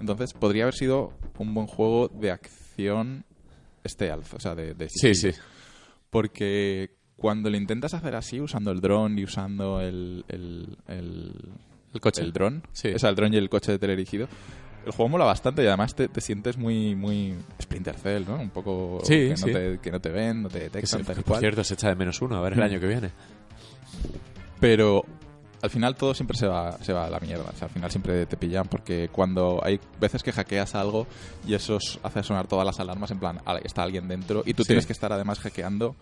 Entonces podría haber sido un buen juego de acción stealth, o sea, de, de Sí, sí. Porque cuando lo intentas hacer así, usando el dron y usando el, el, el, El coche. el dron, Sí. o sea, el dron y el coche teledirigido, el juego mola bastante y además te, te sientes muy muy Splinter Cell, ¿no? Un poco Sí, que, no te, que no te ven, no te Que detectan, se- tal y por cierto, se echa de menos uno, a ver el año que viene. Pero al final todo siempre se va, se va a la mierda. O sea, al final siempre te pillan porque cuando hay veces que hackeas algo y eso hace sonar todas las alarmas en plan, "Ah, está alguien dentro y tú Sí. tienes que estar además hackeando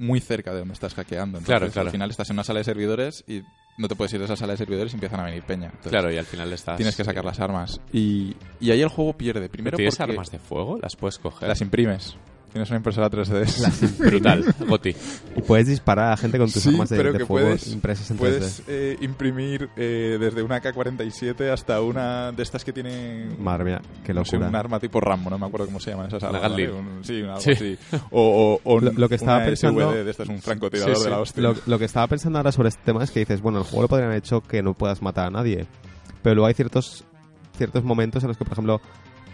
muy cerca de donde estás hackeando. Entonces, Claro, claro. Al final estás en una sala de servidores y no te puedes ir de esa sala de servidores y empiezan a venir peña. Entonces, Claro, y al final estás... Tienes que sacar las armas. Y, y ahí el juego pierde. Primero ¿Tienes porque armas de fuego? ¿Las puedes coger? las imprimes. Tienes una impresora 3D. Brutal, Goti. Y puedes disparar a gente con tus Sí, armas de, pero de que fuego puedes, impresas en 3D. puedes eh, imprimir eh, desde una K-47 hasta una de estas que tiene Madre mía, qué no sé, locura. un arma tipo Rambo, no me acuerdo cómo se llaman esas armas. Gatling. ¿vale? Un- sí, un algo Sí. así. O, o- o Lo- lo que estaba una pensando- SVD de estas, un francotirador Sí, sí. de la hostia. Lo, lo que estaba pensando ahora sobre este tema es que dices, bueno, el juego lo podrían haber hecho que no puedas matar a nadie. Pero luego hay ciertos ciertos momentos en los que, por ejemplo,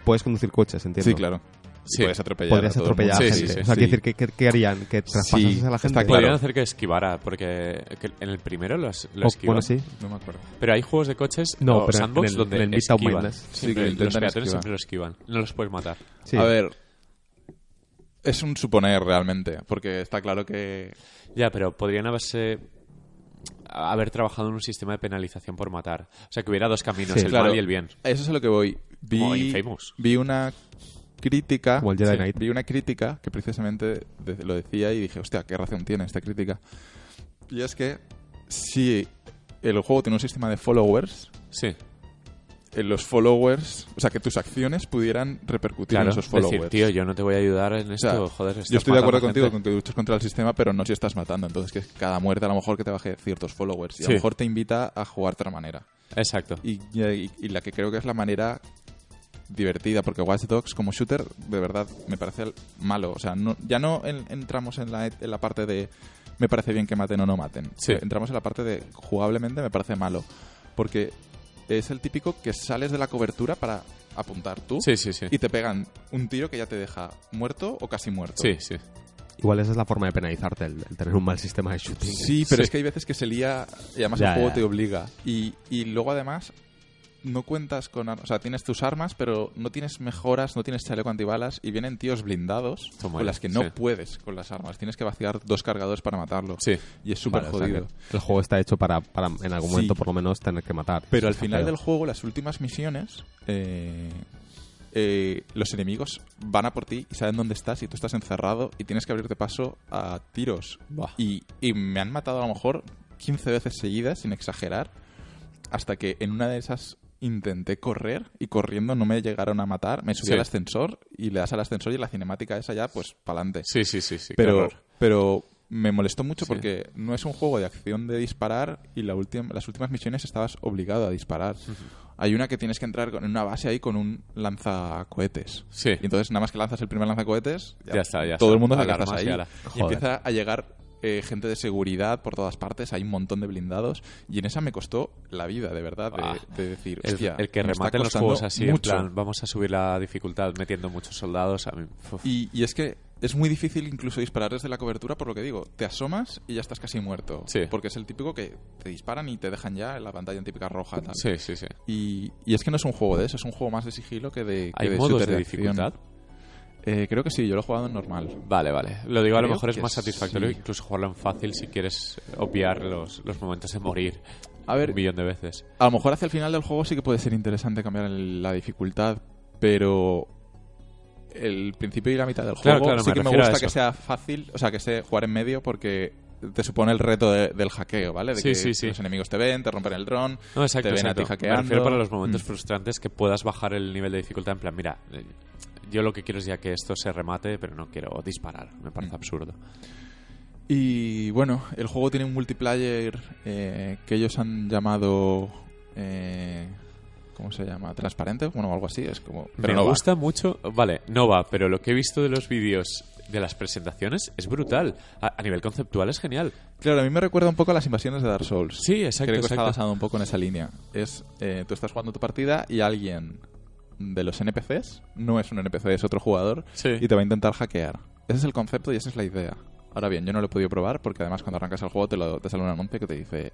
puedes conducir coches, entiendo. Sí, claro. Sí. Puedes atropellar Podrías a todo el mundo. atropellar a Sí, gente. sí, sí. o sea, Sí. quiere decir, ¿qué, qué, qué harían? ¿Que traspasases Sí, a la está gente? claro. Podrían hacer que esquivara, porque que en el primero los, lo O- esquivan. bueno, sí. No me acuerdo. Pero hay juegos de coches No, o pero en sandbox el- donde en el esquivan. Siempre que los peatones siempre lo esquivan. No los puedes matar. Sí. A ver... Es un suponer realmente, porque está claro que Ya, pero podrían haberse haber trabajado en un sistema de penalización por matar. O sea, que hubiera dos caminos, Sí, el claro. mal y el bien. Eso es a lo que voy. Vi, vi una crítica. Como el Jedi Knight. Vi una crítica que precisamente lo decía y dije, hostia, qué razón tiene esta crítica. Y es que si el juego tiene un sistema de followers, Sí, eh, los followers, o sea, que tus acciones pudieran repercutir claro. en esos followers. decir, tío, yo no te voy a ayudar en O sea, esto, joder. yo estoy de acuerdo contigo gente. con que luches contra el sistema, pero no si estás matando. Entonces, que cada muerte a lo mejor que te baje ciertos followers. Y a lo mejor te invita a jugar de otra manera. Exacto. y, y- y la que creo que es la manera divertida, porque Watch Dogs como shooter de verdad me parece malo. O sea, no, ya no en- entramos en la, en la parte de me parece bien que maten o no maten. Sí. Entramos en la parte de jugablemente me parece malo. Porque es el típico que sales de la cobertura para apuntar tú Sí, sí, sí. y te pegan un tiro que ya te deja muerto o casi muerto. Sí, sí. Igual esa es la forma de penalizarte, el, el tener un mal sistema de shooting. Sí, pero Sí. es que hay veces que se lía y además Ya, el juego ya. te obliga. Y, y luego además no cuentas con... ar- O sea, tienes tus armas, pero no tienes mejoras, no tienes chaleco antibalas y vienen tíos blindados Toma con las que no sí. puedes con las armas. Tienes que vaciar dos cargadores para matarlo. Sí. Y es súper Vale, o sea jodido. el juego está hecho para, para en algún Sí. momento por lo menos tener que matar. Pero al final feo. del juego, las últimas misiones, eh, eh, los enemigos van a por ti y saben dónde estás y tú estás encerrado y tienes que abrirte paso a tiros. Y, y me han matado a lo mejor 15 veces seguidas, sin exagerar, hasta que en una de esas intenté correr y corriendo no me llegaron a matar. Me subí Sí. al ascensor y le das al ascensor y la cinemática esa ya, pues, para adelante. Sí, sí, sí, sí. pero, pero me molestó mucho Sí. porque no es un juego de acción de disparar y la las últimas misiones estabas obligado a disparar. Hay una que tienes que entrar con- en una base ahí con un lanzacohetes. Sí. Y entonces nada más que lanzas el primer lanzacohetes, Ya está, ya todo está. el mundo y ahí. Y empieza a llegar eh, gente de seguridad por todas partes, hay un montón de blindados y en esa me costó la vida, de verdad, de, Ah, de decir, El, hostia, el que rematen los juegos así, en plan, vamos a subir la dificultad metiendo muchos soldados. A mí, uf. Y, y es que es muy difícil incluso disparar desde la cobertura, por lo que digo. Te asomas y ya estás casi muerto. Sí. Porque es el típico que te disparan y te dejan ya en la pantalla en típica roja. Tal. Sí, sí, sí. Y, y es que no es un juego de eso, es un juego más de sigilo que de. que ¿Hay de modos shooter de acción. Eh, creo que sí, yo lo he jugado en normal. Vale, vale. Lo digo, a lo Creo mejor es más satisfactorio sí. incluso jugarlo en fácil si quieres obviar los, los momentos de morir A ver, un millón de veces. a lo mejor hacia el final del juego sí que puede ser interesante cambiar el- la dificultad, pero el principio y la mitad del Claro, juego claro, sí me que me gusta que sea fácil, o sea, que sea jugar en medio porque te supone el reto de- del hackeo, ¿vale? De Sí, que sí, sí. los enemigos te ven, te rompen el dron, No, exacto, te ven exacto. a ti Me hackeando. refiero para los momentos Mm. frustrantes que puedas bajar el nivel de dificultad en plan, mira, eh, yo lo que quiero es ya que esto se remate, pero no quiero disparar. Me parece Mm. absurdo. Y bueno, el juego tiene un multiplayer eh, que ellos han llamado. eh, ¿Cómo se llama? ¿Transparente? Bueno, algo así. Es como. Pero me no va. gusta mucho, vale, no va, pero lo que he visto de los vídeos de las presentaciones es brutal. A, a nivel conceptual es genial. Claro, a mí me recuerda un poco a las invasiones de Dark Souls. Sí, exacto, Creo que está exacto. basado un poco en esa línea. Es, eh, tú estás jugando tu partida y alguien de los NPCs, no es un NPC, es otro jugador, Sí. y te va a intentar hackear. Ese es el concepto y esa es la idea. Ahora bien, yo no lo he podido probar porque además cuando arrancas el juego te, lo, te sale un anuncio que te dice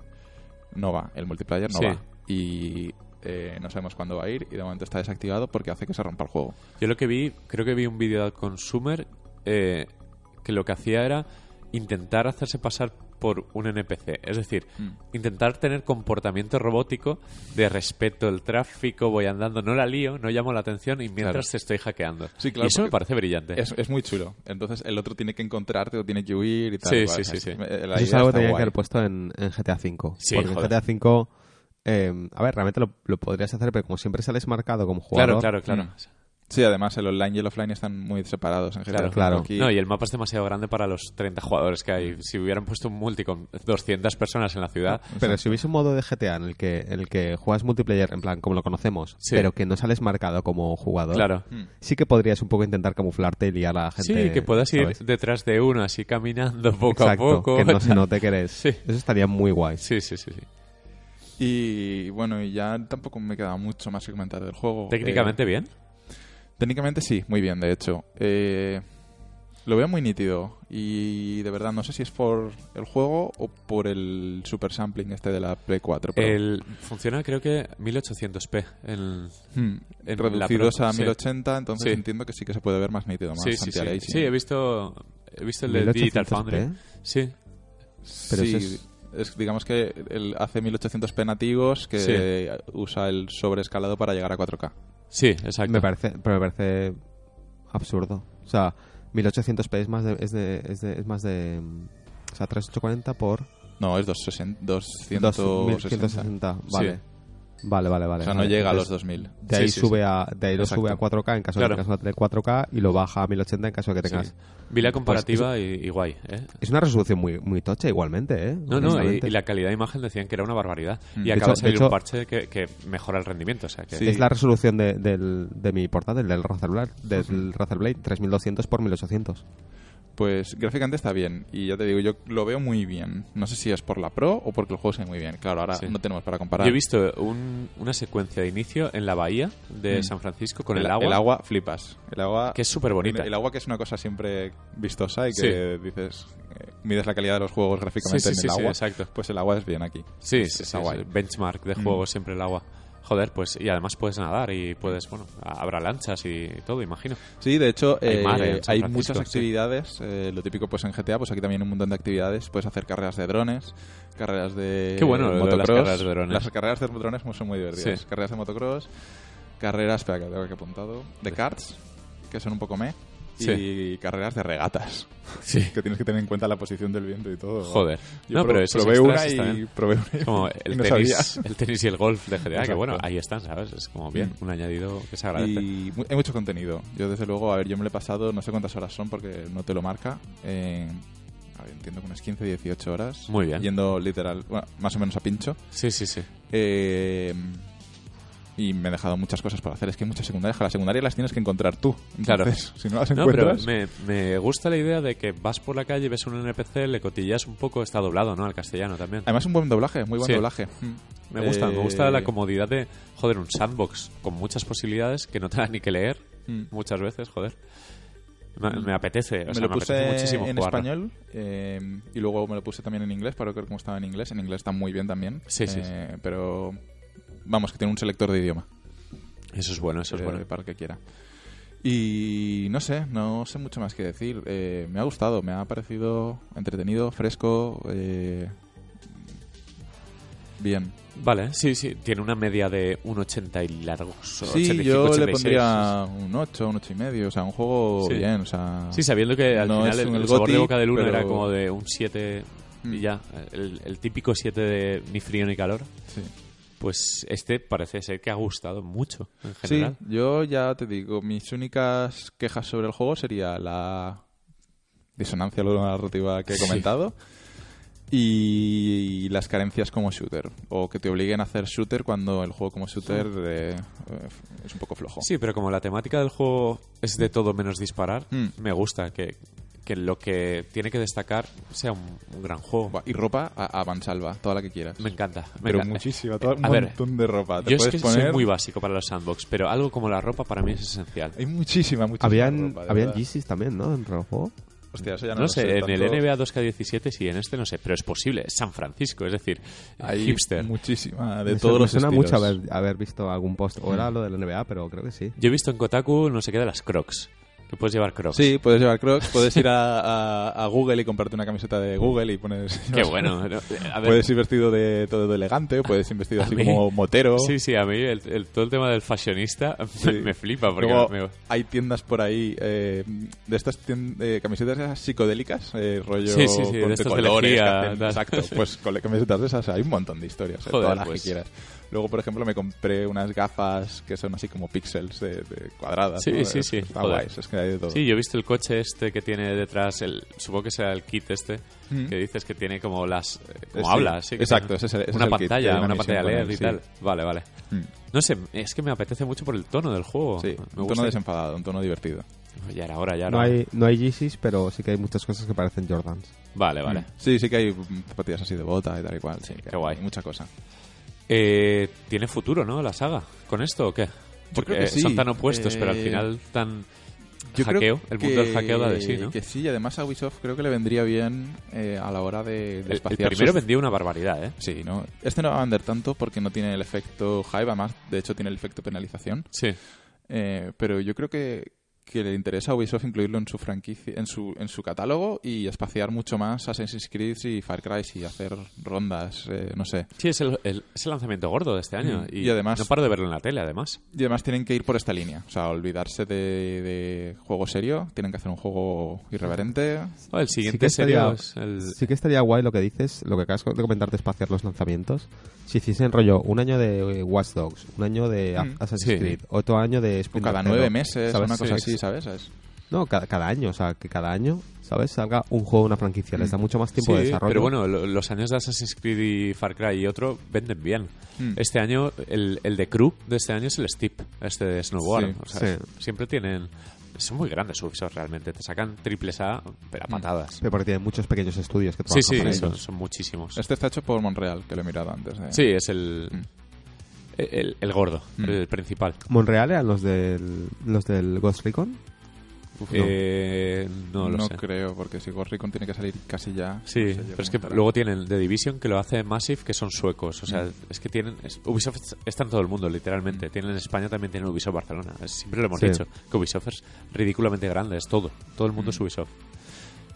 no va, el multiplayer no Sí. va. Y eh, no sabemos cuándo va a ir y de momento está desactivado porque hace que se rompa el juego. Yo lo que vi, creo que vi un vídeo del Consumer eh, que lo que hacía era intentar hacerse pasar por un NPC. Es decir, Mm. intentar tener comportamiento robótico de respeto el tráfico, voy andando, no la lío, no llamo la atención y mientras Claro. te estoy hackeando. Sí, claro, y eso me parece brillante. Es, es muy chulo. Entonces el otro tiene que encontrarte o tiene que huir y tal. Sí, Igual, sí, sí, sí. Eso es algo que está tenían que haber puesto en, en GTA V. Sí, porque joder. en GTA V, eh, a ver, realmente lo, lo podrías hacer, pero como siempre sales marcado como claro, jugador. claro, claro. Mm. Sí, además el online y el offline están muy separados en general. Claro, claro. Aquí- No, y el mapa es demasiado grande para los 30 jugadores que hay. Si hubieran puesto un multi con 200 personas en la ciudad, Pero si hubiese un modo de GTA en el que, en el que juegas multiplayer, en plan, como lo conocemos, Sí. pero que no sales marcado como jugador, claro. Mm. sí que podrías un poco intentar camuflarte y liar a la gente. Sí, que puedas ir ¿sabes? detrás de uno así caminando poco Exacto, a poco. que no se note que eres. Sí. Eso estaría muy guay. Sí, sí, sí. sí. Y bueno, y ya tampoco me queda mucho más que comentar del juego. Técnicamente Eh, bien. Técnicamente sí, muy bien, de hecho. Eh, lo veo muy nítido y de verdad no sé si es por el juego o por el super sampling este de la Play 4. Pero, El, funciona creo que 1800p. En, Hmm, en reducidos la Pro, a sí. 1080, entonces Sí. entiendo que sí que se puede ver más nítido, más sí, sí, sí. Sí, he visto, he visto el de Digital 1800p. Foundry. Sí, Pero sí, es... digamos que él hace 1800p nativos que Sí. usa el sobreescalado para llegar a 4K. Sí, exacto. Me parece, pero me parece absurdo. O sea, 1800p es más de, es de, es de- es más de, mm, o sea, 3840 por No, es 260. 260. 260. Vale. Vale, vale, vale. O sea, no vale. llega a los Entonces, 2000. De ahí Sí, sí, sube sí. a de ahí lo Exacto. sube a 4K en caso Claro. de que tengas una tele 4K y lo baja a 1080 en caso de que Sí. tengas. Vi la Pues comparativa y, y guay. ¿eh? Es una resolución muy muy tocha igualmente, ¿eh? No, no, y, la calidad de imagen decían que era una barbaridad. Mm. Y De acaba hecho- de salir de hecho- un parche que, que mejora el rendimiento. O sea, que Sí. Es la resolución de, del, de mi portátil, del Razer Blade, del Razer Blade 3200 por 1800. Pues gráficamente está bien. Y ya te digo, yo lo veo muy bien. No sé si es por la Pro o porque el juego se ve muy bien. Claro, ahora Sí. no tenemos para comparar. Yo he visto un- una secuencia de inicio en la bahía de Mm. San Francisco con el, agua, El agua flipas. El agua. que es súper bonita. El, el agua que es una cosa siempre vistosa y que dices. eh, mides la calidad de los juegos gráficamente sí, en el agua. exacto. Pues el agua es bien aquí. Sí, Es- guay. es el benchmark de Mm. juego siempre el agua. Joder, pues y además puedes nadar y puedes, bueno, habrá lanchas y todo, imagino. Sí, de hecho, Hay eh, mar hay muchas sí. actividades. eh, lo típico, pues en GTA, pues aquí también un montón de actividades. Puedes hacer carreras de drones, carreras de. Qué bueno de las motocross. carreras de drones. Las carreras de drones son muy divertidas. Sí. Carreras de motocross, carreras, espera que tengo que apuntado, de karts, que son un poco me. Y carreras de regatas, Sí. que tienes que tener en cuenta la posición del viento y todo. Joder. Yo no, pro- pero probé una y probé una como el no tenis, el tenis y el golf de GTA, que bueno, ahí están, ¿sabes? Es como bien, Mm. un añadido que se agradece. Y hay mucho contenido. Yo, desde luego, a ver, yo me lo he pasado, no sé cuántas horas son porque no te lo marca. eh, a ver, entiendo que unas 15, 18 horas. Muy bien. Yendo literal, bueno, más o menos a pincho. Sí, sí, sí. Eh, y me he dejado muchas cosas por hacer. Es que hay muchas secundarias que las secundarias las tienes que encontrar tú. Claro. Entonces, si no las No, pero encuentras... me, me gusta la idea de que vas por la calle, ves un NPC, le cotillas un poco, está doblado, ¿no? Al castellano también. Además, un buen doblaje, muy buen Sí. doblaje. Mm. Me gusta, me gusta Eh, la comodidad de, joder, un sandbox con muchas posibilidades que no te da ni que leer mm. muchas veces, joder. Me, me apetece, o me sea, lo me puse apetece muchísimo en español eh, y luego me lo puse también en inglés para ver cómo estaba en inglés. En inglés está muy bien también. Sí, sí, eh, Pero vamos, que tiene un selector de idioma. Eso es bueno, eso es eh, bueno. Para el que quiera. Y no sé, no sé mucho más que decir. Eh, me ha gustado, me ha parecido entretenido, fresco. eh, bien. Vale, sí, sí, tiene una media de un 80 y largos. Sí, 85, yo le 86. pondría un 8, un 8 y medio. O sea, un juego Sí. bien. O sea, Sí, sabiendo que al No final es el, el sabor de GOTY, boca del 1 era pero- como de un 7 y Mm. ya. El, el típico 7 de ni frío ni calor. sí. Pues este parece ser que ha gustado mucho en Sí, general. yo ya te digo, mis únicas quejas sobre el juego sería la disonancia lo narrativa que he Sí. comentado y las carencias como shooter o que te obliguen a hacer shooter cuando el juego como shooter eh, eh, es un poco flojo. Sí, pero como la temática del juego es de todo menos disparar, Mm. me gusta que, que lo que tiene que destacar sea un, un gran juego. Y ropa a, a mansalva, toda la que quieras. Me encanta. me pero encanta. muchísima, todo un A ver, montón de ropa. Te Yo es que poner... soy muy básico para los sandbox, pero algo como la ropa para mí es esencial. Hay muchísima, muchísima Habían, ropa. habían. Yeezys también, ¿no? Del juego. Hostia, eso ya no, No lo sé, en tanto. el NBA 2K17 sí, en este no sé, pero es posible. Es San Francisco, es decir, Hay hipster. muchísima, de me todos me los suena estilos. mucho haber, haber visto algún post. O era lo de la NBA, pero creo que sí. Yo he visto en Kotaku no sé qué de las Crocs. Que puedes llevar Crocs. Sí, puedes llevar Crocs, puedes ir a, a- a Google y comprarte una camiseta de Google y pones... Qué bueno. A ver, Puedes ir vestido de todo de elegante, puedes ir vestido así mí- como motero. Sí, sí, a mí el, el- todo el tema del fashionista me, me flipa porque Luego me- hay tiendas por ahí eh, de estas eh, camisetas psicodélicas, eh, rollo Sí, sí, sí, de con de colores. lejía, que hacen- tal. exacto, pues con camisetas de esas hay un montón de historias, eh, Joder, todas las pues. que quieras. Luego, por ejemplo, me compré unas gafas que son así como píxeles de, de cuadradas. Sí, ¿no? sí, Es- sí, Está joder. guays, es que hay de todo. Sí, yo he visto el coche este que tiene detrás, el, supongo que será el kit este, Mm. que dices que tiene como las... eh, como Sí, habla, sí. que exacto, ese es el- ese es una el kit, que hay pantalla, una una pantalla LED y sí. tal. Vale, vale. Mm. No sé, es que me apetece mucho por el tono del juego. Sí, me un gusta. tono desenfadado, un tono divertido. Ya era hora, ya era No hora. hay, no hay Yeezys, pero sí que hay muchas cosas que parecen Jordans. Vale, vale. Mm. Sí, sí que hay zapatillas así de bota y tal y cual. Sí, qué guay. Mucha cosa. Eh, ¿Tiene futuro, no, la saga? ¿Con esto o qué? Porque creo que sí. son tan opuestos, pero al Eh, final tan... Yo hackeo, creo el mundo del que- hackeo da de sí, ¿no? Que sí, y además a Ubisoft creo que le vendría bien eh, a la hora de, de El, primero sus- vendía una barbaridad, ¿eh? Sí, ¿no? Este no va a vender tanto porque no tiene el efecto hype, además, de hecho tiene el efecto penalización. Sí. Eh, pero yo creo que, que le interesa a Ubisoft incluirlo en su franquicia, en su, en su catálogo y espaciar mucho más Assassin's Creed y Far Cry y hacer rondas, eh, no sé. Sí, es el, el- es el lanzamiento gordo de este año. Mm, Y, y además- No paro de verlo en la tele, además. Y además tienen que ir por esta línea, o sea, olvidarse de, de juego serio, tienen que hacer un juego irreverente. Oh, el siguiente que estaría, serio es el... sí que estaría guay lo que dices, lo que acabas de comentar de espaciar los lanzamientos. Si hiciesen rollo un año de eh, Watch Dogs, un año de Mm. Assassin's Sí. Creed, otro año de O Splinter cada nueve meses, ¿sabes? una cosa Sí. así, ¿sabes? Es- No, cada, cada año, o sea, que cada año, ¿sabes? Salga un juego, una franquicia. Les da mucho más tiempo Sí, de desarrollo. pero bueno, lo- los años de Assassin's Creed y Far Cry y otro venden bien. Mm. Este año, el, el de Crew de este año es el Steep, este de Snowboard. Sí, o sea, sí. Siempre tienen... Son muy grandes Ubisoft realmente. Te sacan triples A, pero a Mm. patadas. Pero porque tienen muchos pequeños estudios que Sí, trabajan sí, para son, ellos. son muchísimos. Este está hecho por Monreal, que lo he mirado antes. de- Sí, es el... Mm. El, el gordo, Mm. el principal. ¿Monreal eran los del, los del Ghost Recon? Uf, no. Eh, no lo sé. creo, porque si Ghost Recon tiene que salir casi ya. Sí, no sé pero es que estará. luego tienen The Division que lo hace Massive, que son suecos. O sea, es que tienen. es- Ubisoft está en todo el mundo, literalmente. Tienen en España también tienen Ubisoft Barcelona. Siempre lo hemos Sí. dicho, que Ubisoft es ridículamente grande, es todo. Todo el mundo es Ubisoft.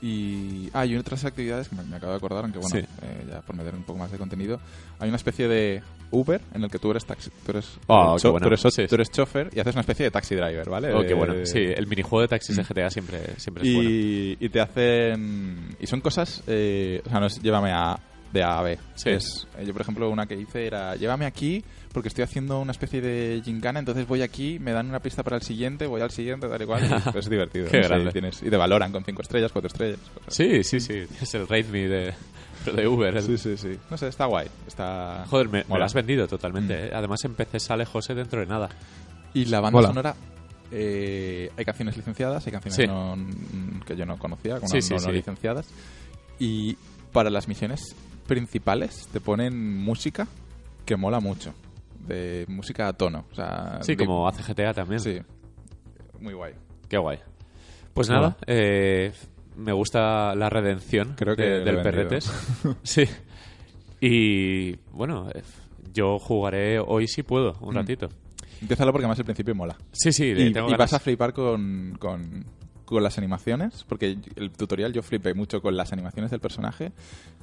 Y, ah, y otras actividades que me, me acabo de acordar, aunque bueno, Sí. eh, ya por meter un poco más de contenido. Hay una especie de Uber en el que tú eres taxi, tú eres, Ah, cho- bueno. tú eres, tú eres chofer y haces una especie de taxi driver, ¿vale? Oh, qué bueno. Sí, el minijuego de taxis de GTA siempre, siempre es bueno. y, y te hacen y son cosas eh, o sea no es llévame a de A a B Sí. es, eh, yo por ejemplo una que hice era llévame aquí porque estoy haciendo una especie de gincana entonces voy aquí me dan una pista para el siguiente voy al siguiente tal y cual y, pues, es divertido Qué no sé, grande. y, tienes- y te valoran con cinco estrellas cuatro estrellas cosas. Sí, sí, sí. Es el Rate Me de, Uber. el- sí sí sí no sé está guay está Joder, me, lo has vendido totalmente. Mm. ¿eh? Además, en PC sale José dentro de nada. y la banda Mola. sonora eh, hay canciones licenciadas hay canciones Sí. no- mm, que yo no conocía como Sí, no, sí, no- no sí. licenciadas y para las misiones principales te ponen música que mola mucho de música a tono o sea Sí, de- como hace GTA también. sí muy guay Qué guay. Pues nada, eh, me gusta la redención Creo que de- del. Perretes. sí. Y bueno, eh, yo jugaré hoy si puedo, un Mm. ratito. Empiézalo porque más el principio mola. Sí, sí, Y, tengo y ganas. vas a flipar con, con, con las animaciones, porque el tutorial yo flipé mucho con las animaciones del personaje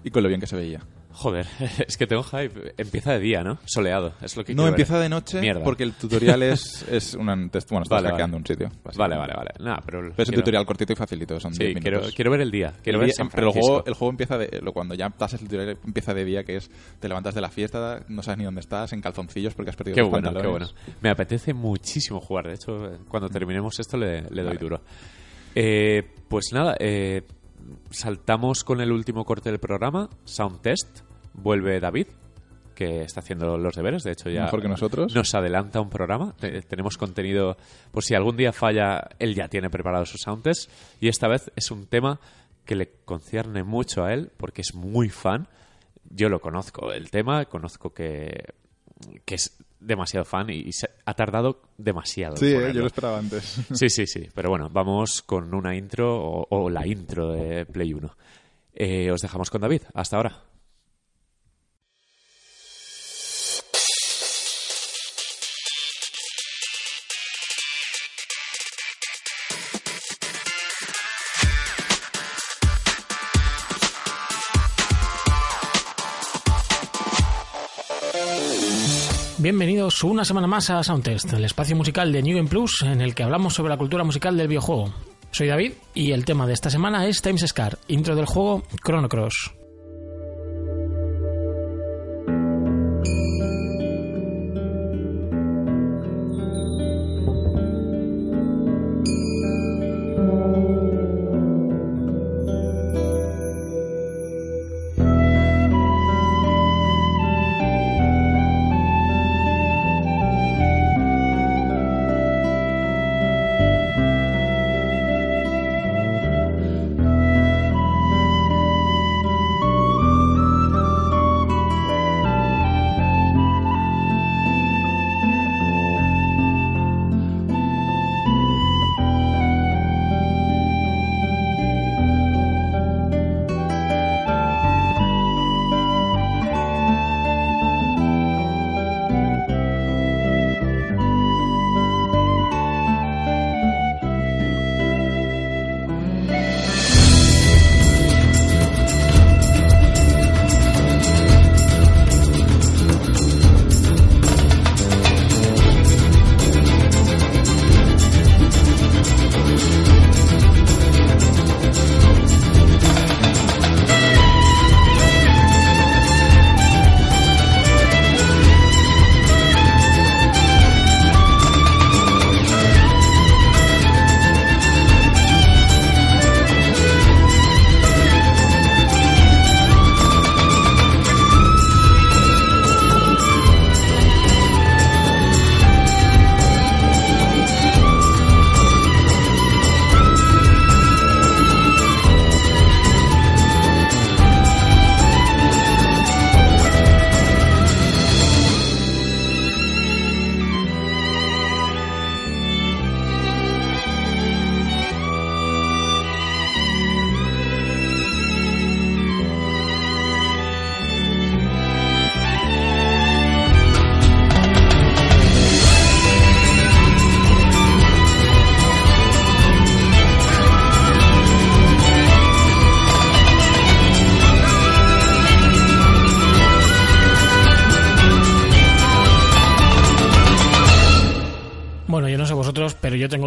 y con lo bien que se veía. Joder, es que tengo hype. Empieza de día, ¿no? Soleado, es lo que No, quiero empieza ver. de noche Mierda. porque el tutorial es, es te- Bueno, estás Vale, hackeando vale. un sitio. Vale, vale, vale. Nada, pero, Pero es un quiero- tutorial cortito y facilito, son 10 Sí, quiero, minutos. quiero ver el día. Quiero El ver día- pero el juego, el juego empieza de, cuando ya pasas el tutorial empieza de día que es te levantas de la fiesta no sabes ni dónde estás en calzoncillos porque has perdido Qué los bueno, qué pantalones. bueno. Me apetece muchísimo jugar. De hecho, cuando terminemos esto le, le doy duro. Eh, pues nada, eh, saltamos con el último corte del programa, Sound Test. Vuelve David, que está haciendo los deberes. De hecho, ya Mejor que nosotros. nos adelanta un programa. Te- tenemos contenido, por si algún día falla, él ya tiene preparado su Sound Test. Y esta vez es un tema que le concierne mucho a él, porque es muy fan. Yo lo conozco, el tema, conozco que, que es demasiado fan y, y se- ha tardado demasiado. Sí, eh, yo lo esperaba antes. Sí, sí, sí. Pero bueno, vamos con una intro o, o la intro de Play 1. Eh, os dejamos con David. Hasta ahora. Bienvenidos una semana más a Soundtest, el espacio musical de New Game Plus en el que hablamos sobre la cultura musical del videojuego. Soy David y el tema de esta semana es Times Scar, intro del juego Chrono Cross.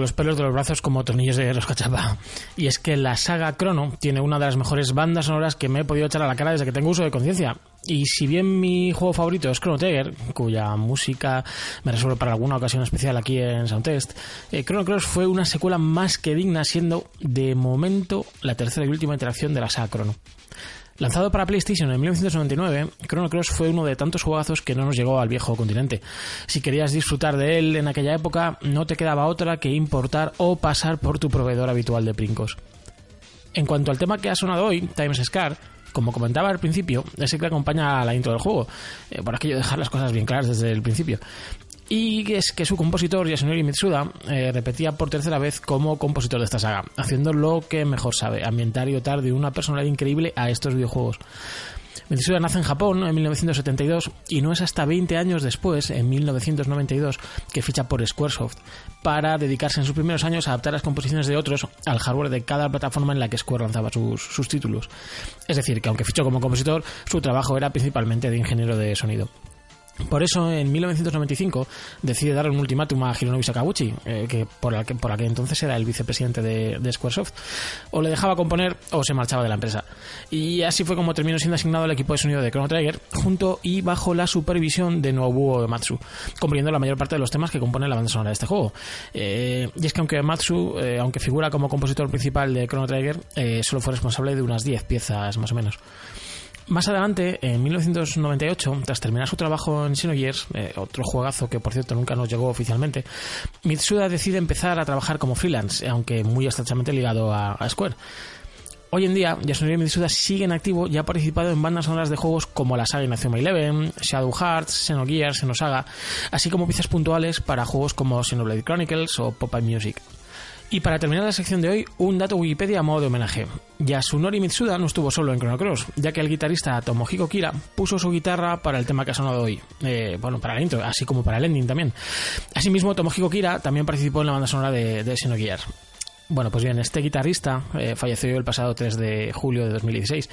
Los pelos de los brazos como tornillos de los cachapa. Y es que la saga Chrono tiene una de las mejores bandas sonoras que me he podido echar a la cara desde que tengo uso de conciencia. Y si bien mi juego favorito es Chrono Trigger, cuya música me resuelve para alguna ocasión especial aquí en Soundtest, eh, Chrono Cross fue una secuela más que digna, siendo de momento la tercera y última interacción de la saga Chrono. Lanzado para PlayStation en 1999, Chrono Cross fue uno de tantos juegazos que no nos llegó al viejo continente. Si querías disfrutar de él en aquella época, no te quedaba otra que importar o pasar por tu proveedor habitual de princos. En cuanto al tema que ha sonado hoy, Times Scar, como comentaba al principio, es el que acompaña a la intro del juego, eh, por aquello de dejar las cosas bien claras desde el principio. Y es que su compositor, Yasunori Mitsuda, eh, repetía por tercera vez como compositor de esta saga, haciendo lo que mejor sabe, ambientar y dotar de una personalidad increíble a estos videojuegos. Mitsuda nace en Japón en 1972 y no es hasta 20 años después, en 1992, que ficha por Squaresoft para dedicarse en sus primeros años a adaptar las composiciones de otros al hardware de cada plataforma en la que Square lanzaba sus, sus títulos. Es decir, que aunque fichó como compositor, su trabajo era principalmente de ingeniero de sonido. Por eso, en 1995, decide dar un ultimátum a Hironobu Sakaguchi, eh, que por que por aquel entonces era el vicepresidente de, Squaresoft. O le dejaba componer o se marchaba de la empresa. Y así fue como terminó siendo asignado al equipo de sonido de Chrono Trigger, junto y bajo la supervisión de Nobuo Matsu, componiendo la mayor parte de los temas que componen la banda sonora de este juego. Eh, y es que aunque Matsu, eh, aunque figura como compositor principal de Chrono Trigger, solo fue responsable de unas 10 piezas más o menos. Más adelante, en 1998, tras terminar su trabajo en Xenogears, eh, otro juegazo que por cierto nunca nos llegó oficialmente, Mitsuda decide empezar a trabajar como freelance, aunque muy estrechamente ligado a, Square. Hoy en día, Yasunori Mitsuda sigue en activo y ha participado en bandas sonoras de juegos como la saga Inazuma Eleven, Shadow Hearts, Xenogears, Xenosaga, así como piezas puntuales para juegos como Xenoblade Chronicles o Popeye Music. Y para terminar la sección de hoy, un dato Wikipedia a modo de homenaje. Yasunori Mitsuda no estuvo solo en Chrono Cross, ya que el guitarrista Tomohiko Kira puso su guitarra para el tema que ha sonado hoy. Eh, bueno, para el intro, así como para el ending también. Asimismo, Tomohiko Kira también participó en la banda sonora de, de. Bueno, pues bien, este guitarrista eh, falleció el pasado 3 de julio de 2016.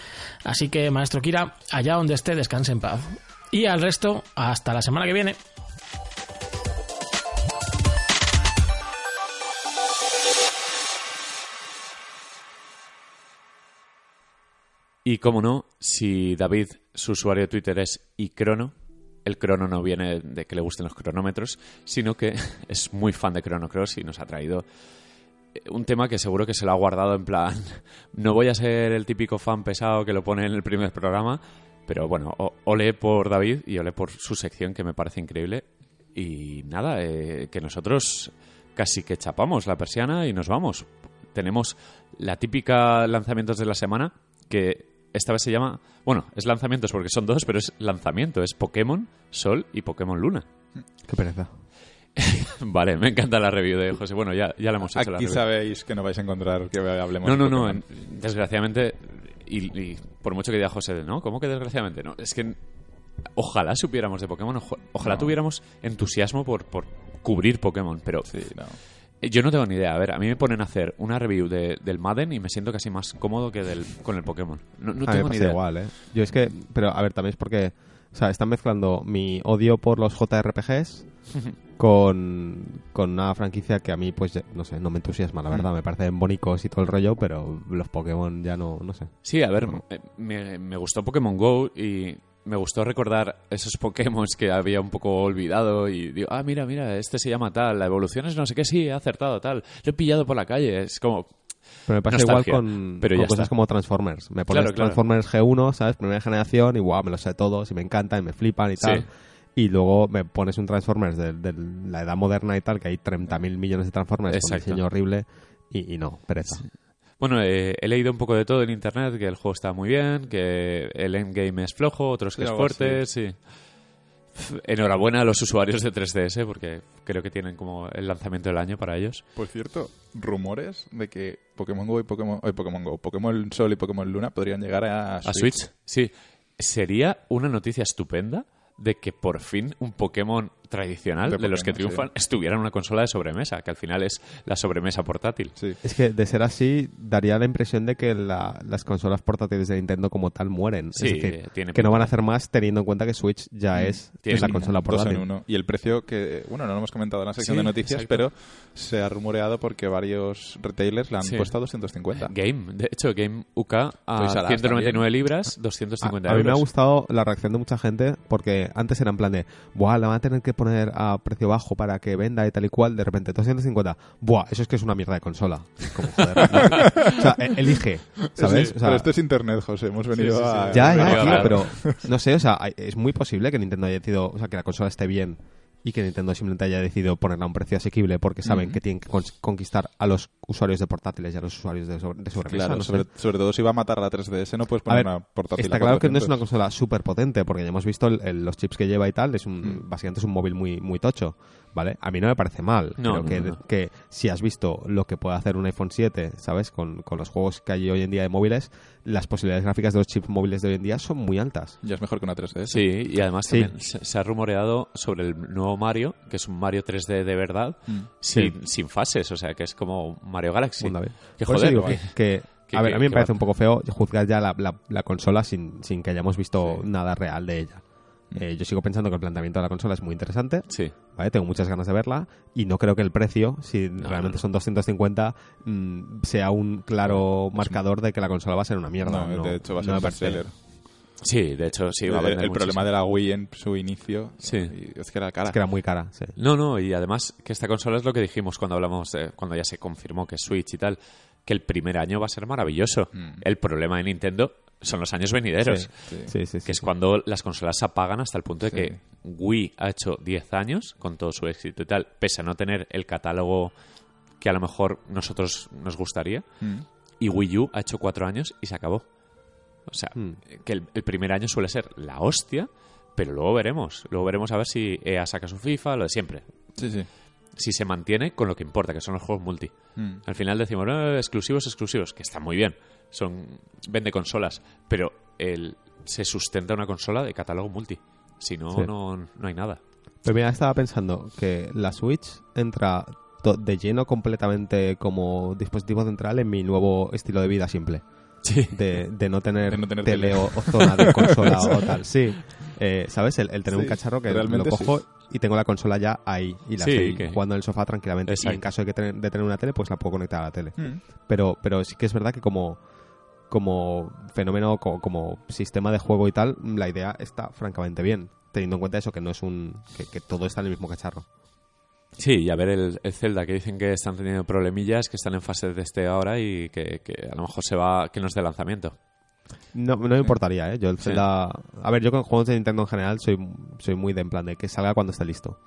Así que, maestro Kira, allá donde esté, descanse en paz. Y al resto, hasta la semana que viene. Y como no, si David, su usuario de Twitter es iCrono, el crono no viene de que le gusten los cronómetros, sino que es muy fan de Chrono Cross y nos ha traído un tema que seguro que se lo ha guardado en plan, no voy a ser el típico fan pesado que lo pone en el primer programa, pero bueno, ole por David y ole por su sección que me parece increíble. Y nada, eh, que nosotros casi que chapamos la persiana y nos vamos. Tenemos la típica lanzamientos de la semana que esta vez se llama, bueno, es lanzamientos porque son dos, pero es lanzamiento, es Pokémon Sol y Pokémon Luna. Qué pereza. vale, me encanta la review de José. Bueno, ya, ya la hemos hecho. Aquí la review. sabéis que no vais a encontrar que hablemos No, no, no. En- Desgraciadamente, y, y por mucho que diga José, ¿no? ¿Cómo que desgraciadamente? No, es que ojalá supiéramos de Pokémon, ojalá No. tuviéramos entusiasmo por, por cubrir Pokémon, pero Sí, no. Yo no tengo ni idea. A ver, a mí me ponen a hacer una review de- del Madden y me siento casi más cómodo que del, con el Pokémon. No, no a mí tengo me ni pasa idea. igual, ¿eh? Yo es que, pero a ver, también es porque, o sea, están mezclando mi odio por los JRPGs con, con una franquicia que a mí, pues, no sé, no me entusiasma, la verdad. Me parecen bonitos y todo el rollo, pero los Pokémon ya no, no sé. Sí, a ver, eh, me, me gustó Pokémon Go y me gustó recordar esos Pokémon que había un poco olvidado y digo, ah, mira, mira, este se llama tal, la evolución es no sé qué, sí, he acertado tal, lo he pillado por la calle, es como... Pero me pasa Nostalgia, igual con, pero con cosas está. como Transformers. Me pones Claro, claro. Transformers G1, ¿sabes? Primera generación y guau, me los sé todos y me encantan y me flipan y Sí. tal. Y luego me pones un Transformers de, de la edad moderna y tal, que hay 30.000 millones de Transformers con Exacto. diseño horrible y, y no, pereza. Bueno, eh, he leído un poco de todo en internet, que el juego está muy bien, que el endgame es flojo, otros que es fuerte, sí. Enhorabuena a los usuarios de 3DS porque creo que tienen como el lanzamiento del año para ellos. Por cierto, rumores de que Pokémon Go y Pokémon, ay, Pokémon Go, Pokémon Sol y Pokémon Luna podrían llegar a Switch. ¿A Switch? Sí. Sería una noticia estupenda de que por fin un Pokémon tradicional de, De los que triunfan estuviera en una consola de sobremesa, que al final es la sobremesa portátil. Sí. Es que de ser así, daría la impresión de que la- las consolas portátiles de Nintendo como tal mueren. Sí, es decir, tiene que no pinta. van a hacer más teniendo en cuenta que Switch ya es, Tiene es la consola Dos en portátil. uno. Y el precio que, bueno, no lo hemos comentado en la sección Sí, de noticias, exacto. pero se ha rumoreado porque varios retailers la han Sí. puesto a 250. Game, de hecho, Game UK a Us 199 también. libras, A, 250 a mí me ha euros. gustado la reacción de mucha gente porque antes era en plan de, buah, la van a tener que poner a precio bajo para que venda y tal y cual. De repente, 250, buah, eso es que es una mierda de consola. Como, joder. O sea, e- elige, ¿sabes? Sí, O sea, pero esto es internet, José. Hemos venido sí, sí. a... Ya, ya, tío, pero no sé, o sea, hay- es muy posible que Nintendo haya decidido, o sea, que la consola esté bien y que Nintendo simplemente haya decidido ponerla a un precio asequible porque saben que tienen que con- conquistar a los usuarios de portátiles y a los usuarios de, sobre- de sobremesa. Claro, no sobre, sobre todo si va a matar a la 3DS, no puedes poner ver, una portátil está claro que no es 400. una consola súper potente, porque ya hemos visto el- el- los chips que lleva y tal, es un, básicamente es un móvil muy, muy tocho, ¿vale? A mí no me parece mal. No, Creo no, que, no, que si has visto lo que puede hacer un iPhone 7, ¿sabes? Con, con los juegos que hay hoy en día de móviles, las posibilidades gráficas de los chips móviles de hoy en día son muy altas. Ya es mejor que una 3DS. Sí, y además Sí. también se, se ha rumoreado sobre el nuevo Mario, que es un Mario 3D de verdad, Mm. sin, sin fases, o sea, que es como Mario Galaxy. Que Por joder, digo que, a ver, a mí me parece va- un poco feo juzgar ya la, la- la consola sin, sin que hayamos visto nada real de ella. Eh, yo sigo pensando que el planteamiento de la consola es muy interesante, Sí. ¿vale? Tengo muchas ganas de verla y no creo que el precio, si No, realmente no. son 250, mm, sea un claro marcador de que la consola va a ser una mierda. No, de hecho va a ser un bestseller. Sí, de hecho, sí, va a el, vender el problema de la Wii en su inicio Sí. es que era cara. Es que era muy cara, sí. No, no, y además que esta consola es lo que dijimos cuando hablamos, de- cuando ya se confirmó que Switch y tal, que el primer año va a ser maravilloso. Mm. El problema de Nintendo son los años venideros, Sí. Sí, sí, sí, que es sí. cuando las consolas se apagan hasta el punto de Sí. que Wii ha hecho 10 años con todo su éxito y tal, pese a no tener el catálogo que a lo mejor nosotros nos gustaría, Mm. y Wii U ha hecho 4 años y se acabó. O sea, Mm. que el, el primer año suele ser la hostia, pero luego veremos. Luego veremos a ver si EA saca su FIFA, lo de siempre. Sí, sí. Si se mantiene con lo que importa, que son los juegos multi. Mm. Al final decimos, "Eh, exclusivos, exclusivos, que está muy bien. Son Vende consolas, pero el, se sustenta una consola de catálogo multi. Si no, Sí. no, no hay nada. Pero mira, estaba pensando que la Switch entra de lleno completamente como dispositivo central en mi nuevo estilo de vida simple. Sí. De, de no tener, De no tener tele, tele. O, o zona de consola o tal. Sí. Eh, ¿Sabes? El, el tener Sí, un cacharro que lo realmente cojo sí. y tengo la consola ya ahí y la Sí, estoy que- jugando en el sofá tranquilamente. Y Exacto. en caso de, que tener, de tener una tele, pues la puedo conectar a la tele. Mm. Pero, pero sí que es verdad que como, como fenómeno, como, como sistema de juego y tal, la idea está francamente bien. Teniendo en cuenta eso, que no es un. que, que todo está en el mismo cacharro. Sí, y a ver el, el Zelda, que dicen que están teniendo problemillas, que están en fase de testeo ahora y que, que a lo mejor se va, que no es de lanzamiento. No, no me importaría, ¿eh? Yo el Sí. Zelda... A ver, yo con juegos de Nintendo en general soy, soy muy de en plan de que salga cuando esté listo.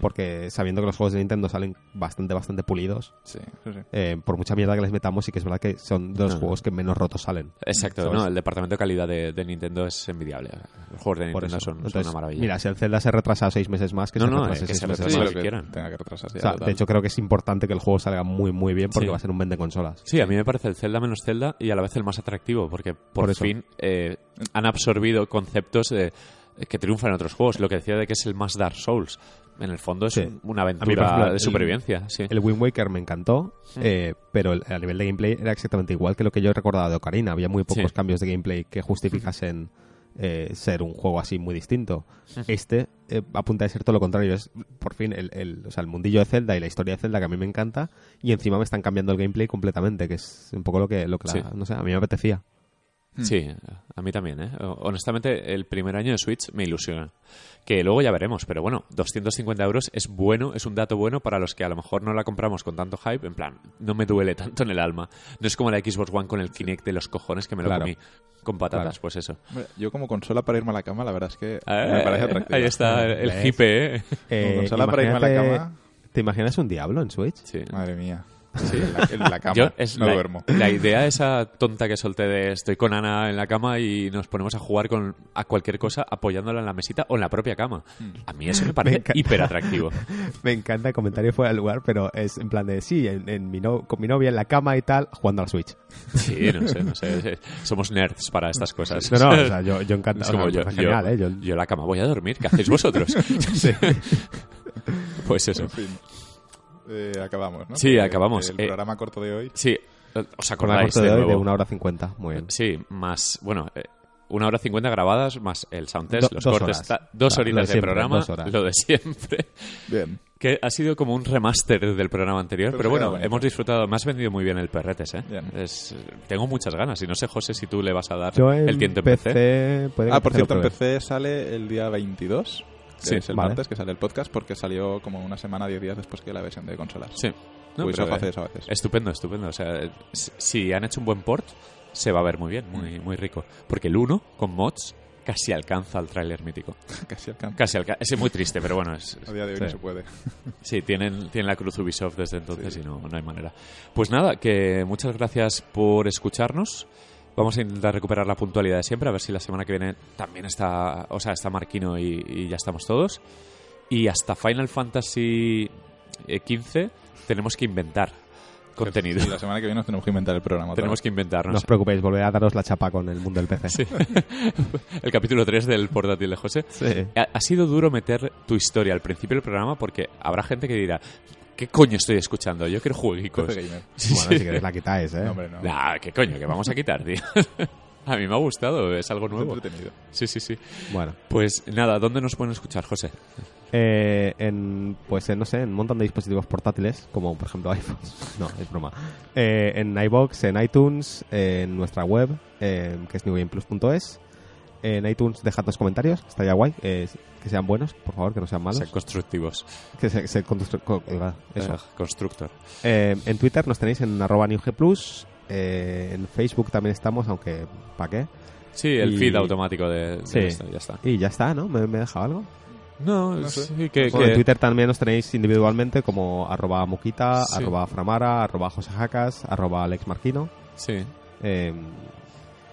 Porque sabiendo que los juegos de Nintendo salen bastante, bastante pulidos, Sí, sí, sí. eh, por mucha mierda que les metamos, sí que es verdad que son de los No. juegos que menos rotos salen. Exacto, ¿Sabes? no, el departamento de calidad de, de Nintendo es envidiable. Los juegos de Nintendo son, una maravilla. Mira, si el Zelda se retrasa seis meses más, que No, se no, retrase eh, que seis se meses retrase más. lo Sí, que quieran. tenga que retrasarse. O sea, total. de hecho, creo que es importante que el juego salga muy, muy bien porque Sí. va a ser un vende consolas. Sí, a mí me parece el Zelda menos Zelda y a la vez el más atractivo, porque por, fin eh, han absorbido conceptos de- que triunfan en otros juegos. Lo que decía de que es el más Dark Souls. En el fondo es Sí. un- una aventura ejemplo, de el- supervivencia. Sí. El Wind Waker me encantó, eh, pero el- a nivel de gameplay era exactamente igual que lo que yo he recordado de Ocarina. Había muy pocos cambios de gameplay que justificasen eh, ser un juego así muy distinto. Este eh, apunta a ser todo lo contrario. Es por fin el, el- o sea, el mundillo de Zelda y la historia de Zelda que a mí me encanta y encima me están cambiando el gameplay completamente, que es un poco lo que, lo que la- no sé, a mí me apetecía. Sí, a mí también, ¿eh? Honestamente, el primer año de Switch me ilusiona. Que luego ya veremos, pero bueno, 250 euros es bueno, es un dato bueno para los que a lo mejor no la compramos con tanto hype. En plan, no me duele tanto en el alma. No es como la Xbox One con el Kinect de los cojones que me lo Claro. comí con patatas, Claro. pues eso. Yo como consola para irme a la cama, la verdad es que Eh, me parece atractivo. Ahí está el, hipe, ¿eh? Eh, consola para irme a la cama. ¿Te imaginas un Diablo en Switch? Sí. Madre mía. En, la, en la cama. Yo, es no la, duermo. la idea esa tonta que solté de estoy con Ana en la cama y nos ponemos a jugar con a cualquier cosa apoyándola en la mesita o en la propia cama. A mí eso me parece encanta. hiper atractivo. Me encanta el comentario fuera del lugar, pero es en plan de sí, en, en mi no- con mi novia en la cama y tal, jugando a la Switch. Sí, no sé, no sé. sí. Somos nerds para estas cosas. No, no, o sea, yo, yo encantado. Es como o sea, yo, genial, yo, ¿eh? Yo- yo en la cama voy a dormir. ¿Qué hacéis vosotros? Pues eso. En fin. Eh, acabamos, ¿no? Sí, acabamos. El Eh, programa corto de hoy. Sí, ¿os acordáis corte de, de hoy de una hora cincuenta. Muy bien. Sí, más, bueno, eh, una hora cincuenta grabadas, más el sound test, Do- los dos cortes, horas. dos horitas de de siempre, programa, dos horas. lo de siempre, Bien. que ha sido como un remaster del programa anterior, Pero pero, bueno, bonito. hemos disfrutado, me has vendido muy bien el perretes, ¿eh? Bien. Es- tengo muchas ganas y no sé, José, si tú le vas a dar Yo el tiento en PC. puede que Ah, por PC cierto, en. PC sale el día 22, que Sí, es el vale. martes que sale el podcast, porque salió como una semana, 10 días después que la versión de consolas. Sí. No, Ubisoft pero, hace eso a veces. Estupendo, estupendo. O sea, si han hecho un buen port, se va a ver muy bien, muy, muy rico. Porque el 1, con mods, casi alcanza el tráiler mítico. Casi alcanza. Casi. Es muy triste, pero bueno, es, A día de hoy Sí. no se puede. Sí, tienen, tienen la cruz Ubisoft desde entonces y no, no hay manera. Pues nada, que muchas gracias por escucharnos. Vamos a intentar recuperar la puntualidad de siempre, a ver si la semana que viene también está, o sea, está Marquino y, y ya estamos todos. Y hasta Final Fantasy eh, XV tenemos que inventar contenido. Sí, la semana que viene nos tenemos que inventar el programa. tenemos vez. que No inventarnos. os preocupéis, volveré a daros la chapa con el mundo del PC. Sí. el capítulo 3 del portátil de José. Sí. Ha, ha sido duro meter tu historia al principio del programa porque habrá gente que dirá, ¿qué coño estoy escuchando? Yo quiero jueguicos. Bueno, sí. si queréis la quitáis, ¿eh? No, hombre, no. Nah, ¿qué coño? ¿Qué vamos a quitar, tío? a mí me ha gustado, es algo nuevo. entretenido. Sí, sí, sí. Bueno, Pues nada, ¿dónde nos pueden escuchar, José? eh, en, pues en, no sé, en un montón de dispositivos portátiles, como por ejemplo iPhones. No, es broma. Eh, en iBox, en iTunes, en nuestra web, eh, que es newgameplus.es. En iTunes dejad los comentarios, estaría guay, eh, que sean buenos, por favor, que no sean malos. Sean constructivos. Que se, se constru- co- eh, eso. Eh, constructor. Eh, en Twitter nos tenéis en arroba newgplus. Eh, en Facebook también estamos, aunque ¿para qué? Sí, el Y- feed automático de, de Sí. esto, ya está. Y ya está, ¿no? ¿Me, me he dejado algo? No, No sé. sí, que, Bueno, que- en Twitter también nos tenéis individualmente como arroba muquita, Sí. arroba framara, arroba josejacas, arroba alexmarquino. Sí, Eh,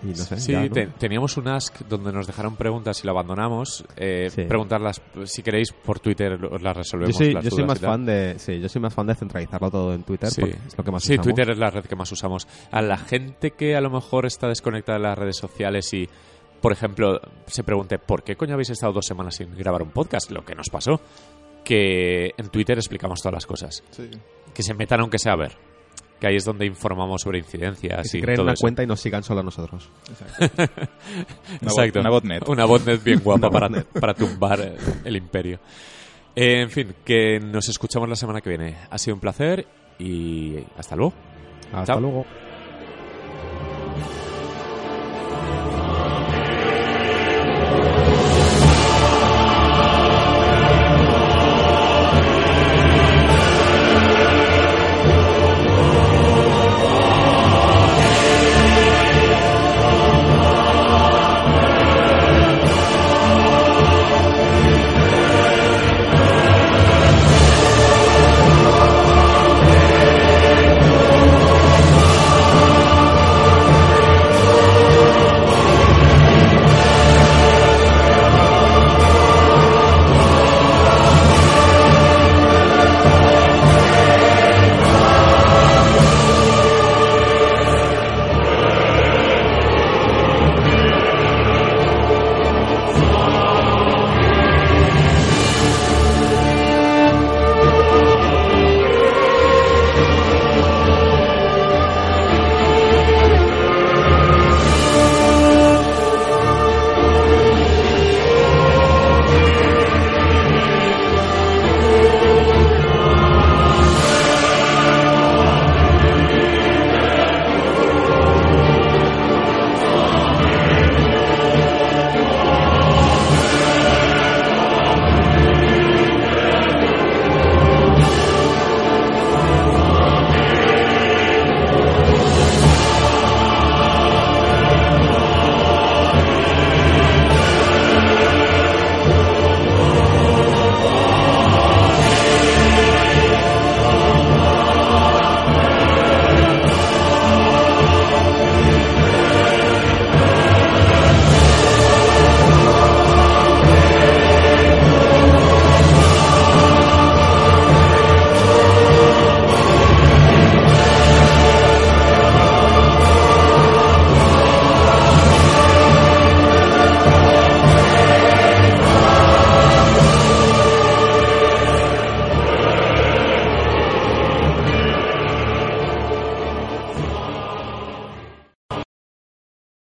y no sé, sí ya, ¿no? te- teníamos un ask donde nos dejaron preguntas y lo abandonamos. Eh, Sí. Preguntarlas, si queréis, por Twitter os las Yo resolvemos. soy, las yo soy más fan de sí, yo soy más fan de centralizarlo todo en Twitter Sí, porque es lo que más sí usamos. Twitter es la red que más usamos. A la gente que a lo mejor está desconectada de las redes sociales y, por ejemplo, se pregunte ¿por qué coño habéis estado dos semanas sin grabar un podcast? Lo que nos pasó. Que en Twitter explicamos todas las cosas. Sí. Que se metan aunque sea a ver. Que ahí es donde informamos sobre que incidencias se y creen todo una eso. cuenta y nos sigan solo a nosotros. Exacto. Una, bot- Exacto. una botnet. Una botnet bien guapa Una para, botnet. para tumbar el imperio. Eh, en fin, que nos escuchamos la semana que viene. Ha sido un placer y hasta luego. Hasta Chao. luego.